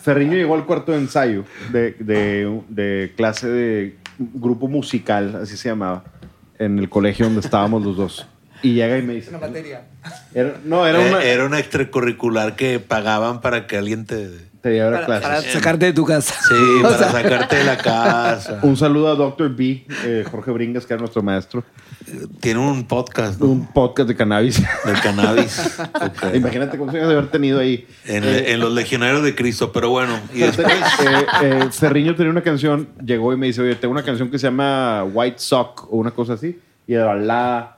Ferriño llegó al cuarto de ensayo de, de- de clase de grupo musical, así se llamaba, en el colegio donde estábamos los dos. Y llega y me dice... materia. Era- no, era Eh, una... Era una extracurricular que pagaban para que alguien te... te llevara Para, clases. para sacarte de tu casa. Sí, O para sea, sacarte de la casa. Un saludo a Dr. B, eh, Jorge Bringas, que era nuestro maestro. Tiene un podcast, ¿no? Un podcast de cannabis. Del cannabis. Imagínate años de haber tenido ahí. En, en los legionarios de Cristo, pero bueno. Y después, Eh, eh, Ferriño tenía una canción, llegó y me dice, oye, tengo una canción que se llama White Sock o una cosa así. Y era la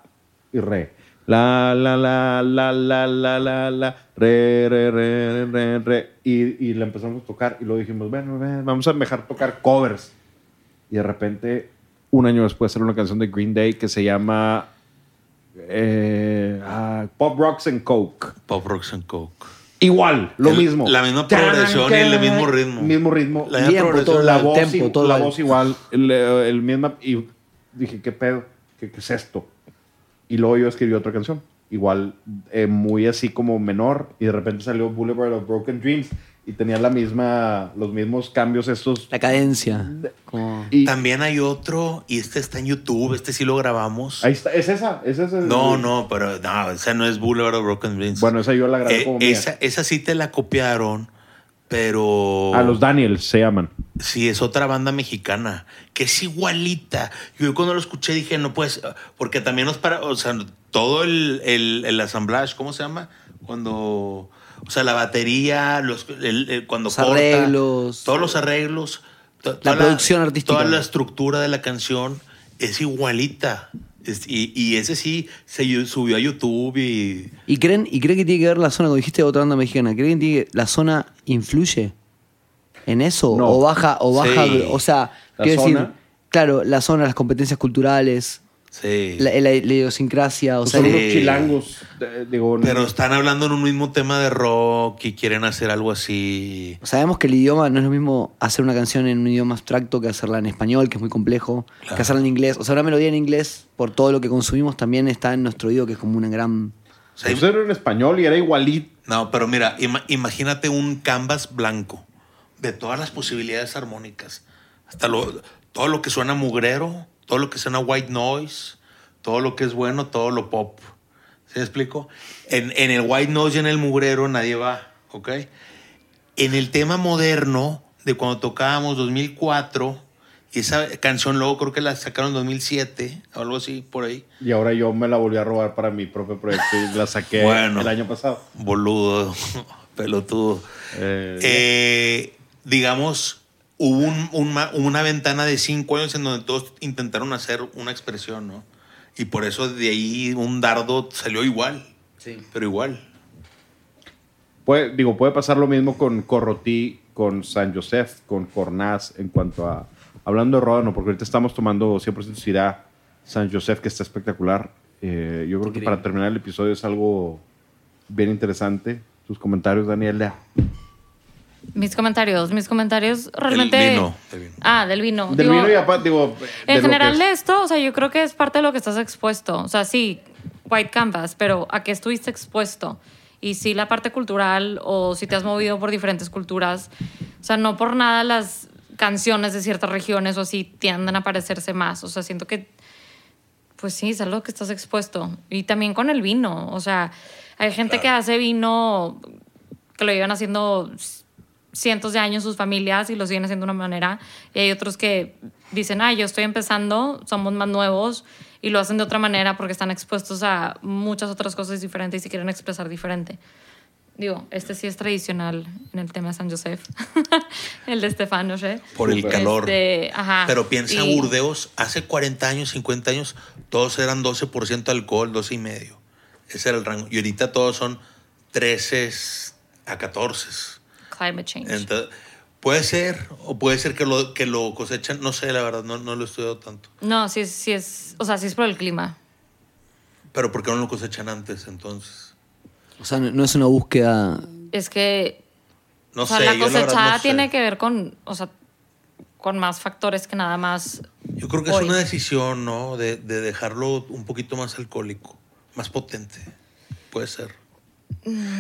y re. La, la, la, la, la, la, la, la, re, re, re, re, re. Y, y la empezamos a tocar y luego dijimos, bueno, vamos a dejar tocar covers. Y de repente, un año después, salió una canción de Green Day que se llama eh, ah, Pop Rocks and Coke. Pop Rocks and Coke. Igual, lo El- mismo. la misma progresión y el mismo ritmo. Mismo ritmo. La misma Tiempo, progresión. todo, la el voz, tempo, todo la el- voz igual, el, el misma. Y dije, ¿qué pedo? ¿Qué, qué es esto? Y luego yo escribí otra canción, igual, eh, muy así como menor, y de repente salió Boulevard of Broken Dreams, y tenía la misma, los mismos cambios estos. La cadencia. Como- Y También hay otro, y este está en YouTube, este sí lo grabamos. ahí está, es esa, es esa. No, no, pero no, esa no es Boulevard of Broken Dreams. Bueno, esa yo la grabé Eh, como mía. esa, esa sí te la copiaron, pero... A los Daniels se llaman. Sí, es otra banda mexicana que es igualita. Yo cuando lo escuché dije, no pues, porque también nos para, o sea, todo el, el, el assemblage, ¿cómo se llama? Cuando, o sea, la batería, los, el- el- cuando Los corta, arreglos. todos los arreglos, to- La producción artística. Toda la estructura de la canción es igualita. Es- y, y ese sí se subió a YouTube y. ¿Y creen, ¿Y creen que tiene que ver la zona, como dijiste, otra banda mexicana? ¿Creen que tiene que- la zona influye en eso? No. ¿O baja? O, baja, Sí. o sea, La quiero decir, claro, la zona, las competencias culturales, Sí. la, la- la idiosincrasia, o Pues sea, son unos chilangos. eh, digo, Pero están hablando en un mismo tema de rock y quieren hacer algo así. sabemos que el idioma no es lo mismo hacer una canción en un idioma abstracto que hacerla en español, que es muy complejo, Claro. que hacerla en inglés. O sea, una melodía en inglés, por todo lo que consumimos, también está en nuestro oído, que es como una gran... O sea, Pues era en español y era igualito. No, pero mira, ima- imagínate un canvas blanco de todas las posibilidades armónicas. Hasta lo, todo lo que suena mugrero, todo lo que suena white noise, todo lo que es bueno, todo lo pop. ¿Sí me explico? En, en el white noise y en el mugrero nadie va, ¿ok? En el tema moderno, de cuando tocábamos 2004, y esa canción luego creo que la sacaron en 2007, o algo así, por ahí. Y ahora yo me la volví a robar para mi propio proyecto y la saqué Bueno. el año pasado. Boludo, pelotudo. Eh, Eh, digamos, hubo un- un ma- una ventana de cinco años en donde todos intentaron hacer una expresión, ¿no? Y por eso de ahí un dardo salió igual, pero igual. puede, digo, puede pasar lo mismo con Corrotí, con San Josef, con Cornaz, en cuanto a. Hablando de Ródano, porque ahorita estamos tomando 100% Sirá San Josef, que está espectacular. Eh, yo creo que para terminar el episodio es algo bien interesante. Tus comentarios, Daniela. Mis comentarios, mis comentarios realmente... vino, del vino. Ah, del vino. Del Digo, vino y aparte, digo. En general de es- esto, o sea, yo creo que es parte de lo que estás expuesto. O sea, sí, white canvas, pero ¿a qué estuviste expuesto? Y sí la parte cultural o si te has movido por diferentes culturas. O sea, no por nada las canciones de ciertas regiones o así tienden a parecerse más. O sea, siento que, pues sí, es algo que estás expuesto. Y también con el vino. O sea, hay gente que hace vino que lo llevan haciendo cientos de años sus familias y lo siguen haciendo de una manera. Y hay otros que dicen, ah, yo estoy empezando, somos más nuevos y lo hacen de otra manera porque están expuestos a muchas otras cosas diferentes y se quieren expresar diferente. Digo, este sí es tradicional en el tema de San Josef, el de Estefan, no sé. Por el calor. Este, ajá. Pero piensa Y- Burdeos, hace 40 años, 50 años, todos eran 12% alcohol, 12 y medio. Ese era el rango. Y ahorita todos son 13 a 14. Climate change. Entonces, puede ser, o puede ser que lo, que lo cosechan, no sé, la verdad, no, no lo he estudiado tanto. no, sí, es- sí es, o sea, sí es por el clima. Pero ¿por qué no lo cosechan antes entonces? O sea, no, no es una búsqueda... Es que No o sea, sé, la yo verdad cosechada sé. tiene que ver con, o sea, con más factores que nada más. Yo creo que hoy. es una decisión, ¿no? De, de dejarlo un poquito más alcohólico, más potente. Puede ser.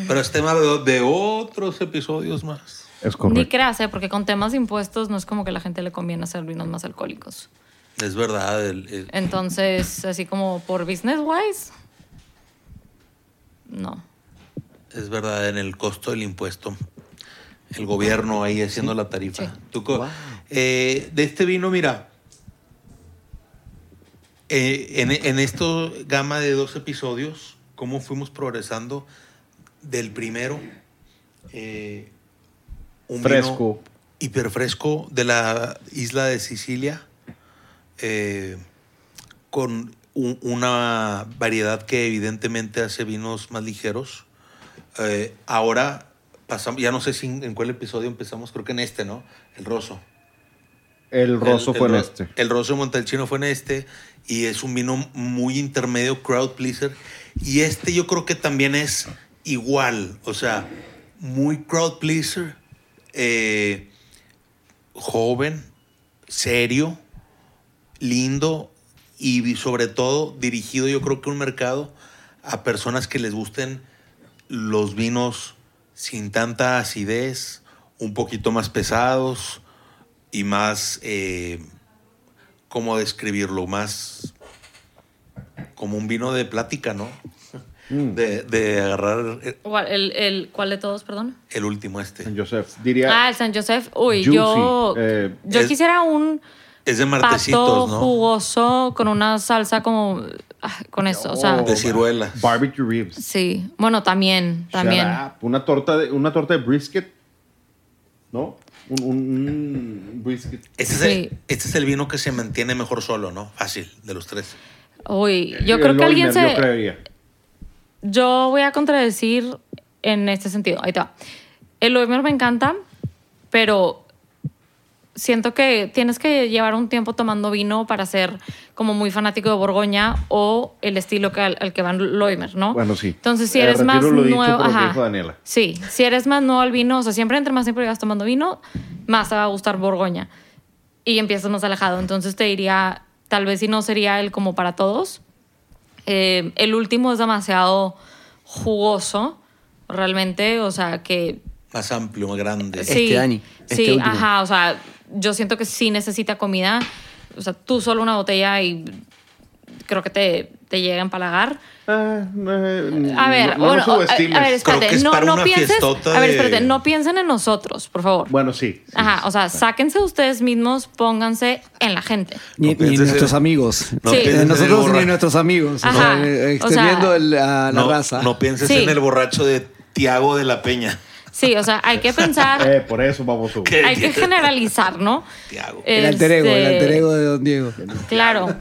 Pero es tema de, de otros episodios más. Es Ni correcto. creas, ¿eh? porque con temas de impuestos no es como que a la gente le conviene hacer vinos más alcohólicos. Es verdad. el- el- Entonces, así como por business wise, no. es verdad, en el costo del impuesto. El gobierno ahí haciendo la tarifa. Sí. Tú co- Wow. eh, de este vino, mira. eh, en, en esto gama de dos episodios, cómo fuimos progresando del primero. eh, un Fresco. vino hiperfresco de la isla de Sicilia. eh, con un- una variedad que evidentemente hace vinos más ligeros. Eh, ahora pasamos, ya no sé si en, cuál episodio empezamos, creo que en este, ¿no? El roso. El roso El- fue el en este. El roso de Montalcino fue en este y es un vino muy intermedio, crowd pleaser. Y este yo creo que también es igual, o sea, muy crowd pleaser, eh, joven, serio, lindo y sobre todo dirigido yo creo que un mercado a personas que les gusten los vinos sin tanta acidez, un poquito más pesados y más, eh, ¿cómo describirlo? Más como un vino de plática, ¿no? Mm. De, de agarrar eh, ¿Cuál, el, el, ¿Cuál de todos, perdón? el último este. San Joseph. Diría. Ah, el San Josef. Uy, Juicy, yo, eh, yo es- quisiera un Es de pato martesitos, ¿no? jugoso con una salsa como... ah, con eso, o sea... De ciruelas. Barbecue ribs. Sí, bueno, también, también. Una torta de, una torta de brisket. ¿No? Un, un, un whisky. Este, es Sí. el, este es el vino que se mantiene mejor solo, ¿no? Fácil, de los tres. Uy, yo El creo que alguien se... Yo voy a contradecir en este sentido. Ahí te va. El Loimer me encanta, pero siento que tienes que llevar un tiempo tomando vino para ser como muy fanático de Borgoña o el estilo que, al, al que van Loimer, ¿no? Bueno, sí. Entonces, si Eh, eres más lo dicho nuevo, ajá. Daniela. Sí, si eres más nuevo al vino, o sea, siempre entre más tiempo llevas tomando vino, más te va a gustar Borgoña. Y empiezas más alejado. Entonces te diría, tal vez si no sería el como para todos. Eh, el último es demasiado jugoso, realmente, o sea, que Más amplio, más grande. Este, Dani, este sí, último. ajá, o sea, yo siento que sí necesita comida. O sea, tú solo una botella y creo que te, te llega a empalagar. Ah, eh, A ver, no, no bueno, a, a ver, espérate, no, no pienses, fiestota a ver, de- espérate, no piensen en nosotros, por favor. Bueno, sí. sí, Ajá, sí, o sea, sí. sáquense ustedes mismos, pónganse en la gente. Ni, No ni en- nuestros amigos. no Sí. en nosotros ni borracho. nuestros amigos. o Ajá, sea, eh, o extendiendo sea, el- a la no, raza. no pienses Sí. en el borracho de Tiago de la Peña. Sí, o sea, hay que pensar, Eh, por eso vamos a... Hay que generalizar, ¿no? Tiago. el alter ego, el Este, alter ego de Don Diego. Claro.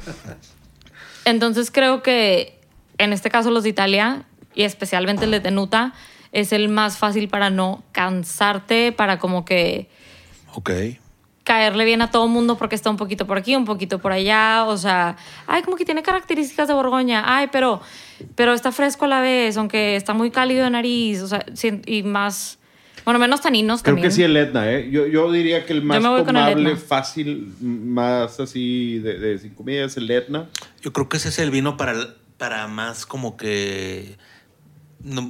Entonces creo que en este caso los de Italia y especialmente el de Tenuta es el más fácil para no cansarte, para como que Ok. caerle bien a todo mundo porque está un poquito por aquí, un poquito por allá, o sea, ay, como que tiene características de Borgoña, ay, pero, pero está fresco a la vez, aunque está muy cálido de nariz, o sea, y más, bueno, menos taninos Creo también. que sí el Etna, ¿eh? Yo, yo diría que el más me voy con el tomable, Etna. fácil, más así de, de sin comida es el Etna. Yo creo que ese es el vino para, para más como que. no,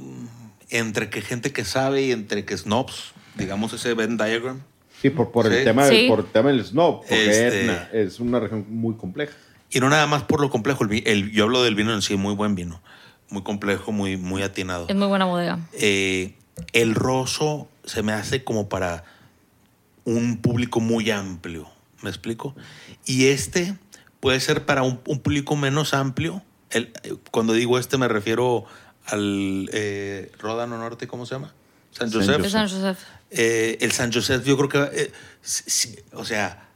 entre que gente que sabe y entre que snobs. Digamos ese Venn diagram. Sí, por, por el Sí. tema, Sí. por el tema del snob, porque Este- Etna es una región muy compleja. Y no nada más por lo complejo. El, vi- el- yo hablo del vino en sí, muy buen vino. Muy complejo, muy, muy atinado. Es muy buena bodega. Eh, el roso se me hace como para un público muy amplio. ¿Me explico? Y este puede ser para un, un público menos amplio. El- cuando digo este me refiero al eh, Ródano Norte, ¿cómo se llama? San. De San Josef. Eh, el San Josef, yo creo que, eh, sí- sí, o sea,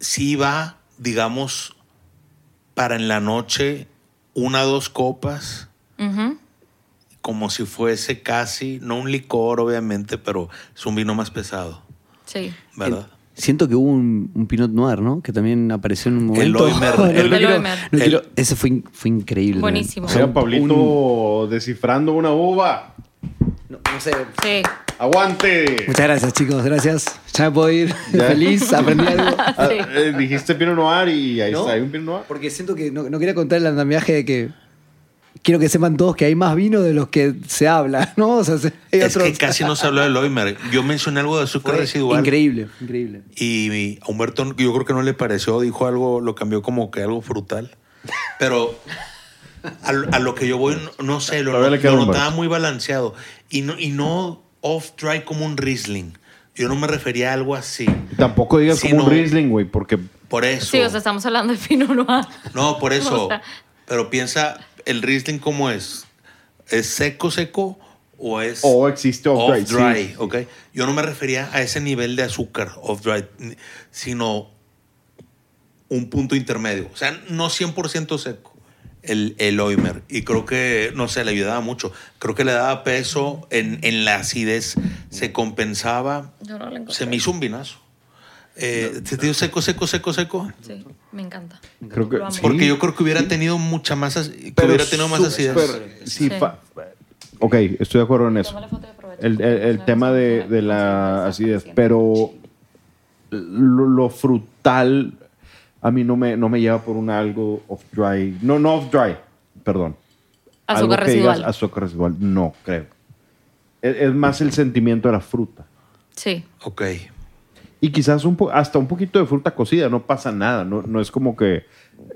sí va, digamos, para en la noche una dos copas. Como si fuese casi, no un licor, obviamente, pero es un vino más pesado, Sí. ¿verdad? Siento que hubo un, un Pinot Noir, ¿no? Que también apareció en un El momento. No, el- no El quiero- no quiero- El- ese fue, fue increíble. Buenísimo. O sea, Pablito descifrando una uva. no, no sé. Sí. ¡Aguante! Muchas gracias, chicos. Gracias. Ya me puedo ir. Ya. Feliz. Aprendí algo. Ah, eh, dijiste Pinot Noir y ahí ¿No? está, hay un Pinot Noir. Porque siento que no, no quería contar el andamiaje de que quiero que sepan todos que hay más vino de los que se habla, ¿no? O sea, se- hay Es otros- que casi no se habla del Loimer. Yo mencioné algo de azúcar Fue residual. Increíble, increíble. Y a Humberto, yo creo que no le pareció, dijo algo, lo cambió como que algo frutal. Pero a, lo- a lo que yo voy, no, no sé, lo, lo notaba muy balanceado. Y no, y no off-dry como un Riesling. Yo no me refería a algo así. Tampoco digas Sí, como un Riesling, güey, porque Por eso. Sí, o sea, estamos hablando de Pinot Noir. No, por eso. O sea- Pero piensa, ¿el Riesling cómo es? ¿Es seco, seco o es o existe off-dry. off-dry? sí. ¿ok? Yo no me refería a ese nivel de azúcar off-dry, sino un punto intermedio. O sea, no 100% seco el, el Oimer. Y creo que, no sé, le ayudaba mucho. Creo que le daba peso en, en la acidez, se compensaba. Yo no lo encontré. Se me hizo un vinazo. Eh, ¿Se te dio seco, seco, seco, seco? Sí, me encanta. Creo que sí. Porque yo creo que hubiera tenido mucha más, que Pero hubiera tenido más acidez. sí, ok, estoy de acuerdo en eso. El, el- el tema de, de la acidez, pero lo, lo frutal a mí no me, no me lleva por un algo off-dry. No, no off-dry, perdón. Azúcar Algo que digas residual. azúcar residual, no creo. Es, es más el sentimiento de la fruta. Sí. Ok. Y quizás un po- hasta un poquito de fruta cocida, no pasa nada. No, no es como que...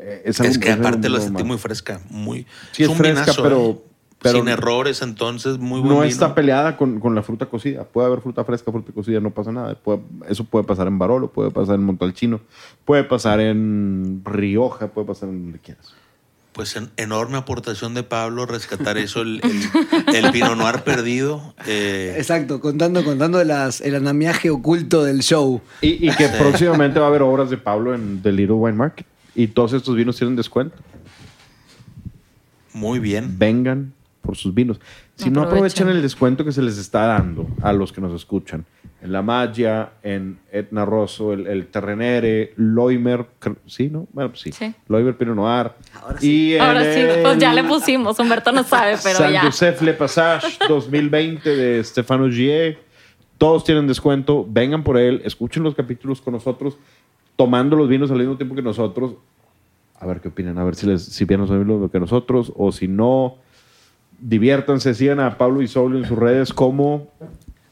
eh, Es, algo- que aparte lo sentí muy fresca. Muy, Sí, es un fresca, pero- ¿eh? pero- Sin errores, entonces, muy buen no vino. está peleada con, con la fruta cocida. Puede haber fruta fresca, fruta cocida, no pasa nada. Puede- eso puede pasar en Barolo, puede pasar en Montalcino, puede pasar en Rioja, puede pasar en donde quieras. Pues en- enorme aportación de Pablo, rescatar eso, el, el, el Pinot Noir perdido. eh, Exacto, contando, contando las, el andamiaje oculto del show. Y, y que próximamente va a haber obras de Pablo en The Little Wine Market. Y todos estos vinos tienen descuento. muy bien. Vengan por sus vinos. Si no Aprovechen. aprovechan el descuento que se les está dando a los que nos escuchan. En La Magia, en Etna Rosso, el, el Terrenere, Loimer, sí, ¿no? Bueno, pues sí. Sí. Loimer Pinot Noir. Ahora Y en Ahora sí, pues ya el le pusimos. Humberto no sabe, pero San ya. Joseph Le Passage 2020 de Stefano Gier. Todos tienen descuento. Vengan por él, escuchen los capítulos con nosotros, tomando los vinos al mismo tiempo que nosotros. A ver qué opinan, a ver si les si bien los mismo que nosotros o si no. Diviértanse, sigan a Pablo Isolio en sus redes como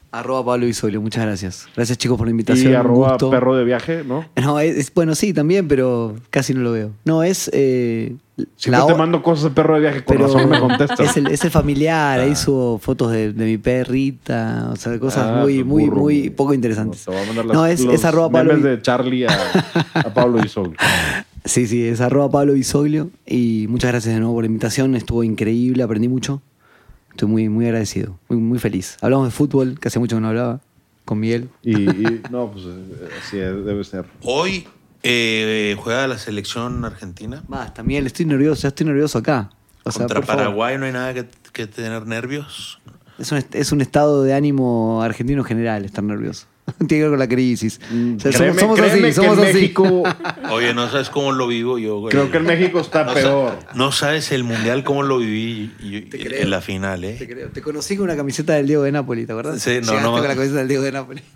Arroba Pablo Isolio, muchas gracias. Gracias chicos por la invitación. y arroba gusto. perro de viaje, ¿no? No, es, es- bueno, sí, también, pero casi no lo veo. No, es eh, Siempre te mando cosas de perro de viaje, con pero razón me contestas. es el, es el familiar, ahí subo fotos de, de mi perrita, o sea, cosas Ah, muy, muy, burro. muy poco interesantes. No, te voy a mandar No, las- es, los es arroba Pablo. de Charlie a, a Pablo Isolio. Sí, sí, es arroba Pablo Bisoglio. Y muchas gracias de nuevo por la invitación. Estuvo increíble, aprendí mucho. Estoy muy, muy agradecido, muy, muy feliz. Hablamos de fútbol, que hace mucho que no hablaba, con Miguel. Y, y, no, pues eh, así es, debe ser. Hoy eh, juega la selección argentina Basta, Miguel, estoy nervioso, ya estoy nervioso acá. O sea, contra favor. Paraguay. No hay nada que, que tener nervios. Es un, es un estado de ánimo argentino general estar nervioso. Tiene que ver con la crisis. O sea, Créeme, somos, así, somos así. México, Oye, no sabes cómo lo vivo yo, güey. creo que en México está no, sa- peor. no sabes el mundial cómo lo viví creo. en la final, ¿eh? Te creo. Te conocí con una camiseta del Diego de Nápoles, ¿te acuerdas? Sí, no, Llegaste no. con la camiseta del Diego de Nápoles.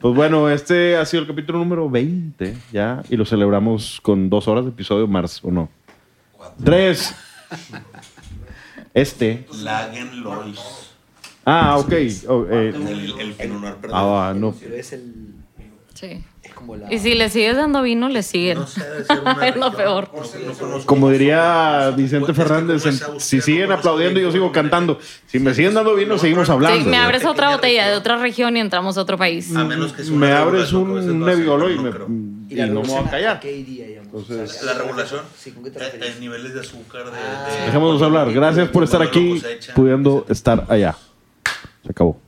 Pues bueno, este ha sido el capítulo número 20 ya, y lo celebramos con dos horas de episodio más, ¿o no? Tres. Este. Lagen Lois. Ah, ok. Oh, eh, El, el Noir perdido. ah, no. Es el. Sí. Es como la. Y si le sigues dando vino, le siguen. No sé, es lo peor. Como diría Vicente Fernández, si siguen aplaudiendo, yo sigo cantando. Si me siguen dando vino, seguimos hablando. Sí, me abres otra botella de otra región y entramos a otro país. A menos que Me abres el un base, Nebbiolo y, no me, y no me voy a callar. qué iría, digamos? Entonces- La regulación, Sí, ¿con qué te refieres? niveles de azúcar, Ah. de- Dejémonos hablar. Gracias por estar aquí, pudiendo estar allá. Se acabó.